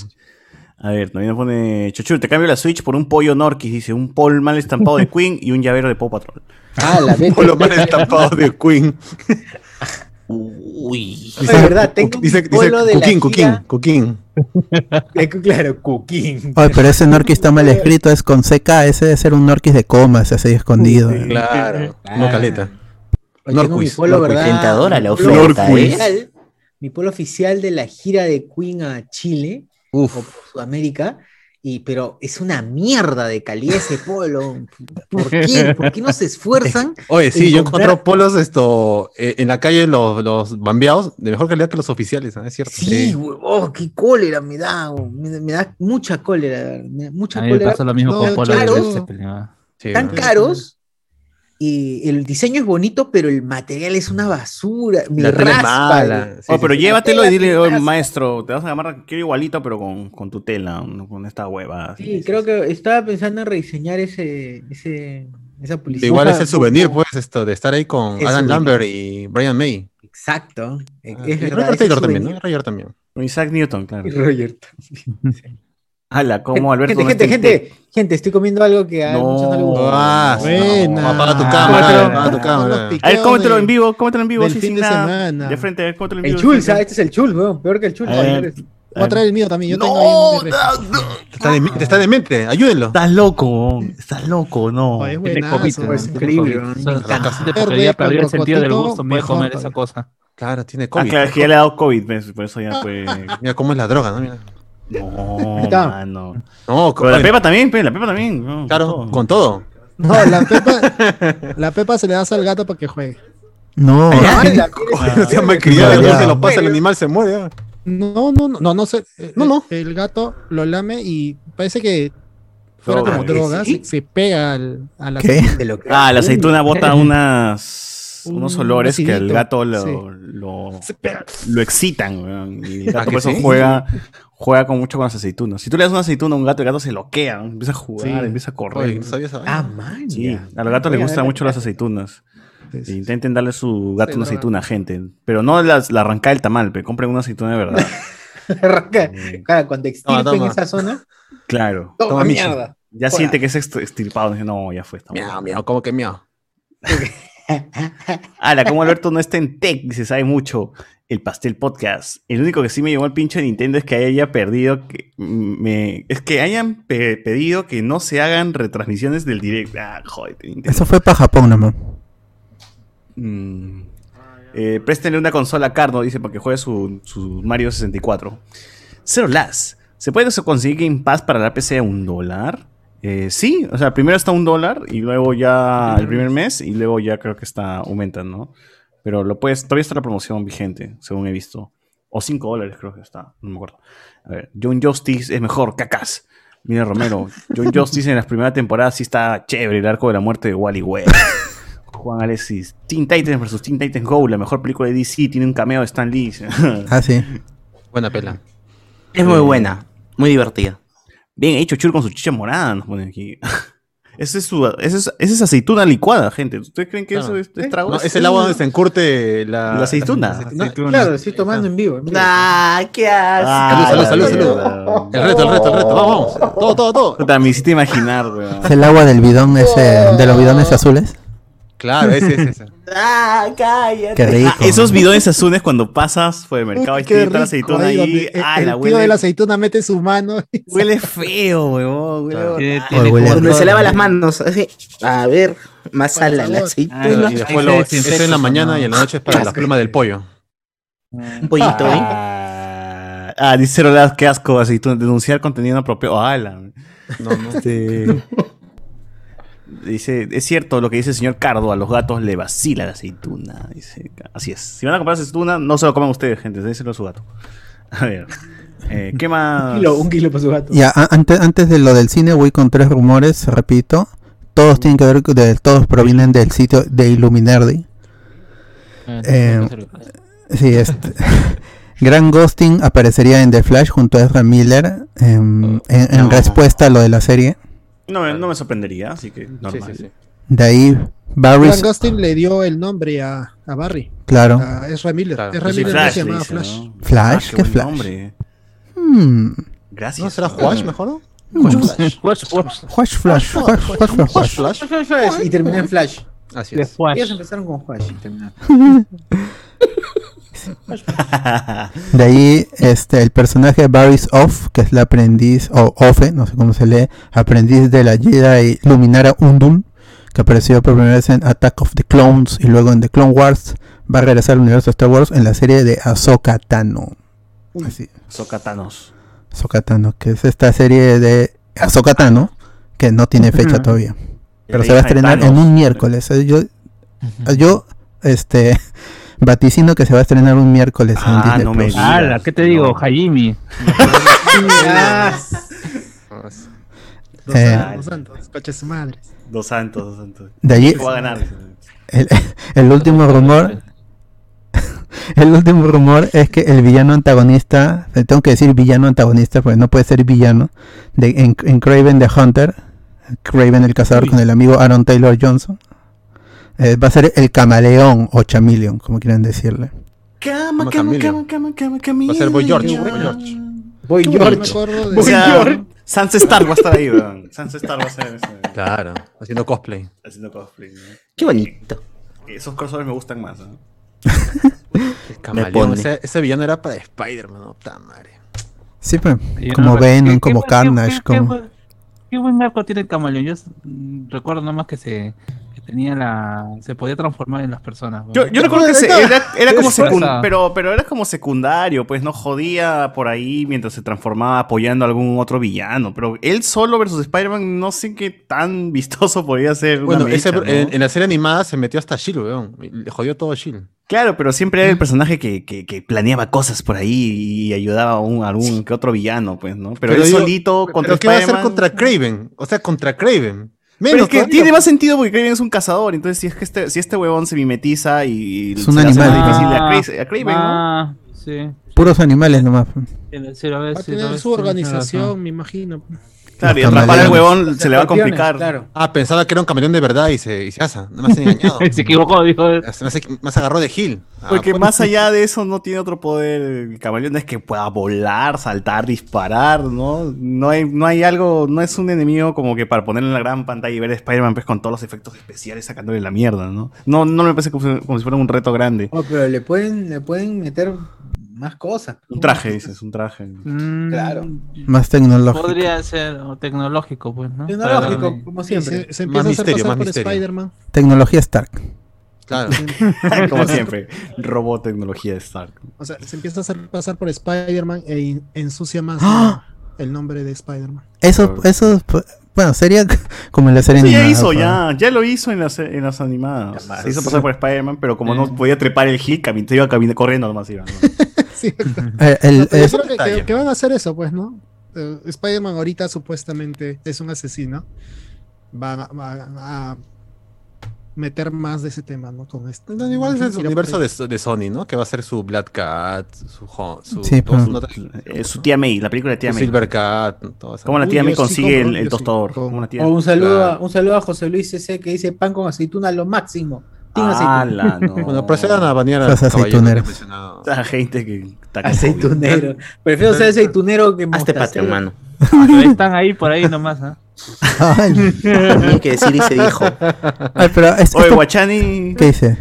A ver, también nos pone Chochur, te cambio la Switch por un pollo Norquis, dice, un Paul mal estampado de Queen y un llavero de Paw Patrol. Ah, la vete. Por lo menos estampado de Queen. Uy. De verdad, tengo un dice, dice polo de la Cuquín, Cuquín, gira- Cuquín. Eh, Claro, Cooking. Oye, pero ese Norquis está mal escrito, es con CK, ese debe ser un Norquis de comas, así escondido. eh. Claro, no caleta. Oye, mi Norquis. ¿verdad? Tentadora la Mi polo oferta, ¿eh? oficial- Mi polo oficial de la gira de Queen a Chile o Uf. por Sudamérica. Y, pero es una mierda de calidad ese polo. ¿Por qué? ¿Por qué no se esfuerzan? Oye, sí, en yo he comprar- encontrado polos esto, eh, en la calle, los, los bambeados, de mejor calidad que los oficiales, ¿ah? es cierto. Sí, huevón, qué cólera me da. Me, me da mucha cólera. me da mucha A mí me cólera. pasa lo mismo No, con Polo de Zeppelin, ah. Sí, Tan ¿no? caros. Y el diseño es bonito, pero el material es una basura. La tela es mala. Sí, oh, pero sí. llévatelo y dile, te "Oye, raspa". maestro, te vas a llamar, quiero igualito, pero con, con tu tela, con esta hueva. Sí, creo que estaba pensando en rediseñar ese, ese, esa publicidad. Igual es el souvenir, pues, esto, de estar ahí con Es Adam. Lambert y Brian May. Exacto. Es Ah, Y verdad, Roger Taylor es también, ¿no? Roger también. Isaac Newton, claro. Y Roger Hala, como Alberto Gente, no gente, gente, gente, estoy comiendo algo que a muchos no les gusta. Ah, Buena. Apaga tu Ah, cámara, apaga tu ah, cámara. A ver, cómetelo de- en vivo, cómetelo en vivo, del así fin sin de nada. semana. De frente, a ver, cómetelo en El vivo. chul, de frente. ¿sabes? Este es el chul, weón. Peor que el chul. Voy a traer el mío también. Yo tengo No, ahí mi refri. Te está, de, te está demente, ayúdenlo. Estás loco, estás loco, no. Es Tiene buenazo. COVID, Es increíble, COVID. weón. O sea, Me encanta. porque Verde ya perdió el sentido del gusto, me comer comer. esa cosa. Claro, tiene Ah, COVID. claro, es que ya le ha dado COVID, ¿ves? por eso ya fue. Mira cómo es la droga, ¿no? Mira. No, mano. No, Pero la con- pepa también, pe, la pepa también. no, Claro, todo. con todo. No, la pepa, la pepa se le das al gato para que juegue. No, No no ya. se lo pasa, el animal se muere. ya. No, no, no, no, no sé. eh, No, no. El gato lo lame y parece que fuera Droga. como droga, ¿Sí? se, se pega al, a la que- Ah, la aceituna bota unas, Un unos olores que al acidito, gato lo, sí. lo, excitan. Y el ¿Ah, gato por eso sí? juega, juega con mucho con las aceitunas. Si tú le das una aceituna a un gato, el gato se loquea, ¿no? empieza a jugar, Sí. empieza a correr. Oye, no sabía esa Ah, man. Sí, ya. a los gatos les Voy a gustan mucho las aceitunas. Sí, sí. Intenten darle su gato Sí, una aceituna, gente. Pero no las, la arranca del tamal, pero compren una aceituna de verdad. Arranca. Claro, cuando extirpen Toma, toma. esa zona. claro. Toma, mierda. Ya siente que es ext- extirpado. Dice, no, ya fue. Miau, miau, como que miau. Ala, como Alberto no está en tech, dice, sabe mucho. El Pastel Podcast. El único que sí me llevó el pinche de Nintendo es que haya perdido que me es que hayan pe- pedido que no se hagan retransmisiones del direct. Ah, joder, Nintendo. eso fue para Japón nomás. Mm. Eh, préstenle una consola a Cardo, dice, para que juegue su, su Mario 64. Zero Last. ¿Se puede conseguir Game Pass para la PC a un dólar? Eh, sí, o sea, primero está un dólar y luego ya el primer mes y luego ya creo que está aumentan, ¿no? Pero lo puedes, todavía está la promoción vigente, según he visto. O 5 dólares creo que está, no me acuerdo. A ver, John Justice es mejor, cacas. Mira Romero, John Justice en las primeras temporadas sí está chévere, el arco de la muerte de Wally West. Juan Alexis, Teen Titans vs Teen Titans Go, la mejor película de DC, tiene un cameo de Stan Lee. Ah, sí. Buena pela. Es muy buena, muy divertida. Bien hecho, Chur con su chicha morada, nos ponen aquí. Esa es, su, esa es, esa es aceituna licuada, gente. ¿Ustedes creen que Claro. eso es, es trago? No, es el agua donde se encurte la, La aceituna. No, Claro, estoy tomando en vivo. ¡Ah, qué asco! Ah, Salud, salud, salud, mierda. El reto, el reto, el reto. Vamos, vamos. Todo, todo, todo. Me hiciste imaginar, weón. Es el agua del bidón ese, de los bidones azules. Claro, ese, ese, ese. ¡Ah, cállate! Qué rico. Ah, esos bidones azules cuando pasas por el mercado y Uy, toda la aceituna ahí ahí. el- ah, el la tío huele, de la aceituna mete su mano y huele feo, weón. Huele ah, Cuando se lava las manos, así. A ver, más sal la. Ah, aceituna. Y después lo, eso en la ¿no? mañana y en la noche es para la pluma del pollo. Un pollito, ¿eh? Ah, ah, dice Rolas, qué asco, aceituna. Denunciar contenido apropiado. Ah, la- No, no. Este, Dice, es cierto lo que dice el señor Cardo, a los gatos le vacila la aceituna. Dice, así es. Si van a comprar aceituna, no se lo coman ustedes, gente, déselo a su gato. A ver, eh, ¿qué Un más? kilo, un kilo para su gato. Ya, antes, antes de lo del cine voy con tres rumores, repito. Todos tienen que ver, con- de, todos provienen del sitio de Illuminati. Eh, Sí, este. Gran Ghosting aparecería en The Flash junto a Ezra Miller em, en, en No. respuesta a lo de la serie. No, me- no me sorprendería, así que normal. Sí, sí, sí. De ahí, Barry, Grant Gustin le dio el nombre a, a Barry, claro. a Ezra Miller. Claro. Ezra Miller no Flash, se llamaba dice, Flash. ¿no? Flash, qué ¿qué buen Flash? nombre. Hmm. Gracias. ¿No será Juash mejor? no? Flash, Flash. Flash, Flash, Flash, Flash, Flash, Flash. Flash, Flash, Y terminé en Flash. Así es. Flash. Ellos empezaron con Flash y terminaron. De ahí, este, el personaje Barry's Off, que es la aprendiz, o Ofe, no sé cómo se lee, aprendiz de la Jedi Luminara Undul, que apareció por primera vez en Attack of the Clones y luego en The Clone Wars, va a regresar al universo de Star Wars en la serie de Ahsoka Tano. Así. Ahsoka Tano, que es esta serie de Ahsoka Tano, que no tiene fecha todavía. Pero se va a estrenar en Thanos. un miércoles. Yo, yo este, vaticino que se va a estrenar un miércoles en Ah, Disney no me. ¡Hala! ¿Qué te digo, No. Jaime? Ah, Dos Eh, santos, dos santos, coches su madre. Dos santos, dos santos. De allí, ¿Qué va a ganar? el, el último rumor, el último rumor es que el villano antagonista, eh, tengo que decir villano antagonista porque no puede ser villano, de, en, en Craven the Hunter, Craven el cazador con el amigo Aaron Taylor Johnson, Eh, va a ser el camaleón o chameleon, como quieran decirle. Cama, Cama, cama, cama, cama, cama, Va a ser Boy George. Boy George. Boy George. O sea, Sans Star va a estar ahí, weón. Sans Star va a ser ese- Claro, haciendo cosplay. haciendo cosplay. ¿no? Qué bonito. Esos crossovers me gustan más. ¿no? El camaleón. Ese, ese villano era para Spider-Man, no, puta madre. Sí, pues, como no, Venom, ¿qué- qué como Carnage, qué- como... Qué, buen- qué buen arco tiene el camaleón. Yo recuerdo nomás que se tenía la se podía transformar en las personas. Yo, yo recuerdo que se- era, era como Fuerza. secun- pero, pero era como secundario, pues no jodía por ahí mientras se transformaba apoyando a algún otro villano. Pero él solo versus Spider-Man, no sé qué tan vistoso podía ser. Bueno, mecha, ese, ¿no? en, en la serie animada se metió hasta Shield, weón. Le jodió todo a Shield. Claro, pero siempre era el personaje que, que, que planeaba cosas por ahí y ayudaba a un, a algún que otro villano, pues, ¿no? Pero, él digo, solito contra ¿Pero qué va a hacer Spider-Man- contra Craven? O sea, contra Craven. Pero Menos es que todavía. tiene más sentido porque Kraven es un cazador. Entonces, si es que este, si este huevón se mimetiza y Es un se le hace más animal. difícil a, Ah, a Kraven, ¿no? Ah, sí. Puros animales nomás. Sí, sí, lo ves, Va a sí, lo tener ves, su organización, me imagino. Claro, y atrapar al huevón se le va a complicar. Claro. Ah, pensaba que era un camaleón de verdad y se, y se asa. No me has engañado. se equivocó, dijo. Se más agarró de Gil. Ah, Porque pues, más allá de eso no tiene otro poder el camaleón, es que pueda volar, saltar, disparar, ¿no? No hay, no hay algo, no es un enemigo como que para ponerlo en la gran pantalla y ver a Spider-Man pues, con todos los efectos especiales sacándole la mierda, ¿no? No, no me parece como, si- como si fuera un reto grande. Oh, pero le pueden, le pueden meter más cosas. Un traje, dices, un traje. Mm, Claro. Más tecnológico. Podría ser o tecnológico, pues, ¿no? Tecnológico, Para- como Sí, siempre. se, se Más empieza a misterio, hacer más pasar por misterio. Spider-Man. Tecnología Stark. Claro. como siempre, robot tecnología Stark. O sea, se empieza a hacer pasar por Spider-Man e ensucia más ¡Ah! el nombre de Spider-Man. Eso, eso, bueno, sería como en la serie Sí, ya animada, hizo, ya, ya lo hizo en las, en las animadas. Se hizo pasar por Spider-Man, pero como no podía trepar el hit, cami- te iba camin- corriendo nomás iba. ¿no? Sí. El- Pero yo es- creo que, que- detalle. que van a hacer eso, pues, ¿no? Eh, Spider-Man ahorita supuestamente es un asesino. Van a, van a meter más de ese tema, ¿no? Con esto. No, igual es el universo de, de Sony, ¿no? Que va a ser su Black Cat, su, su, Sí, todo pues. su- Eh, su tía May, la película de tía May. Silver Cat, todo eso. ¿Cómo la Uy, tía May sí consigue el, el yo sí tostador? compro. ¿Cómo la tía? O un saludo, Claro. a, un saludo a José Luis CC que dice pan con aceituna lo máximo. ¡Hala, no! Bueno, procedan a banear a Los caballero aceituneros. mencionado. Esa gente que está Aceitunero. Prefiero ser aceitunero que Hazte patria, hermano. Están ahí por ahí nomás, ¿ah? Hay que decir y se dijo. ay, pero es- Oye, esto- Guachani. ¿qué dice?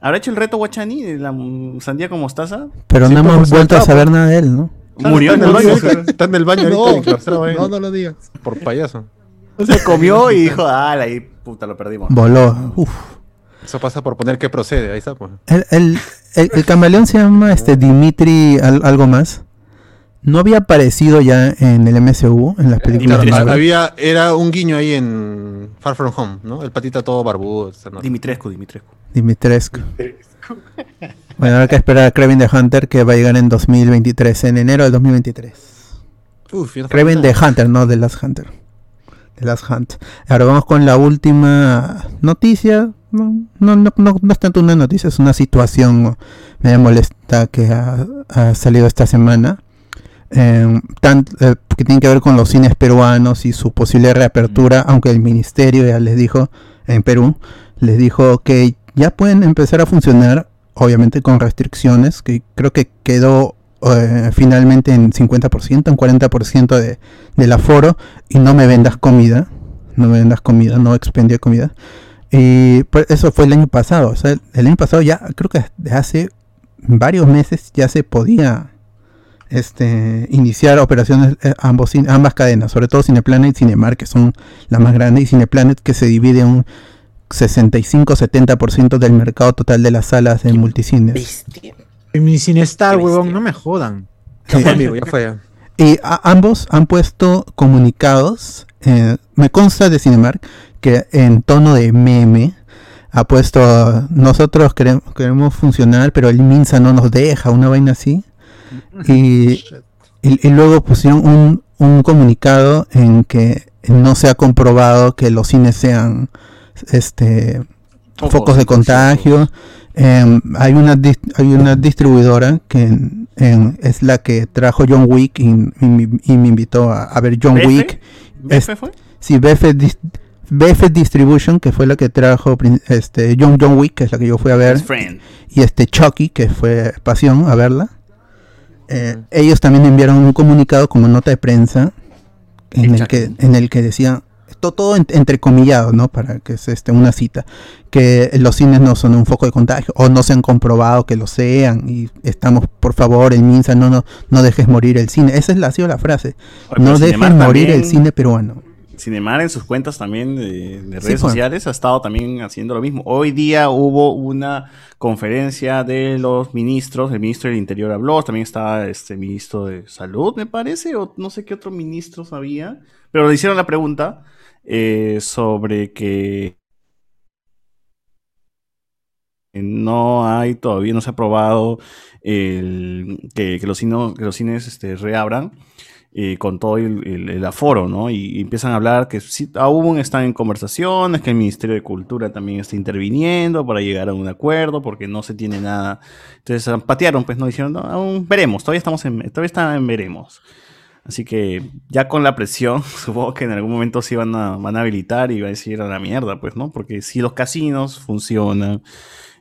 ¿Habrá hecho el reto Guachani de la sandía con mostaza? Pero Sí, no hemos vuelto a saber nada de él, ¿no? Murió en el baño. Está en el baño No, ahorita no, no lo digas. por payaso. Se comió y dijo, ah, ahí puta, lo perdimos. Voló. Uf. Eso pasa por poner que procede, ahí está, pues. El, el, el- el camaleón se llama este Dimitri al- algo más. No había aparecido ya en el MCU, en las películas de Dimitri. Había, era un guiño ahí en Far From Home, ¿no? El patita todo barbudo. nota. Dimitrescu, Dimitrescu. Dimitrescu. Bueno, ahora hay que esperar a Kraven the Hunter que va a llegar en 2023, en enero del 2023. Uf, no Kraven the. Hunter, no The Last Hunter. The Last Hunt. Ahora vamos con la última noticia. No, no, no, no, es tanto una noticia, es una situación media molesta que ha, ha salido esta semana. Eh, tan- eh, que tiene que ver con los cines peruanos y su posible reapertura, aunque el ministerio ya les dijo en Perú, les dijo que ya pueden empezar a funcionar, obviamente con restricciones, que creo que quedó eh, finalmente en 50%, en 40% de, del aforo, y no me vendas comida, no me vendas comida, no expendía comida. Y pues, eso fue el año pasado, o sea, el año pasado ya, creo que de hace varios meses ya se podía este, iniciar operaciones eh, ambos, ambas cadenas, sobre todo Cineplanet y Cinemark, que son las más grandes, y Cineplanet que se divide un 65-70% del mercado total de las salas de multicines. Bestia. En mi Cinestar, Qué huevón, no me jodan. Ya fue, amigo, ya fue. Y a- ambos han puesto comunicados, eh, me consta de Cinemark, que en tono de meme ha puesto, nosotros queremos, queremos funcionar, pero el Minsa no nos deja, una vaina así. Y, y- y luego pusieron un, un comunicado en que no se ha comprobado que los cines sean este focos de contagio. Em, hay, una hay una distribuidora que en- en- es la que trajo John Wick y, y me- y me invitó a, a ver John. Wick. ¿BF fue? Sí, BF, dis- BF Distribution, que fue la que trajo este, John John Wick, que es la que yo fui a ver, y este Chucky, que fue Pasión, a verla. Eh, ellos también enviaron un comunicado como nota de prensa en el que, en el que decía todo, todo en- entrecomillado, ¿no? Para que es este, una cita, que los cines no son un foco de contagio o no se han comprobado que lo sean y estamos, por favor, el Minsa, no, no, no dejes morir el cine. Esa es la, ha sido la frase. Oye, no dejes morir el cine peruano. Cinemar en sus cuentas también de, redes pues. sociales ha estado también haciendo lo mismo. Hoy día hubo una conferencia de los ministros, el ministro del Interior habló, también estaba este ministro de Salud, me parece, o no sé qué otro ministro había, pero le hicieron la pregunta eh, sobre que no hay todavía, no se ha aprobado que, los, cines este, reabran eh, con todo el, aforo. Y, empiezan a hablar que aún están en conversaciones, que el Ministerio de Cultura también está interviniendo para llegar a un acuerdo, porque no se tiene nada. Entonces patearon, pues no dijeron, no, aún veremos, todavía estamos en, todavía está en veremos. Así que ya con la presión, supongo que en algún momento sí van a, van a habilitar y va a decir a la mierda, pues, ¿no? Porque si los casinos funcionan,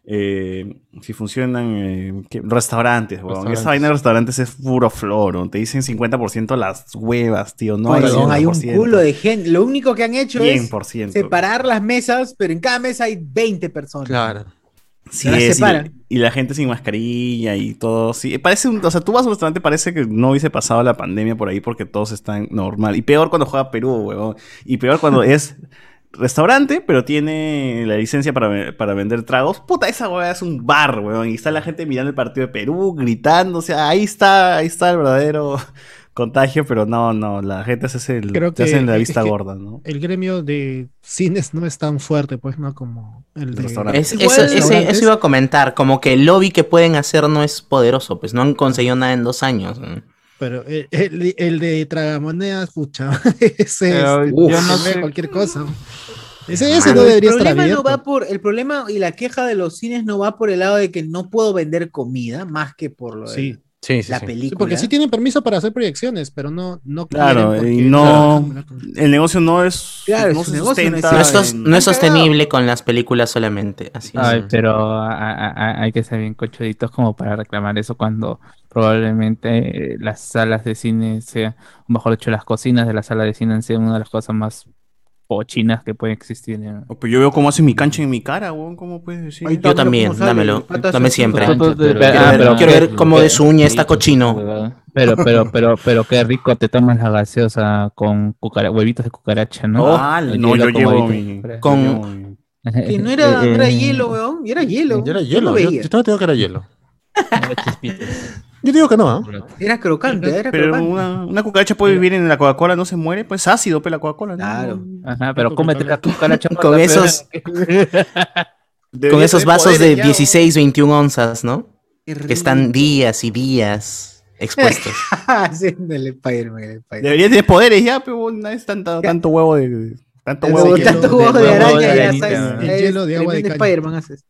eh, si funcionan eh, restaurantes, weón. Restaurantes. Esa vaina de restaurantes es puro floro. Te dicen 50% las huevas, tío. No hay, hay un 100%. culo de gente. Lo único que han hecho es 100%. separar las mesas, pero en cada mesa hay 20 personas. Claro. Sí es, y, la gente sin mascarilla y todo. Sí, parece un, o sea, tú vas a un restaurante, parece que no hubiese pasado la pandemia por ahí porque todos están normal. Y peor cuando juega Perú, huevón. Y peor cuando es restaurante, pero tiene la licencia para, para vender tragos. Puta, esa hueá es un bar, huevón. Y está la gente mirando el partido de Perú, gritando. O sea, ahí está, ahí está el verdadero contagio, pero no, no, la gente se hace, el, Creo se que hace la vista gorda, ¿no? El gremio de cines no es tan fuerte, pues, ¿no? Como el de Es- Igual eso, ese- restaurantes. eso iba a comentar, como que el lobby que pueden hacer no es poderoso, pues no han conseguido nada en dos años. Pero el, el- el de tragamonedas, pucha, ese Pero es, yo ese no sé. cualquier cosa. Ese, ese no el debería estar problema no va por el problema y la queja de los cines no va por el lado de que no puedo vender comida más que por lo de Sí, Sí, sí, la sí. sí, película. porque sí tienen permiso para hacer proyecciones, pero no, no Claro, y no, el negocio no es, Claro, no se negocio no es- sustenta No es, en- no sostenible con las películas solamente. Así es. Ay, pero a- a- a- hay que ser bien cochuditos como para reclamar eso cuando probablemente eh, las salas de cine sean, o mejor dicho, las cocinas de la sala de cine sean una de las cosas más cochinas que pueden existir. ¿no? Oh, Pues yo veo cómo hace mi cancha en mi cara, weón. ¿Cómo puedes decir? Está, Yo también, dámelo, dame siempre. Pero- ah, Quiero ver, pero- quiero ver cómo de su uña está Sí, cochino. ¿verdad? Pero, pero, pero, pero qué rico te tomas la gaseosa con huevitos de cucaracha, ¿no? Ah, El no, yo llevo mi... Con- yo Que no era, era Eh, hielo, weón. y Era hielo. Yo era Yo hielo. lo Yo, veía. yo estaba tengo que era hielo. Yo digo que no, ¿ah? Era crocante, era Pero crocante. una, una cucaracha puede vivir en la Coca-Cola, no se muere, pues es ácido, pues la Coca-Cola. ¿no? Claro. Ajá, pero cómete la cucaracha. Con esos- pero- Con esos vasos de poderes ya, 16, 21 onzas, ¿no? Que están días y días expuestos. Sí, el Spider-Man, el Spider-Man. Debería tener poderes ya, pero no es tanta, tanto huevo de... Tanto huevo hielo, tanto de huevo de de araña, ya sabes. El hielo de agua de. Spider-Man haces.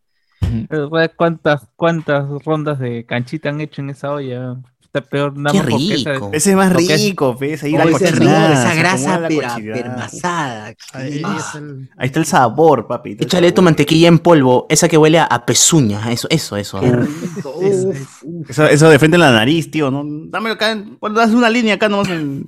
Pero, ¿sabes ¿Cuántas, ¿Cuántas rondas de canchita han hecho en esa olla? Está peor nada Qué más porque esa- rico. Ese es más rico, pues, ahí Oh, la ese rico, cochinada, esa grasa pera- permasada. Ahí Ah. es el- Ahí está el sabor, papi. Échale tu mantequilla en polvo, esa que huele a- a pezuña. Eso, eso, eso. Qué rico. Uf. Eso, eso de frente en la nariz, tío. ¿no? Dámelo acá. en- haz una línea acá nomás en.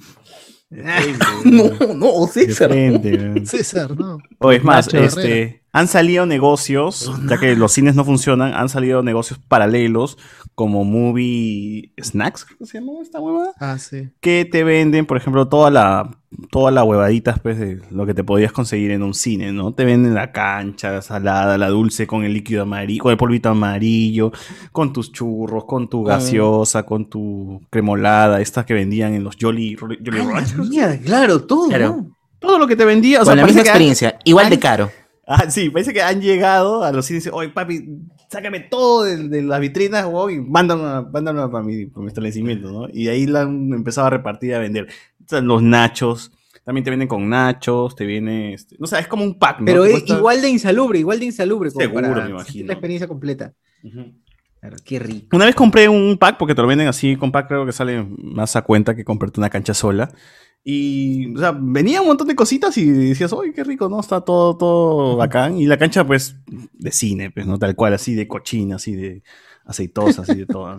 No, no, De César. frente. César, ¿no? O es más, Nacho este, Herrera. Han salido negocios, ya que los cines no funcionan, han salido negocios paralelos como Movie Snacks, creo que se llama esta hueva, Ah, sí. que te venden, por ejemplo, toda la toda la huevaditas pues, de lo que te podías conseguir en un cine, ¿no? Te venden la cancha, la salada, la dulce con el líquido amarillo, con el polvito amarillo, con tus churros, con tu gaseosa, con tu cremolada, estas que vendían en los Jolly, Jolly Ah, Ranchers. claro, todo. Claro. ¿no? Todo lo que te vendía, o sea, Con la misma que experiencia, igual de Ay. caro. Ah, sí, parece que han llegado a los cines y dicen, oye, papi, sácame todo de, de las vitrinas, weón, y mándame, mándame para mi, para mi establecimiento, ¿no? Y ahí la han empezado a repartir y a vender. O sea, los nachos, también te vienen con nachos, te viene, este, no sé, es como un pack, ¿no? Pero es cuesta- igual de insalubre, igual de insalubre. como Seguro, para me imagino. La experiencia completa. Ujú. Qué rico. Una vez compré un pack, porque te lo venden así, con pack creo que sale más a cuenta que comprarte una cancha sola. Y, o sea, venía un montón de cositas y decías, uy, qué rico, ¿no? Está todo, todo bacán. Y la cancha, pues, de cine, pues, ¿no? Tal cual, así de cochina, así de aceitosa, así de todo.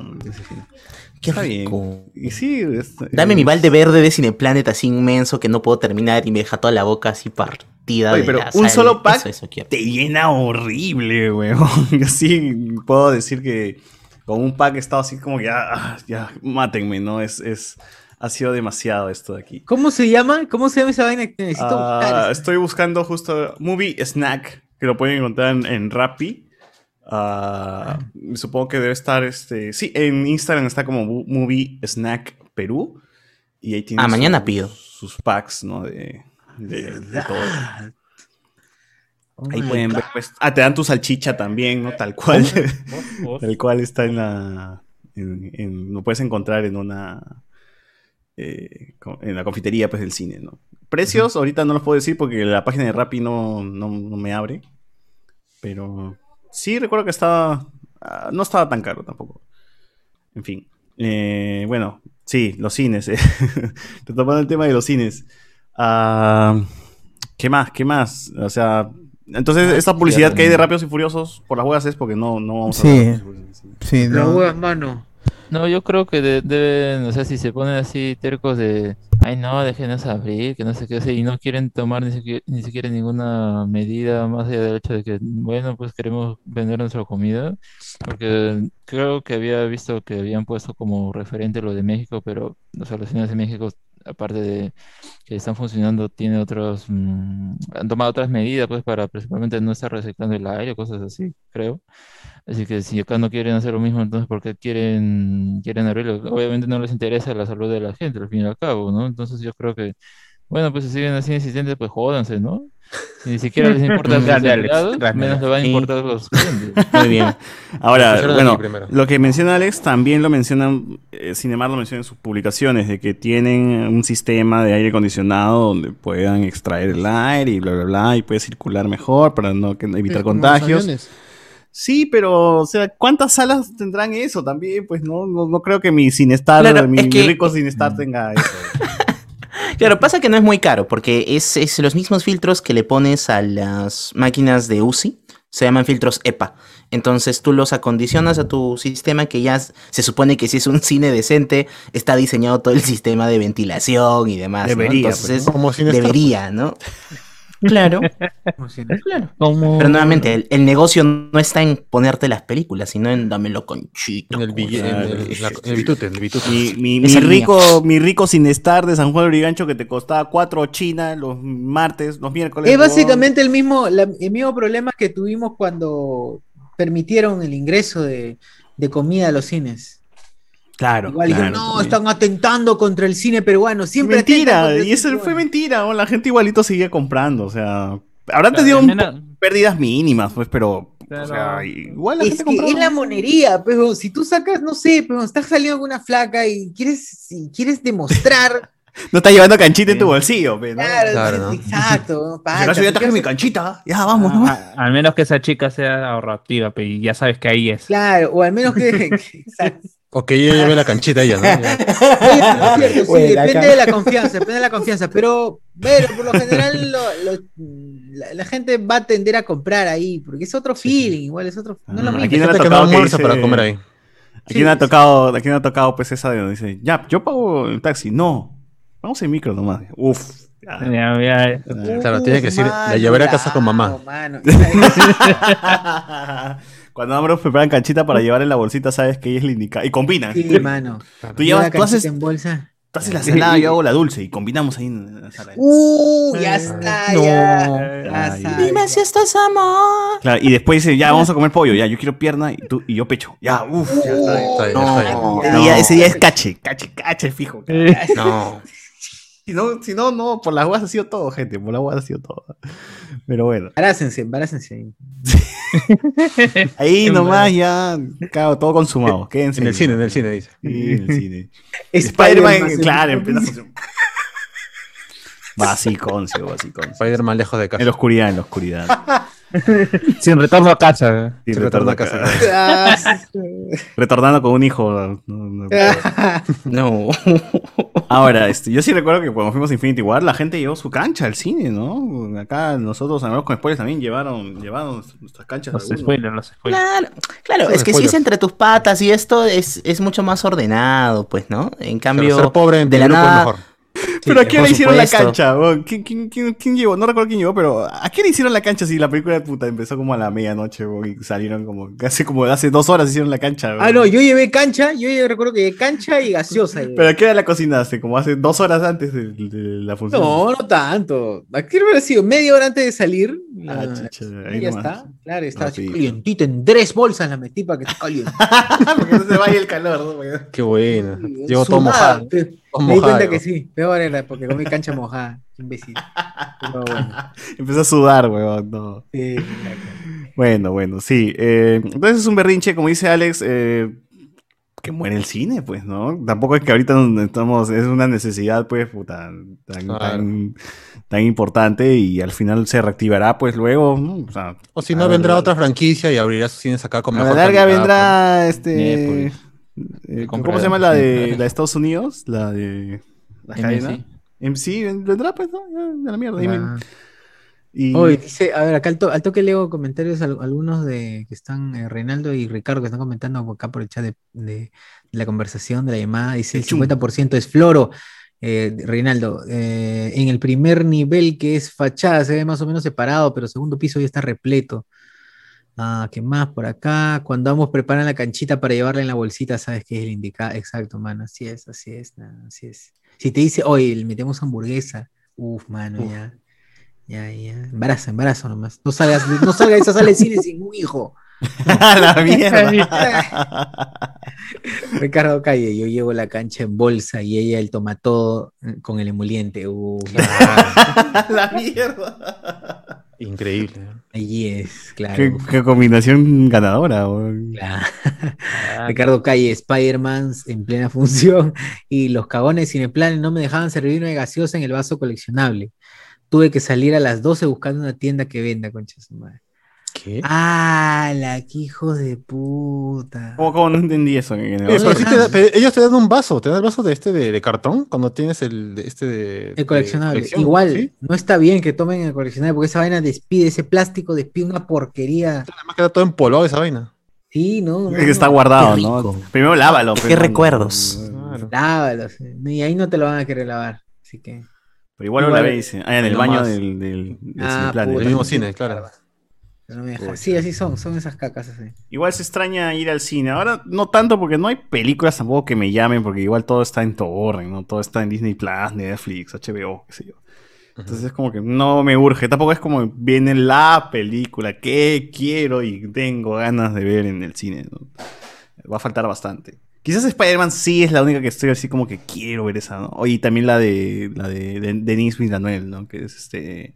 Qué Está bien. rico. Y sí, es- Dame eh, mi balde verde de Cineplanet así inmenso que no puedo terminar y me deja toda la boca así partida. Oye, de pero un solo pack Eso, eso quiero. te llena horrible, weón. Yo sí puedo decir que con un pack he estado así como que, ah, ah, ya, mátenme, ¿no? Es, es, ha sido demasiado esto de aquí. ¿Cómo se llama? ¿Cómo se llama esa vaina? Necesito Ah, buscar. estoy buscando justo Movie Snack, que lo pueden encontrar en, en Rappi. Ah, supongo que debe estar, este, sí, en Instagram está como Mo- Movie Snack Perú. Y ahí tiene Ah, mañana sus- pido. sus packs, ¿no? De, de- de todo. Oh Ahí pueden God. ver, pues, ah, te dan tu salchicha también, ¿no? Tal cual. Tal cual está en la, en- en- lo puedes encontrar en una, eh, en la confitería, pues, del cine, ¿no? Precios, ahorita no los puedo decir porque la página de Rappi no, no, no me abre. Pero sí recuerdo que estaba, ah, no estaba tan caro tampoco. En fin. Eh, bueno, sí, los cines. eh. Retomando el tema de los cines. Ah, ¿Qué más? ¿Qué más? O sea, entonces esta publicidad que hay de Rápidos y Furiosos por las huevas es porque no, no vamos a Sí. Furiosos. Sí, no. hueva, mano. No, yo creo que de- deben, o sea, si se ponen así tercos de, ay no, déjenos abrir, que no sé qué, sea, y no quieren tomar ni siquiera, ni siquiera ninguna medida más allá del hecho de que, bueno, pues queremos vender nuestra comida, porque creo que había visto que habían puesto como referente lo de México, pero, o sea, los cines de México, aparte de que están funcionando, tiene otros, mm, han tomado otras medidas, pues, para principalmente no estar reciclando el aire, cosas así, creo. Así que si acá no quieren hacer lo mismo, entonces ¿por qué quieren, quieren abrirlo? Obviamente no les interesa la salud de la gente, al fin y al cabo, ¿no? Entonces yo creo que, bueno, pues si siguen así insistentes, pues jódanse, ¿no? Si ni siquiera les importan los empleados, menos les van a Sí. importar los clientes. Muy bien. Ahora, bueno, lo que menciona Alex también lo mencionan, eh, Cinemar lo menciona en sus publicaciones, de que tienen un sistema de aire acondicionado donde puedan extraer el aire y bla, bla, bla, y puede circular mejor para no que- evitar Es contagios. Sí, pero, o sea, ¿cuántas salas tendrán eso también? Pues no, no, no creo que mi Cinestar, Claro, mi, es mi rico Cinestar tenga eso. Claro, pasa que no es muy caro, porque es, es los mismos filtros que le pones a las máquinas de UCI, se llaman filtros EPA. Entonces tú los acondicionas a tu sistema que ya se supone que si es un cine decente, está diseñado todo el sistema de ventilación y demás. ¿no? Debería, pues, Entonces, ¿no? Como Cinestar, debería, ¿no? Claro, claro. Como... Pero nuevamente, el, el negocio no está en ponerte las películas, sino en dámelo conchito. En el billete, en el, la- en el bitute, en el bitute. Mi, rico, mi rico Cinestar de San Juan de Origancho que te costaba cuatro chinas los martes, los miércoles. Es básicamente el mismo, la- el mismo problema que tuvimos cuando permitieron el ingreso de, de comida a los cines. Claro. Igual claro, no, también. están atentando contra el cine peruano. Siempre atentan mentira, y eso fue peruano". mentira, ¿no? la gente igualito seguía comprando, o sea, habrán Claro, tenido po- pérdidas mínimas, pues, pero, o Claro. sea, igual la Es gente que es la monería, pero si tú sacas, no sé, pero estás saliendo con una flaca y quieres, si quieres demostrar, No estás llevando canchita en tu bolsillo, pe, ¿no? claro, Claro, ¿no? exacto, pacha, acaso ya traje mi canchita, ya vamos, ¿no? Ah, al menos que esa chica sea ahorrativa, y ya sabes que ahí es. Claro, o al menos que, exacto. O que ella lleve la canchita a ella, ¿no? Oye, pero es cierto, sí, depende de la confianza, depende de la confianza, pero, pero por lo general lo- lo- la, la gente va a tender a comprar ahí, porque es otro feeling, igual es otro, no es lo Ah, mismo. aquí no le ha que no tocado que dice- para comer ahí. Aquí no ha tocado, aquí no ha tocado pues esa de donde dice, ya, yo pago el taxi, no, vamos en micro nomás. Uf. ya. Ya, ya, Claro, tiene que decir, la llevaré a casa con mamá. mano. Cuando ambos preparan canchita para llevar en la bolsita, sabes que ella es la indicada. Y combinan. Sí, mano. Tú, llevas, tú, haces, en bolsa. tú haces la salada, yo hago la dulce y combinamos ahí en la sala. Uh, ya está, No. ya. Ya. Dime si estás amor. Claro, y después dice, ya vamos a comer pollo, ya, yo quiero pierna y, tú, y yo pecho. Ya, uff, ya está. Está No. está bien. Ese, No. día, ese día es cache, cache, cache fijo. No. Si no, si no, no, por las guas ha sido todo, gente, por las guas ha sido todo. Pero bueno, Embaracense, embaracense ahí. ahí nomás ya, claro, todo consumado. Quédense. En el cine, en el cine, dice. Sí, en el cine. Spider-Man, Spider-Man, claro, en función. Basiconcio, basiconcio. Spider-Man lejos de En casa. la oscuridad, en la oscuridad. Sin retorno a casa. Se retorno a casa. casa. Ah, Retornando con un hijo. no, no, no. No. Ahora, este, yo sí recuerdo que cuando fuimos a Infinity War, la gente llevó su cancha al cine, ¿no? Acá nosotros, amigos con spoilers, también llevaron, llevaron nuestras canchas. Los spoilers, los spoilers. Claro, claro, es que si es entre tus patas y esto es, es mucho más ordenado, pues, ¿no? En cambio, ser pobre en de la nada. mejor. Pero ¿a quién le hicieron la cancha? ¿Quién, quién, quién, quién llevó? No recuerdo quién llevó, pero ¿a quién le hicieron la cancha si la película de puta empezó como a la medianoche y salieron como casi como hace dos horas hicieron la cancha? weón? Ah, no, yo llevé cancha, yo recuerdo que llevé cancha y gaseosa. llevé. ¿Pero a qué hora la cocinaste? Como hace dos horas antes de, de la función. No, no tanto. Aquí hubiera sido media hora antes de salir. Ah, Ah, chucha, y ahí ya nomás. está. Claro, está calientita. En tres bolsas la metí para que esté caliente. Porque no se vaya el calor, ¿no? Qué bueno. Llevo todo mojado. pe- Me di cuenta que sí. Peor era porque comí cancha mojada. Imbécil. Pero bueno. Empezó a sudar, weón. No. Sí, Bueno, bueno, sí. eh, entonces es un berrinche, como dice Alex, eh, que muere el cine, pues, ¿no? Tampoco es que ahorita nos estamos, es una necesidad, pues, puta, tan, Claro. tan, tan importante y al final se reactivará, pues, luego, ¿no? O, sea, O si no, vendrá la- otra franquicia y abrirá sus cines acá con A la mejor larga calidad, vendrá, pues. este... eh, ¿Cómo se llama la de, la de Estados Unidos? La de... La cadena. MC, vendrá, pues, ¿no? Ya la mierda. Ah. Y, Oye, dice, a ver, acá al, to- al toque leo comentarios al- algunos de que están, eh, Reinaldo y Ricardo, que están comentando acá por el chat de, de- de la conversación, de la llamada. Dice el El chum. 50% es floro. Eh, Reinaldo, eh, en el primer nivel que es fachada se ve más o menos separado, pero segundo piso ya está repleto. Ah, ¿qué más por acá? Cuando ambos preparan la canchita para llevarla en la bolsita, sabes que es el indicado. Exacto, mano, así es, así es, así es. Si te dice, oye, le metemos hamburguesa, uff, mano, ya. Ya, ya. Embarazo, embarazo nomás. No salgas, no salgas de esa sala de cine sin un hijo. ¡A la mierda! Ricardo Calle, yo llevo la cancha en bolsa y ella el tomatodo eh, con el emoliente. Uh, ¡A la mierda! Increíble. ¿no? allí es, claro. ¿Qué, qué combinación ganadora. Claro. Ricardo Calle, Spider-Man en plena función y los cagones sin el plan no me dejaban servirme gaseosa en el vaso coleccionable. Tuve que salir a las 12 buscando una tienda que venda, concha de su madre. ¿Qué? ¡Ah, la que hijos de puta! ¿Cómo, cómo no entendí eso? En el- Oye, pero sí te da- pero ellos te dan un vaso, te dan el vaso de este de, de cartón cuando tienes el de este de, El coleccionable. colección, Igual, ¿sí? no está bien que tomen el coleccionable porque esa vaina despide, ese plástico despide una porquería. Además queda todo empolvado esa vaina. Sí, no. no, Es que está no. guardado, Qué ¿no? rico. Primero lávalo. Qué pero recuerdos. Claro. Lávalo, sí. Y ahí no te lo van a querer lavar. Así que. Pero igual lo Igual- lavé, dice. Ah, en el baño nomás. del, del, del Ah, Cineplanet. puta. El mismo cine, claro. No me deja. Sí, así son, son esas cacas así. Igual se extraña ir al cine. Ahora no tanto porque no hay películas tampoco que me llamen, porque igual todo está en torrent, ¿no? Todo está en Disney Plus, Netflix, HBO, qué sé yo. Entonces es como que no me urge. Tampoco es como viene la película que quiero y tengo ganas de ver en el cine. ¿no? Va a faltar bastante. Quizás Spider-Man sí es la única que estoy así como que quiero ver esa, ¿no? Oye, y también la de la de, de Denis ¿no? Que es este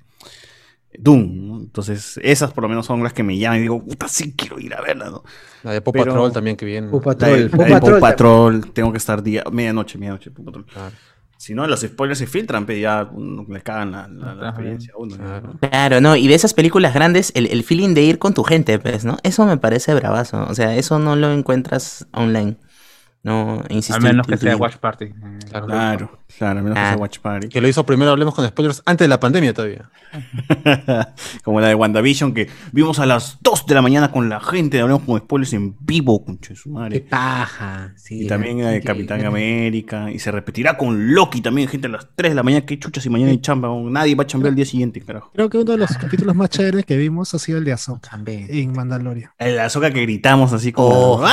Doom, ¿no? Entonces, esas por lo menos son las que me llaman y digo, puta, sí quiero ir a verla, ¿no? La de Pop Pero- Patrol también que viene. La Patrol. de- la de Patrol. Tengo que estar día, medianoche, medianoche, Paw Patrol. Claro. Si no, los spoilers se filtran, pero ya le cagan la, la- la Ajá. experiencia a uno. ¿no? Claro. Claro, no, y de esas películas grandes, el, el feeling de ir con tu gente, pues, ¿no? Eso me parece bravazo. O sea, eso no lo encuentras online. No, insisto. Al menos que sea. Watch Party. Claro. Claro, claro, a menos que Ah. sea Watch Party. Que lo hizo primero, hablemos con spoilers, antes de la pandemia todavía. Como la de WandaVision, que vimos a las 2 de la mañana con la gente, hablamos con spoilers en vivo, conche su Qué madre. paja. Sí, Y también la de. Capitán América. Y se repetirá con Loki también, gente, a las 3 de la mañana. Qué chuchas y mañana hay chamba. Nadie va a chambear el día siguiente, carajo. Creo que uno de los capítulos más chéveres que vimos ha sido el de Ahsoka También. en Mandalorian. La azoka que gritamos así como. Oh. ¡Ah!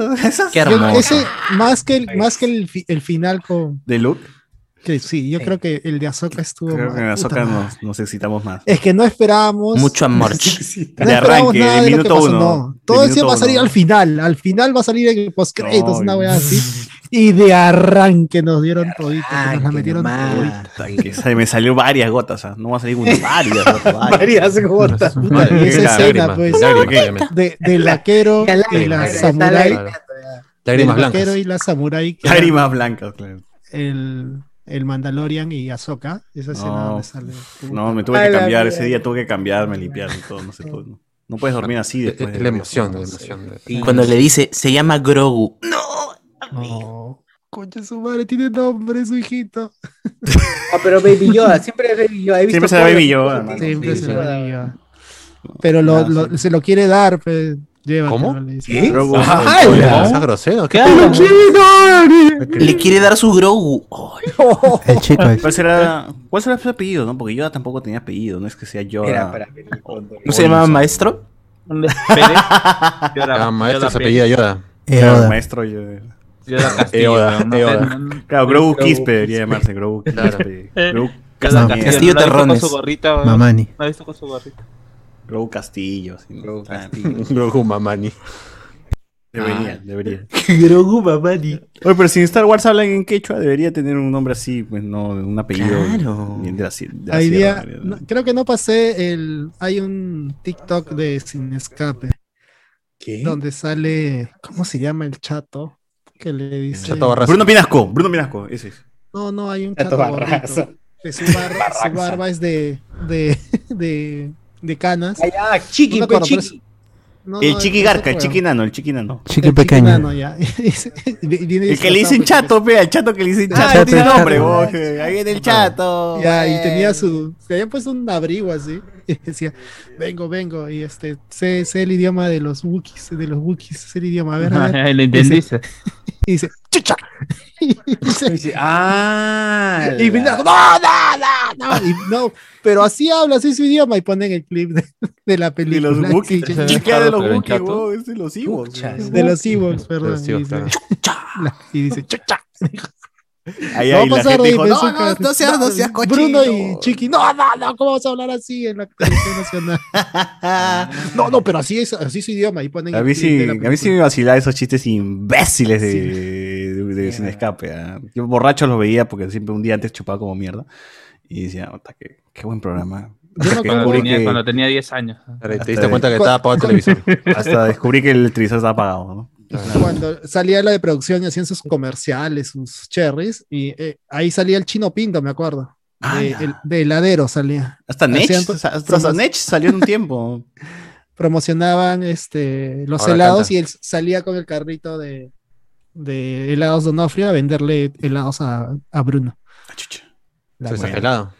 Esas- Qué hermoso. ese, más que el, más que el, fi- el final con. De Luke. Que sí, yo Sí. creo que el de Ahsoka estuvo. Creo que en Azoka nos, nos excitamos más. Es que no esperábamos. Mucho amor. No de arranque, nada de de minuto pasó, uno. no. Todo eso va a salir uno. al final. Al final va a salir en el postcréditos, No, una así. Y de arranque nos dieron todito, nos la metieron todita. Me salió varias gotas, no va a salir una, varias gotas. varias. Varias gotas. Esa escena, pues, de, del vaquero y la samurai. lágrimas. Vaquero blancas. y la era Lágrimas blancas, claro. El, el Mandalorian y Ahsoka. Esa escena No, me sale. No, me tuve que cambiar, ese día tuve que cambiarme, limpiarme y todo, no sé, todo, no. No puedes dormir así Es después. es de la emoción, la emoción. de- Sí. Cuando le dice, se llama Grogu. No. No. Concha su madre, tiene nombre su hijito. Ah, pero Baby Yoda, siempre es Baby Yoda. He visto Siempre será Baby que Yoda. Siempre Baby se Yoda. lo. Pero lo, lo- se lo quiere dar, pues. Llévatelo, ¿Cómo? ¿Qué? Grogu. Ah, grosero. ¿qué. Le quiere dar su Grogu. Oh, El chico, el ¿Cuál será, ¿Cuál será su apellido, no? Porque Yoda tampoco tenía apellido, no es que sea Yoda. Era para venir con- ¿No se llamaba maestro? Pérez. Ah, maestro se apellida Yoda. Claro, Yoda. maestro Yoda. Yoda Castillo. Eoda, no sé, Eoda. no- no- Claro, Grogu Quispe debería llamarse, Grogu. Quispe. Eh. Grogu Yoda. Castillo. Castillo ¿no la ha visto Terrones. Con su gorrita, weón? Mamani. ¿No ha visto con su gorrita? Grogu Castillo. sí, ¿no? Grogu Ah, Castillo. Grogu Mamani. Debería, debería. Grogu Babani. Oye, pero si en Star Wars hablan en quechua, debería tener un nombre así, pues no, un apellido. Claro. bien de la, ci- de la Hay sierra, día, ¿no? no, creo que no pasé el. Hay un TikTok de Sin Escape ¿Qué? donde sale. ¿Cómo se llama el chato? Que le dice. Chato Barraza. Bruno Pinasco, Bruno Pinasco, ese es. No, no, hay un Chato chato Barraza. su barba es de, de, de, de canas. Ah, ya, chiqui, No pero chiqui. No, El no, chiqui garca, el chiqui nano, el chiqui nano. chiqui El pequeño. nano, ya. Viene El que le dicen chato, pe, al chato que le dicen Ah, chato, chato, tiene chato. nombre, vos, ahí viene el chato. Ya, y tenía su. Se había puesto un abrigo así. Y decía, vengo, vengo. Y este, sé, sé el idioma de los Wookiees, de los Wookiees, sé el idioma. A ver, a ver. Lo entendiste. Y dice, chucha. Y dice, Dice, ah, y Pinasco, no, no, no, no. Y no, pero así habla, así su idioma. Y ponen el clip de, de la De película. los Wookiees. Sí, ¿Qué queda de los Wookiees? Es de los Ewoks. De los Ewoks, perdón. dice, y dice, chucha. Ahí, No ahí a la gente de dijo, no, no, no seas, no seas cochino. Bruno y Chiqui, no, no, no, ¿cómo vas a hablar así en la televisión nacional? No, no, pero así es, así es su idioma. Y ponen A mí sí, de a mí sí me vacilaba esos chistes imbéciles de, de, de Sin Escape. ¿ah? Yo borracho los veía porque siempre un día antes chupaba como mierda. Y decía, "Ota, qué, qué buen programa. Yo acuerdo- Cuando tenía, que- cuando tenía 10 años. Te diste de- cuenta que estaba apagado el televisor. hasta descubrí que el televisor estaba apagado. ¿no? Cuando salía la de producción y hacían sus comerciales, sus cherries, y eh, ahí salía el chino pinto, me acuerdo. Ah, De, ya. el- de heladero salía. Hasta Nech, hasta, Nech salió en un tiempo. Promocionaban este, los Ahora helados canta. y él salía con el carrito de, de helados Donofrio a venderle helados a, a Bruno. Ah, chucha. La.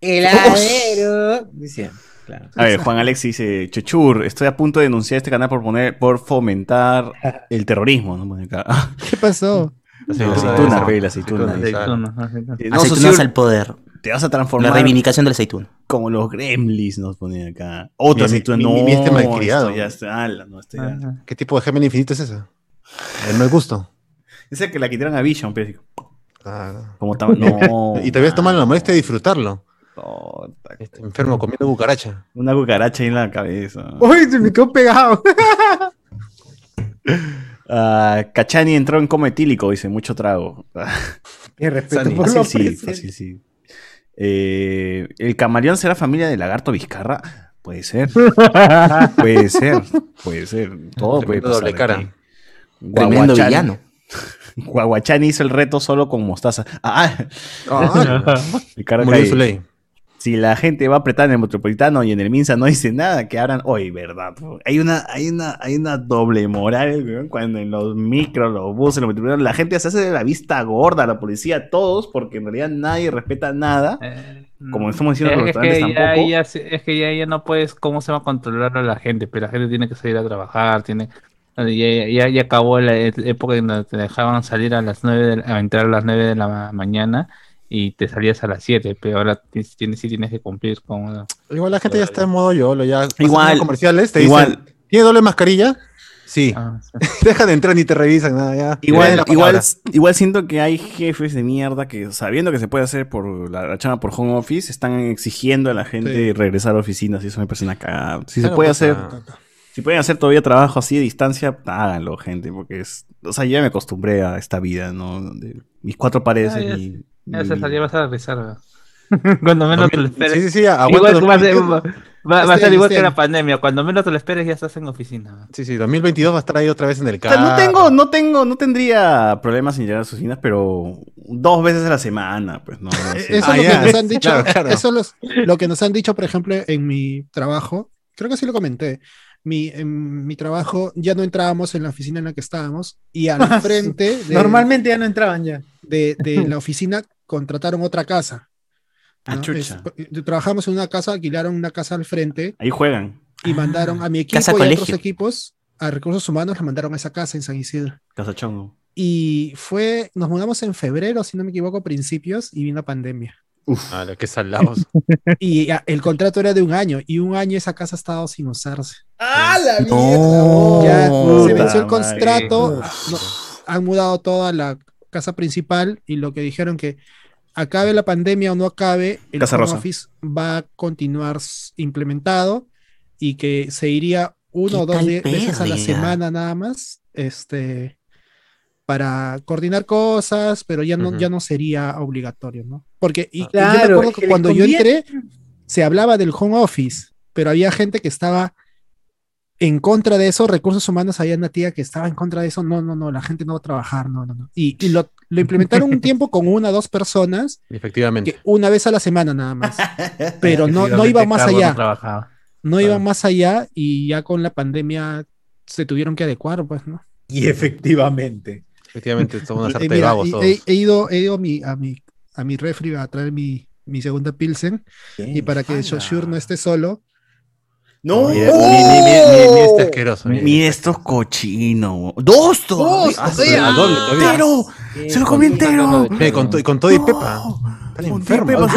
Heladero. Decía, claro. A ver, Juan Alex dice, Chochur, estoy a punto de denunciar este canal por poner, por fomentar el terrorismo. ¿no? ¿Qué pasó? La aceituna, la aceituna. Aceitunas. Eh, No, Aceitunas al poder. te vas a La transformar reivindicación de la aceituna. como los gremlins, nos ponen acá. Otra aceituna. mi- No, mi este malcriado. esto ya está, ala, no, esto ya- Ajá. ¿Qué tipo de gemel infinito es esa? El no hay gusto. Esa que la quitaron a Vision, pero Claro. como tam- no. Y todavía toman la molestia de disfrutarlo. Este enfermo comiendo cucaracha. Una cucaracha ahí en la cabeza. Uy, se me quedó pegado. Ah, Cachani entró en coma etílico, dice, mucho trago. Qué respeto Sani, por Fácil lo sí, fácil sí. Eh, ¿El camaleón será familia de lagarto Vizcarra? Puede ser. puede ser. Puede ser. Todo puede pasar. doble cara. aquí. Tremendo Guaguachani- villano. Guaguachani hizo el reto solo con mostaza. Ah, Ah, Ricardo murió su ley. Si la gente va a apretar en el metropolitano y en el Minsa no dice nada, que abran hoy, ¿verdad? Hay una, hay una, hay una doble moral, cuando en los micros, los buses, los metropolitanos, la gente se hace de la vista gorda, la policía, todos, porque en realidad nadie respeta nada. Eh, Como estamos diciendo, los es, que ya, tampoco. ya es que ya, ya no puedes, ¿cómo se va a controlar a la gente? Pero la gente tiene que salir a trabajar, tiene... Ya, ya, ya acabó la e- época en donde te dejaban salir a las 9 de la- a entrar a las 9 de la ma- mañana y te salías a las 7, pero ahora ti- tienes, sí tienes que cumplir con... Igual la gente ya está en modo YOLO, ya. Igual, Igual. comerciales te igual. dicen, ¿tiene doble mascarilla? Sí. Ah, sí. Deja de entrar ni te revisan nada ya. Igual, igual, igual siento que hay jefes de mierda que sabiendo que se puede hacer por la, la chama por home office, están exigiendo a la gente Sí. regresar a oficinas y eso me parece una cagada. Si se puede pues, hacer, si pueden hacer todavía trabajo así de distancia, háganlo, gente, porque es, o sea, ya me acostumbré a esta vida, ¿no? De mis cuatro paredes Ah, y, Ya se y- salía, vas a regresar. ¿verdad? Cuando menos te lo esperes. Sí, sí, sí, aguanta Igual va a ser, 2022. va- va- va a Este ser igual este que la año. pandemia. Cuando menos te lo esperes, ya estás en oficina. Sí, sí, 2022 va a estar ahí otra vez en el O sea, carro. no tengo, no tengo, no tendría problemas en llegar a las oficinas, pero dos veces a la semana, pues no. Eh, sé. Eso Ah, es lo que nos han dicho. Eso es los- lo que nos han dicho, por ejemplo, en mi trabajo. Creo que sí lo comenté. mi, en mi trabajo ya no entrábamos en la oficina en la que estábamos y al frente de, Normalmente ya no entraban ya. De, de la oficina contrataron otra casa. Ah, ¿no? chucha. Es- trabajamos en una casa, alquilaron una casa al frente Ahí juegan. y mandaron a mi equipo Casa y a otros equipos, a recursos humanos, la mandaron a esa casa en San Isidro. Casa Chongo. Y fue, nos mudamos en febrero, si no me equivoco, principios, y vino la pandemia. Ah, lo que salados. Y ya, el contrato era de un año, y un año esa casa ha estado sin usarse. ¡Ah, la No. Ya se venció el contrato, no, han mudado toda la casa principal, y lo que dijeron que acabe la pandemia o no acabe, el Casa home Rosa. office va a continuar implementado y que se iría uno ¿Qué o dos veces a la semana nada más, este, para coordinar cosas, pero ya no, ya no sería obligatorio, ¿no? Porque y- y yo me Claro, acuerdo que que cuando yo entré, se hablaba del home office, pero había gente que estaba en contra de eso, recursos humanos, había una tía que estaba en contra de eso, no, no, no, la gente no va a trabajar, no, no, no. Y, y lo, lo implementaron un tiempo con una o dos personas, Efectivamente. que una vez a la semana nada más, pero no, no iba más allá, No trabajaba. no iba más allá y ya con la pandemia se tuvieron que adecuar, pues, ¿no? Y efectivamente. Efectivamente, son mira, todos. he, he ido, he ido a mi, a mi, a mi refri a traer mi, mi segunda Pilsen y para que Shoshur no esté solo, No, Mira, mi, mi, mi, mi- mi este asqueroso. mira. Mira estos cochinos. ¡Dos! ¡Dos! Ah. ¡Entero! ¡Se lo comí entero! Con, con todo y pepa. Enfermos.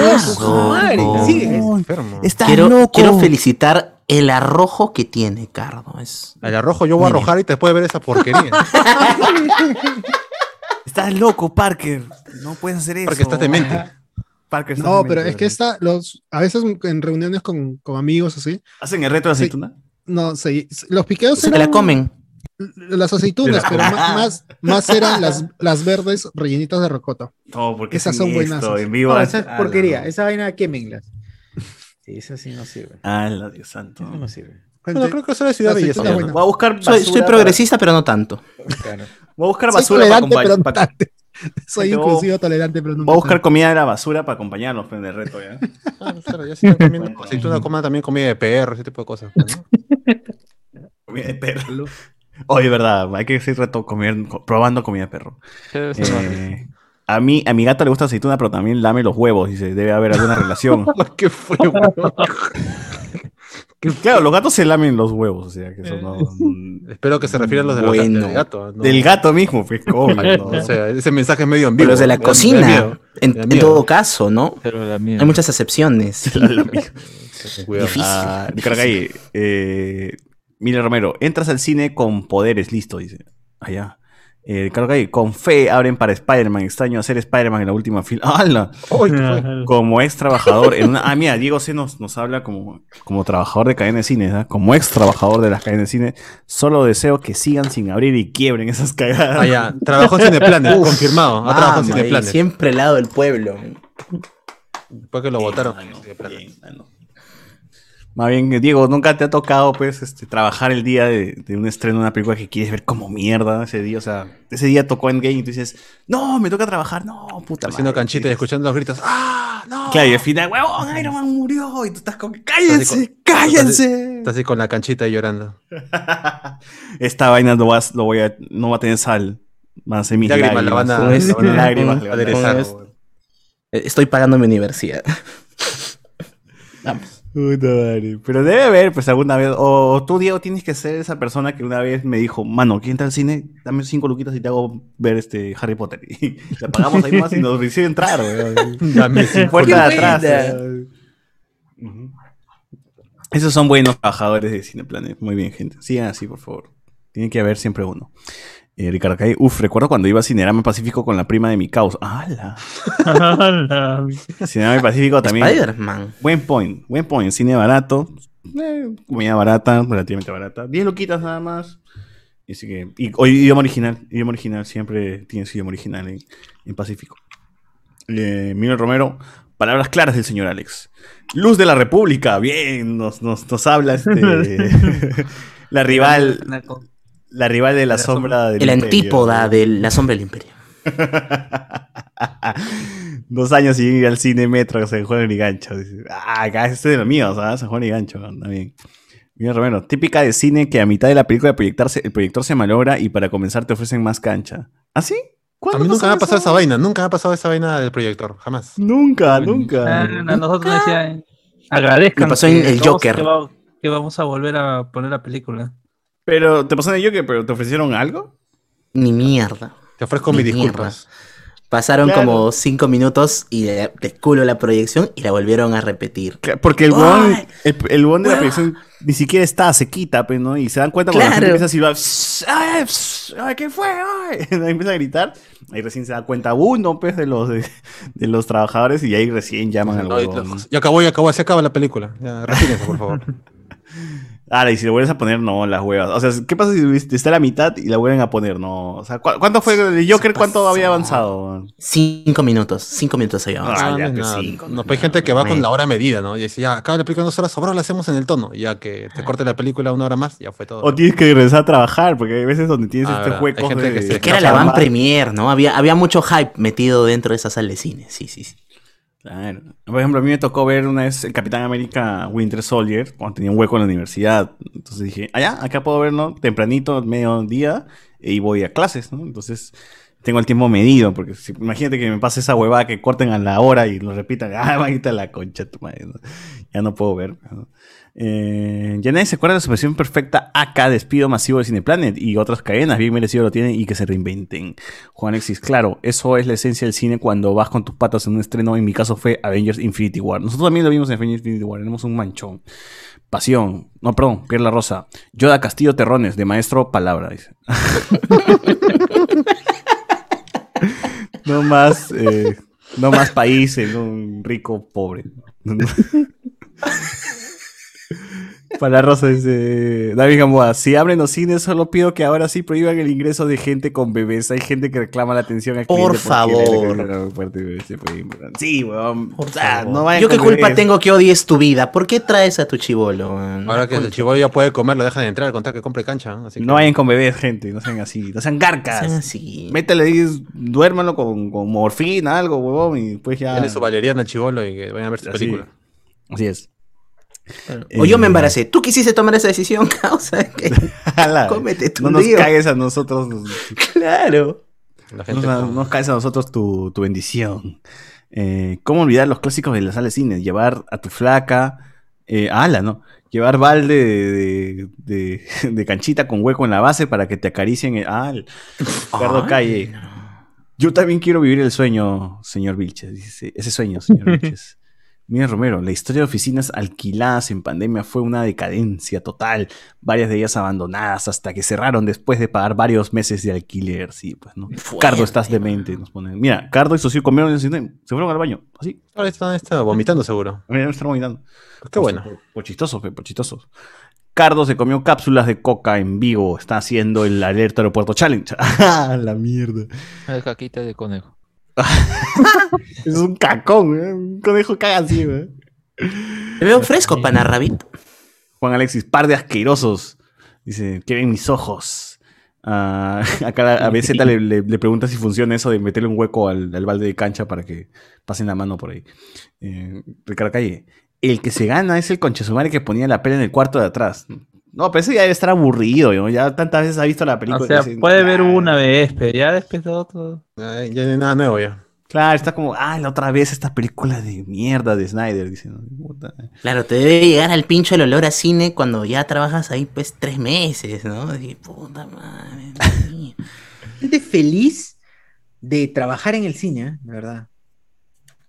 Estás Quiero, loco. quiero felicitar el arrojo que tiene, Cardo. Es... Al arrojo yo voy a arrojar y te puede ver esa porquería. Estás loco, Parker. No puedes hacer eso. Porque estás demente. Parker, No, pero es que esta, los, a veces en reuniones con, con amigos así, ¿Hacen el reto de Sí. aceituna? no sé, los piqueos Se la comen. las aceitunas, pero más, más eran las, las verdes rellenitas de rocoto. No, porque Esas son esto buenazas. En vivo. No, esa es porquería. Esa vaina quémenlas. Sí, esa sí no sirve. Ah, la Dios santo. Eso no sirve. Bueno, creo que eso es ciudad La belleza. Voy a buscar Soy, para- progresista, pero no tanto. Claro. Voy a buscar basura para pero no. Soy inclusivo tolerante, pero no Voy a buscar comida de la basura para acompañarnos pues, en el reto, ¿ya? Ah, claro, ya están comiendo aceituna, coman también comida de perro, ese tipo de cosas. pues, ¿no? Comida de perro. Oye, verdad, hay que hacer reto comer, probando comida de perro. Eh, a mí, a mi gata le gusta aceituna, pero también lame los huevos, dice, debe haber alguna relación. ¿Qué fue, weón? Claro, los gatos se lamen los huevos, o sea, que eso no... Espero que se refiera a los de los Bueno. del gato. ¿no? Del gato mismo, pues, ¿cómo? No. O sea, ese mensaje es medio Pero ambiguo. los de la da- cocina, miedo, en, da todo caso, ¿no? Pero la mía. Hay muchas excepciones. Cuidado. Difícil. Ah, difícil. Cargay, eh, Mira Romero, entras al cine con poderes, listo, dice. Allá. Eh, Cargay, con fe abren para Spider-Man. Extraño hacer Spider-Man en la última fila. ¡Hala! Como ex trabajador en una. Ah, mira, Diego C nos, nos habla como, como trabajador de cadena de cine, ¿ah? Como ex trabajador de las cadenas de cine. Solo deseo que sigan sin abrir y quiebren esas cagadas. Ah, ya. Trabajó en Cineplanet, confirmado. Ha trabajado ahí, Cineplanet. Siempre al lado del pueblo. Después que lo votaron. Bien, mano, bien, mano. Más bien, Diego, ¿nunca te ha tocado, pues, este, trabajar el día de, de un estreno de una película que quieres ver como mierda ese día? O sea, ese día tocó Endgame y tú dices, no, me toca trabajar, no, puta Haciendo madre". canchita y escuchando los gritos. ¡Ah! ¡No! Claro, y al final, huevón, Iron Man murió. Y tú estás así cállense, con- cállense. Estás así con la canchita y llorando. Esta vaina no, vas, lo voy a, no va a tener sal. Van a ser mis Lágrimas, la van a- Son la van a- lágrimas. Eh, Estoy pagando mi universidad. Vamos. Puta madre. Pero debe haber, pues, alguna vez. O tú, Diego, tienes que ser esa persona que una vez me dijo, mano, ¿quién entra al cine? Dame cinco luquitas y te hago ver este Harry Potter. Y le pagamos ahí más y nos recibe entrar, weón. Dame cinco Puerta de atrás. Esos son buenos trabajadores de Cineplanet. Muy bien, gente. Sigan así, por favor. Tiene que haber siempre uno. Eh, Ricardo Cay, uf, recuerdo cuando iba a Cinerama Pacífico con la prima de mi causa. ¡Hala! Cinerama Pacífico también. Spider-Man. Buen point, buen point. Cine barato. eh, comida barata, relativamente barata. 10 loquitas nada más. Y, así que, y o idioma original. Idioma original. Siempre tiene su idioma original en, en Pacífico. Eh, Miguel Romero. Palabras claras del señor Alex. Luz de la República. Bien, nos, nos, nos habla este. la rival. La rival de la, sombra del El imperio. antípoda de la sombra del imperio. Dos años sin ir al cine metro San Juan y Gancho. Dice, Ah, acá este es de los míos, ¿sabes? San Juan y Gancho, también. Mira, Romero, típica de cine que a mitad de la película de proyectarse, el proyector se malogra y para comenzar te ofrecen más cancha. ¿Ah, sí? A mí nunca me ha pasado esa vaina, nunca me ha pasado esa vaina del proyector, jamás. Nunca, nunca. Ah, a nosotros nos decían, agradezcan Me pasó en el Joker. Que, va- que vamos a volver a poner la película. Pero, ¿te pasó el Joker? ¿Pero te ofrecieron algo? Ni mierda. Te ofrezco Ni mis mierda. disculpas. Pasaron Claro. como cinco minutos y de, de culo la proyección y la volvieron a repetir. Claro, Porque el ¡Ay! el, el huevón de la proyección ni siquiera está, se quita, pues, ¿no? Y se dan cuenta cuando la gente Claro. empieza a silbar, "Shh, ay, ¿qué fue? Ay", empieza a gritar, ahí recién se da cuenta uno, pues, de los, de, de los trabajadores y ahí recién llaman al No, huevón. ya acabó, ya acabó, se acaba la película. Ya, por favor. Ahora, y si le vuelves a poner, no, las huevas. O sea, ¿qué pasa si está a la mitad y la vuelven a poner? No. O sea, ¿cu- ¿cuánto fue el Joker? ¿Cuánto había avanzado? Cinco minutos, cinco minutos había Ah, avanzado. ya, no, pues, nada. cinco, No, pues hay gente que va con la hora medida, ¿no? Y dice, ya, acaba la película en dos horas, sobró, la hacemos en el tono. Ya que te corte la película una hora más, ya fue todo. O tienes que regresar a trabajar, porque hay veces donde tienes Ah, este hueco de... que se- Es que era la van premier, ¿no? Había, había mucho hype metido dentro de esa sala de cine. Sí, sí, sí. Claro. Por ejemplo, a mí me tocó ver una vez el Capitán América Winter Soldier, cuando tenía un hueco en la universidad. Entonces dije, allá, acá puedo verlo tempranito, mediodía, y voy a clases, ¿no? Entonces tengo el tiempo medido, porque si- imagínate que me pase esa huevada que corten a la hora y lo repitan, ah, va a la concha, tu madre, ¿no? Ya no puedo ver. ¿no? Eh, ya nadie se acuerda de la superación perfecta acá, despido masivo de Cineplanet y otras cadenas, bien merecido lo tienen y que se reinventen. Juan Alexis, claro, eso es la esencia del cine cuando vas con tus patas en un estreno. En mi caso fue Avengers Infinity War. Nosotros también lo vimos en Avengers Infinity War. Tenemos un manchón. Pasión. No, perdón, Pierre La Rosa. Yoda Castillo Terrones, de maestro Palabra. Dice. no más. eh, no más país en un rico pobre. Para Rosa dice David Gamboa, si abren los cines solo pido que ahora sí prohíban el ingreso de gente con bebés. Hay gente que reclama la atención al Por favor. Sí, weón. Por favor. no vayan Yo qué culpa bebés. tengo que odies tu vida. ¿Por qué traes a tu chivolo? Ahora que el chivolo ya puede comer, lo dejan de entrar, al contar que compre cancha. ¿no? Así que- No vayan con bebés, gente. No sean así. No sean garcas. Sean así. Métele ahí, duérmalo con, con morfina, algo, huevón, y después ya. Denle su valeriana al chivolo y que vayan a ver su Así. película. Así es. O yo me Eh, embaracé. Tú quisiste tomar esa decisión, causa. que- Cómete tu No nos lío. cagues a nosotros. Claro. La No gente nos, nos caes a nosotros tu, tu bendición. Eh, ¿Cómo olvidar los clásicos de la sala de cine? Llevar a tu flaca. Eh, ala, ¿no? Llevar balde de, de- de- de canchita con hueco en la base para que te acaricien. el- Ah, el- Ricardo Ay, Calle. Yo también quiero vivir el sueño, señor Vilches. Dice, ese sueño, señor Vilches. Mira, Romero, la historia de oficinas alquiladas en pandemia fue una decadencia total. Varias de ellas abandonadas hasta que cerraron después de pagar varios meses de alquiler. Sí, pues, ¿no? Fuerte, Cardo, estás demente, nos ponen. Mira, Cardo y Socio comieron se fueron al baño. Así. Ahora está, está vomitando seguro. Mira, están vomitando. Pues qué bueno. Por, por chistosos, pe, por chistosos. Cardo se comió cápsulas de coca en vivo. Está haciendo el alerta aeropuerto challenge. ¡Ah, la mierda! El caquita de conejo. Es un cacón, ¿eh? Un conejo caga así, ¿eh? Te veo fresco, pana Rabbit. Juan Alexis, par de asquerosos. Dice, ¿qué ven mis ojos? Ah, acá a BZ le, le- le pregunta si funciona eso de meterle un hueco al, al balde de cancha para que pasen la mano por ahí. Eh, Ricardo Calle, el que se gana es el conchesumare que ponía la pela en el cuarto de atrás. No, pero ese ya debe estar aburrido, ¿no? Ya tantas veces ha visto la película. O sea, puede ver una vez, pero ya después de otro. Ay, ya no hay nada nuevo ya. Claro, está como, ah, la otra vez esta película de mierda de Snyder. Dice, "No, puta". Claro, te debe llegar al pincho el olor a cine cuando ya trabajas ahí pues tres meses, ¿no? Y, puta madre. Gente feliz de trabajar en el cine, ¿eh? de verdad.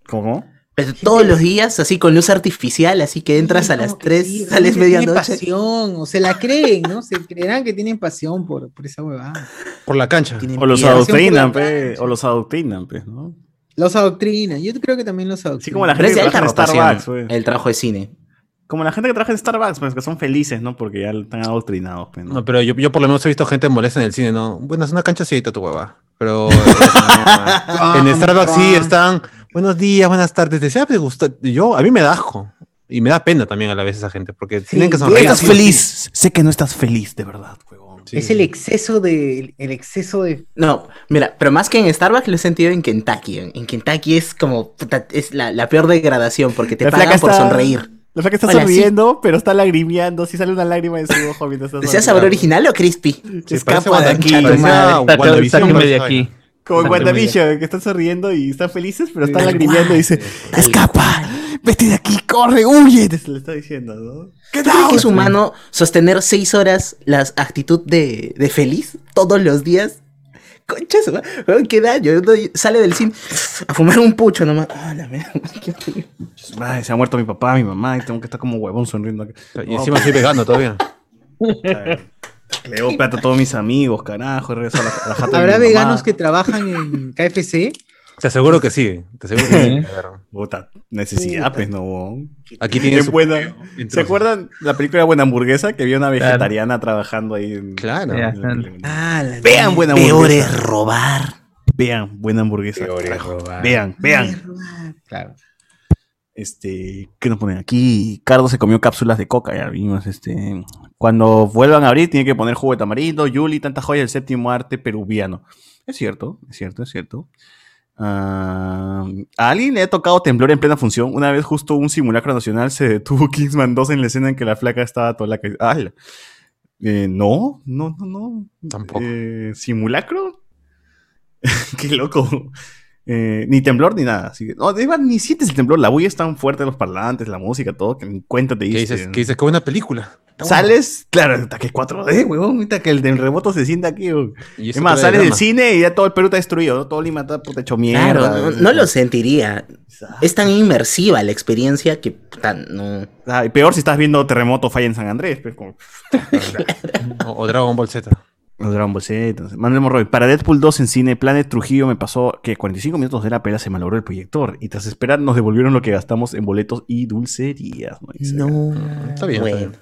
¿Cómo? Pero todos los días, así con luz artificial, así que entras Sí, a las como que 3, sí, sales medianoche. pasión, o se la creen, ¿no? Se creerán que tienen pasión por, por esa huevada. Por la cancha. Tienen O los adoctrinan, pe, cancha. o los adoctrinan, pues, ¿no? Los adoctrinan, yo creo que también los adoctrinan. Sí, como la gente que trabaja en Starbucks, pues. el trabajo de cine. Como la gente que trabaja en Starbucks, pues que son felices, ¿no? Porque ya están adoctrinados, pues, ¿no? No, pero yo, yo por lo menos he visto gente molesta en el cine, ¿no? Bueno, es una canchacita tu hueva. Pero eh, en Starbucks sí están. Buenos días, buenas tardes. Decía, me gusta. Yo, a mí me da asco. Y me da pena también a la vez esa gente, porque tienen que sonreír. estás feliz. Sé que no estás feliz, de verdad, huevón. sí. Es el exceso de. El exceso de. No, mira, pero más que en Starbucks lo he sentido en Kentucky. En en Kentucky es como, puta, es la, la peor degradación porque te La pagan flaca por está- sonreír. La flaca está Hola, sonriendo, pero está lagrimeando. Si sale una lágrima de su ojo mientras está ¿Deseas sabor sonriendo. original o crispy? Escapa de aquí. Sáquenme de aquí. Como en WandaVision, que están sonriendo y están felices, pero están Tal lagrimeando y dice, Tal escapa, vete de aquí, corre, huye. Se le está diciendo, ¿no? ¿Tú crees que es humano sostener seis horas la actitud de, de feliz todos los días? Concha, su madre, weón, qué daño. Uno sale del cine a fumar un pucho nomás. Ah, la mierda. qué. Ay, se ha muerto mi papá, mi mamá, y tengo que estar como huevón sonriendo. Y encima soy vegano todavía. Le debo plata a todos mis amigos, carajo, a la, a la jata de ¿Habrá mamá. veganos que trabajan en KFC? Te aseguro que sí. Te aseguro que sí. Puta, necesidad, pues, no. Aquí tienen En su- buena- en ¿Se acuerdan la película Buena Hamburguesa? Que había una vegetariana trabajando ahí. En, Claro. En. Ah, la Vean Buena Peor Hamburguesa. es robar. Vean Buena Hamburguesa. carajo. Vean, vean. Claro. Este, ¿qué nos ponen aquí? Cardo se comió cápsulas de coca, ya vimos. Este, cuando vuelvan a abrir, tiene que poner jugo de tamarindo, Yuli, tanta joya, el séptimo arte peruviano. Es cierto, es cierto, es cierto. Ah, a alguien le ha tocado temblor en plena función. Una vez, justo un simulacro nacional, se detuvo Kingsman 2 en la escena en que la flaca estaba toda la que. ¡Hala! Eh, no, no, no, no. Tampoco. Eh, ¿Simulacro? Qué loco. Eh, ni temblor ni nada. Así que, no, de verdad, ni sientes el temblor. La bulla es tan fuerte, los parlantes, la música, todo, que ni cuenta te ¿Qué diste. dices? ¿Qué dices? Qué buena película. Sales, claro, hasta que 4D, huevón, ahorita que el del remoto se sienta aquí. Y Es más, sales del cine y ya todo el Perú está destruido, ¿no? Todo Lima está puta hecho mierda. Claro, no, no lo sentiría. Es tan inmersiva la experiencia que puta, no. Ah, y peor si estás viendo Terremoto Falla en San Andrés, pues, como... O, o Dragon Ball Z. Los Dragon Ball Z. Manuel Morroy. Para Deadpool 2 en cine, Planet Trujillo me pasó que 45 minutos de la pela se malogró el proyector. Y tras esperar nos devolvieron lo que gastamos en boletos y dulcerías. ¿no? No. Está bien, está Bueno. bien.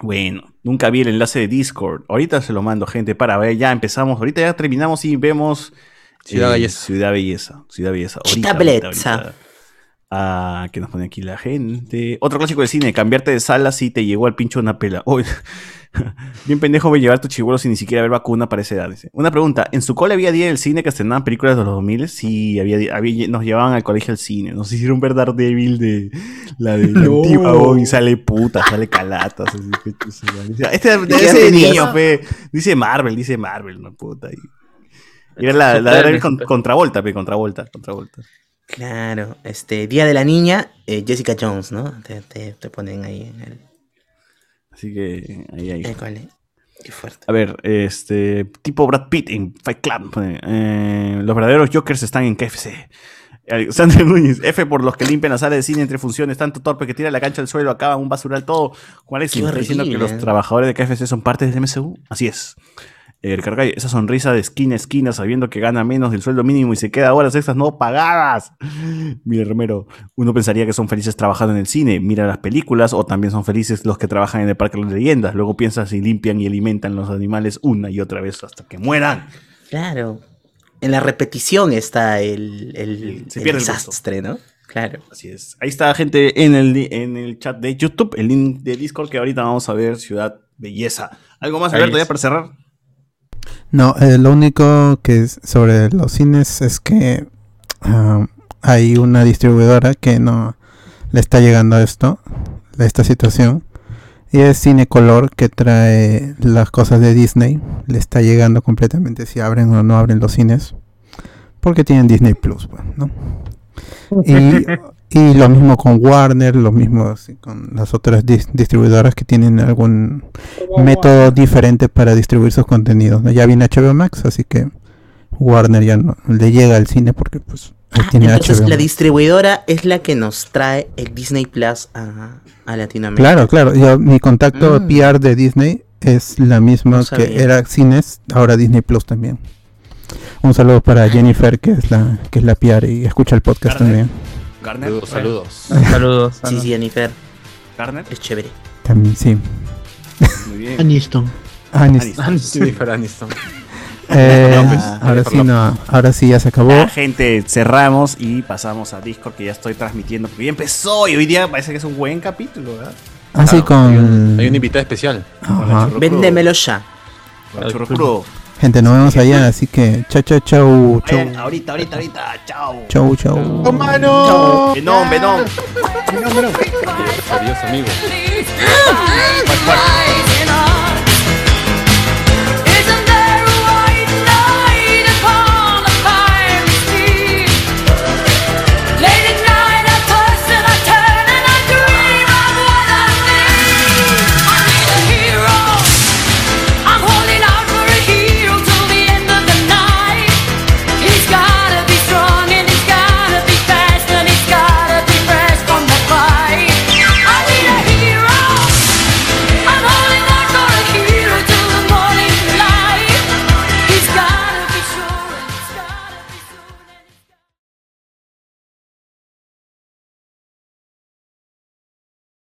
Bueno, nunca vi el enlace de Discord. Ahorita se lo mando, gente, para ver. Ya empezamos. Ahorita ya terminamos y vemos. Ciudad eh, Belleza. Ciudad Belleza. Ciudad Belleza. Ahorita, ahorita, ahorita. Ah, ¿qué nos pone aquí la gente? Otro clásico del cine, cambiarte de sala si te llegó al pincho una pela. Uy, bien pendejo voy a llevar tu chivolo sin ni siquiera haber vacuna para esa edad. dice. Una pregunta, ¿en su cole había día del cine que estrenaban películas de los 2000? Sí, había, había- nos llevaban al colegio al cine. Nos hicieron ver Daredevil de la de la No. antigua, oh, y sale puta, sale calatas. Este ¿De qué ese de niño, fe. Dice Marvel, dice Marvel, no puta. Y era la, la Daredevil con, contravolta, pe, contravolta, contravolta. Claro, este, Día de la Niña, eh, Jessica Jones, ¿no? Te, te- te ponen ahí en el, Así que ahí, ahí. en el cole. Qué fuerte. A ver, este tipo Brad Pitt en Fight Club. eh, los verdaderos Jokers están en KFC. Alexander Núñez, F por los que limpian la sala de cine entre funciones, tanto torpe que tira la cancha al suelo, acaban un basural todo. ¿me está diciendo que los trabajadores de KFC son parte del MSU? Así es. El Cargay, esa sonrisa de esquina a esquina sabiendo que gana menos del sueldo mínimo y se queda horas extras no pagadas. Mira, Romero, uno pensaría que son felices trabajando en el cine, mira las películas o también son felices los que trabajan en el Parque de las Leyendas. Luego piensas si limpian y alimentan los animales una y otra vez hasta que mueran. Claro. En la repetición está el, el, Se el pierde el gusto. desastre, ¿no? Claro. Así es. Ahí está, gente, en el, en el chat de YouTube, el link de Discord que ahorita vamos a ver Ciudad Belleza. ¿Algo más, Alberto, ya para cerrar? No, eh, lo único que es sobre los cines es que ah, hay una distribuidora que no le está llegando a esto, a esta situación. Y es Cinecolor que trae las cosas de Disney. Le está llegando completamente si abren o no abren los cines. Porque tienen Disney Plus, pues, ¿no? Y, y lo mismo con Warner, lo mismo así con las otras dis- distribuidoras que tienen algún método diferente para distribuir sus contenidos. ¿no? Ya viene HBO Max, así que Warner ya no le llega al cine porque pues ahí tiene Entonces HBO la Max. distribuidora es la que nos trae el Disney Plus a, a Latinoamérica. Claro, claro. Yo, mi contacto Mm. PR de Disney es la misma No que era Cines, ahora Disney Plus también. Un saludo para Jennifer, que es la que es la PR y escucha el podcast también. Garner. Saludos, saludos. Saludos. Sí, sí, Jennifer. Garner. Es chévere. También, sí. Muy bien. Aniston. Anis. Aniston. Jennifer Aniston. Eh, ahora sí no, ahora sí ya se acabó. Ya, gente, cerramos y pasamos a Discord que ya estoy transmitiendo porque ya empezó y hoy día parece que es un buen capítulo, ¿verdad? Claro, Hay, un- con hay una invitada especial. La Véndemelo ya. con el churro crudo. Gente, nos vemos allá, así que chao, chao, chao, chau. Vayan ahorita, ahorita, ahorita. Chao. Chau, chau. ¡Mano! Venom, Venom. Adiós, amigos.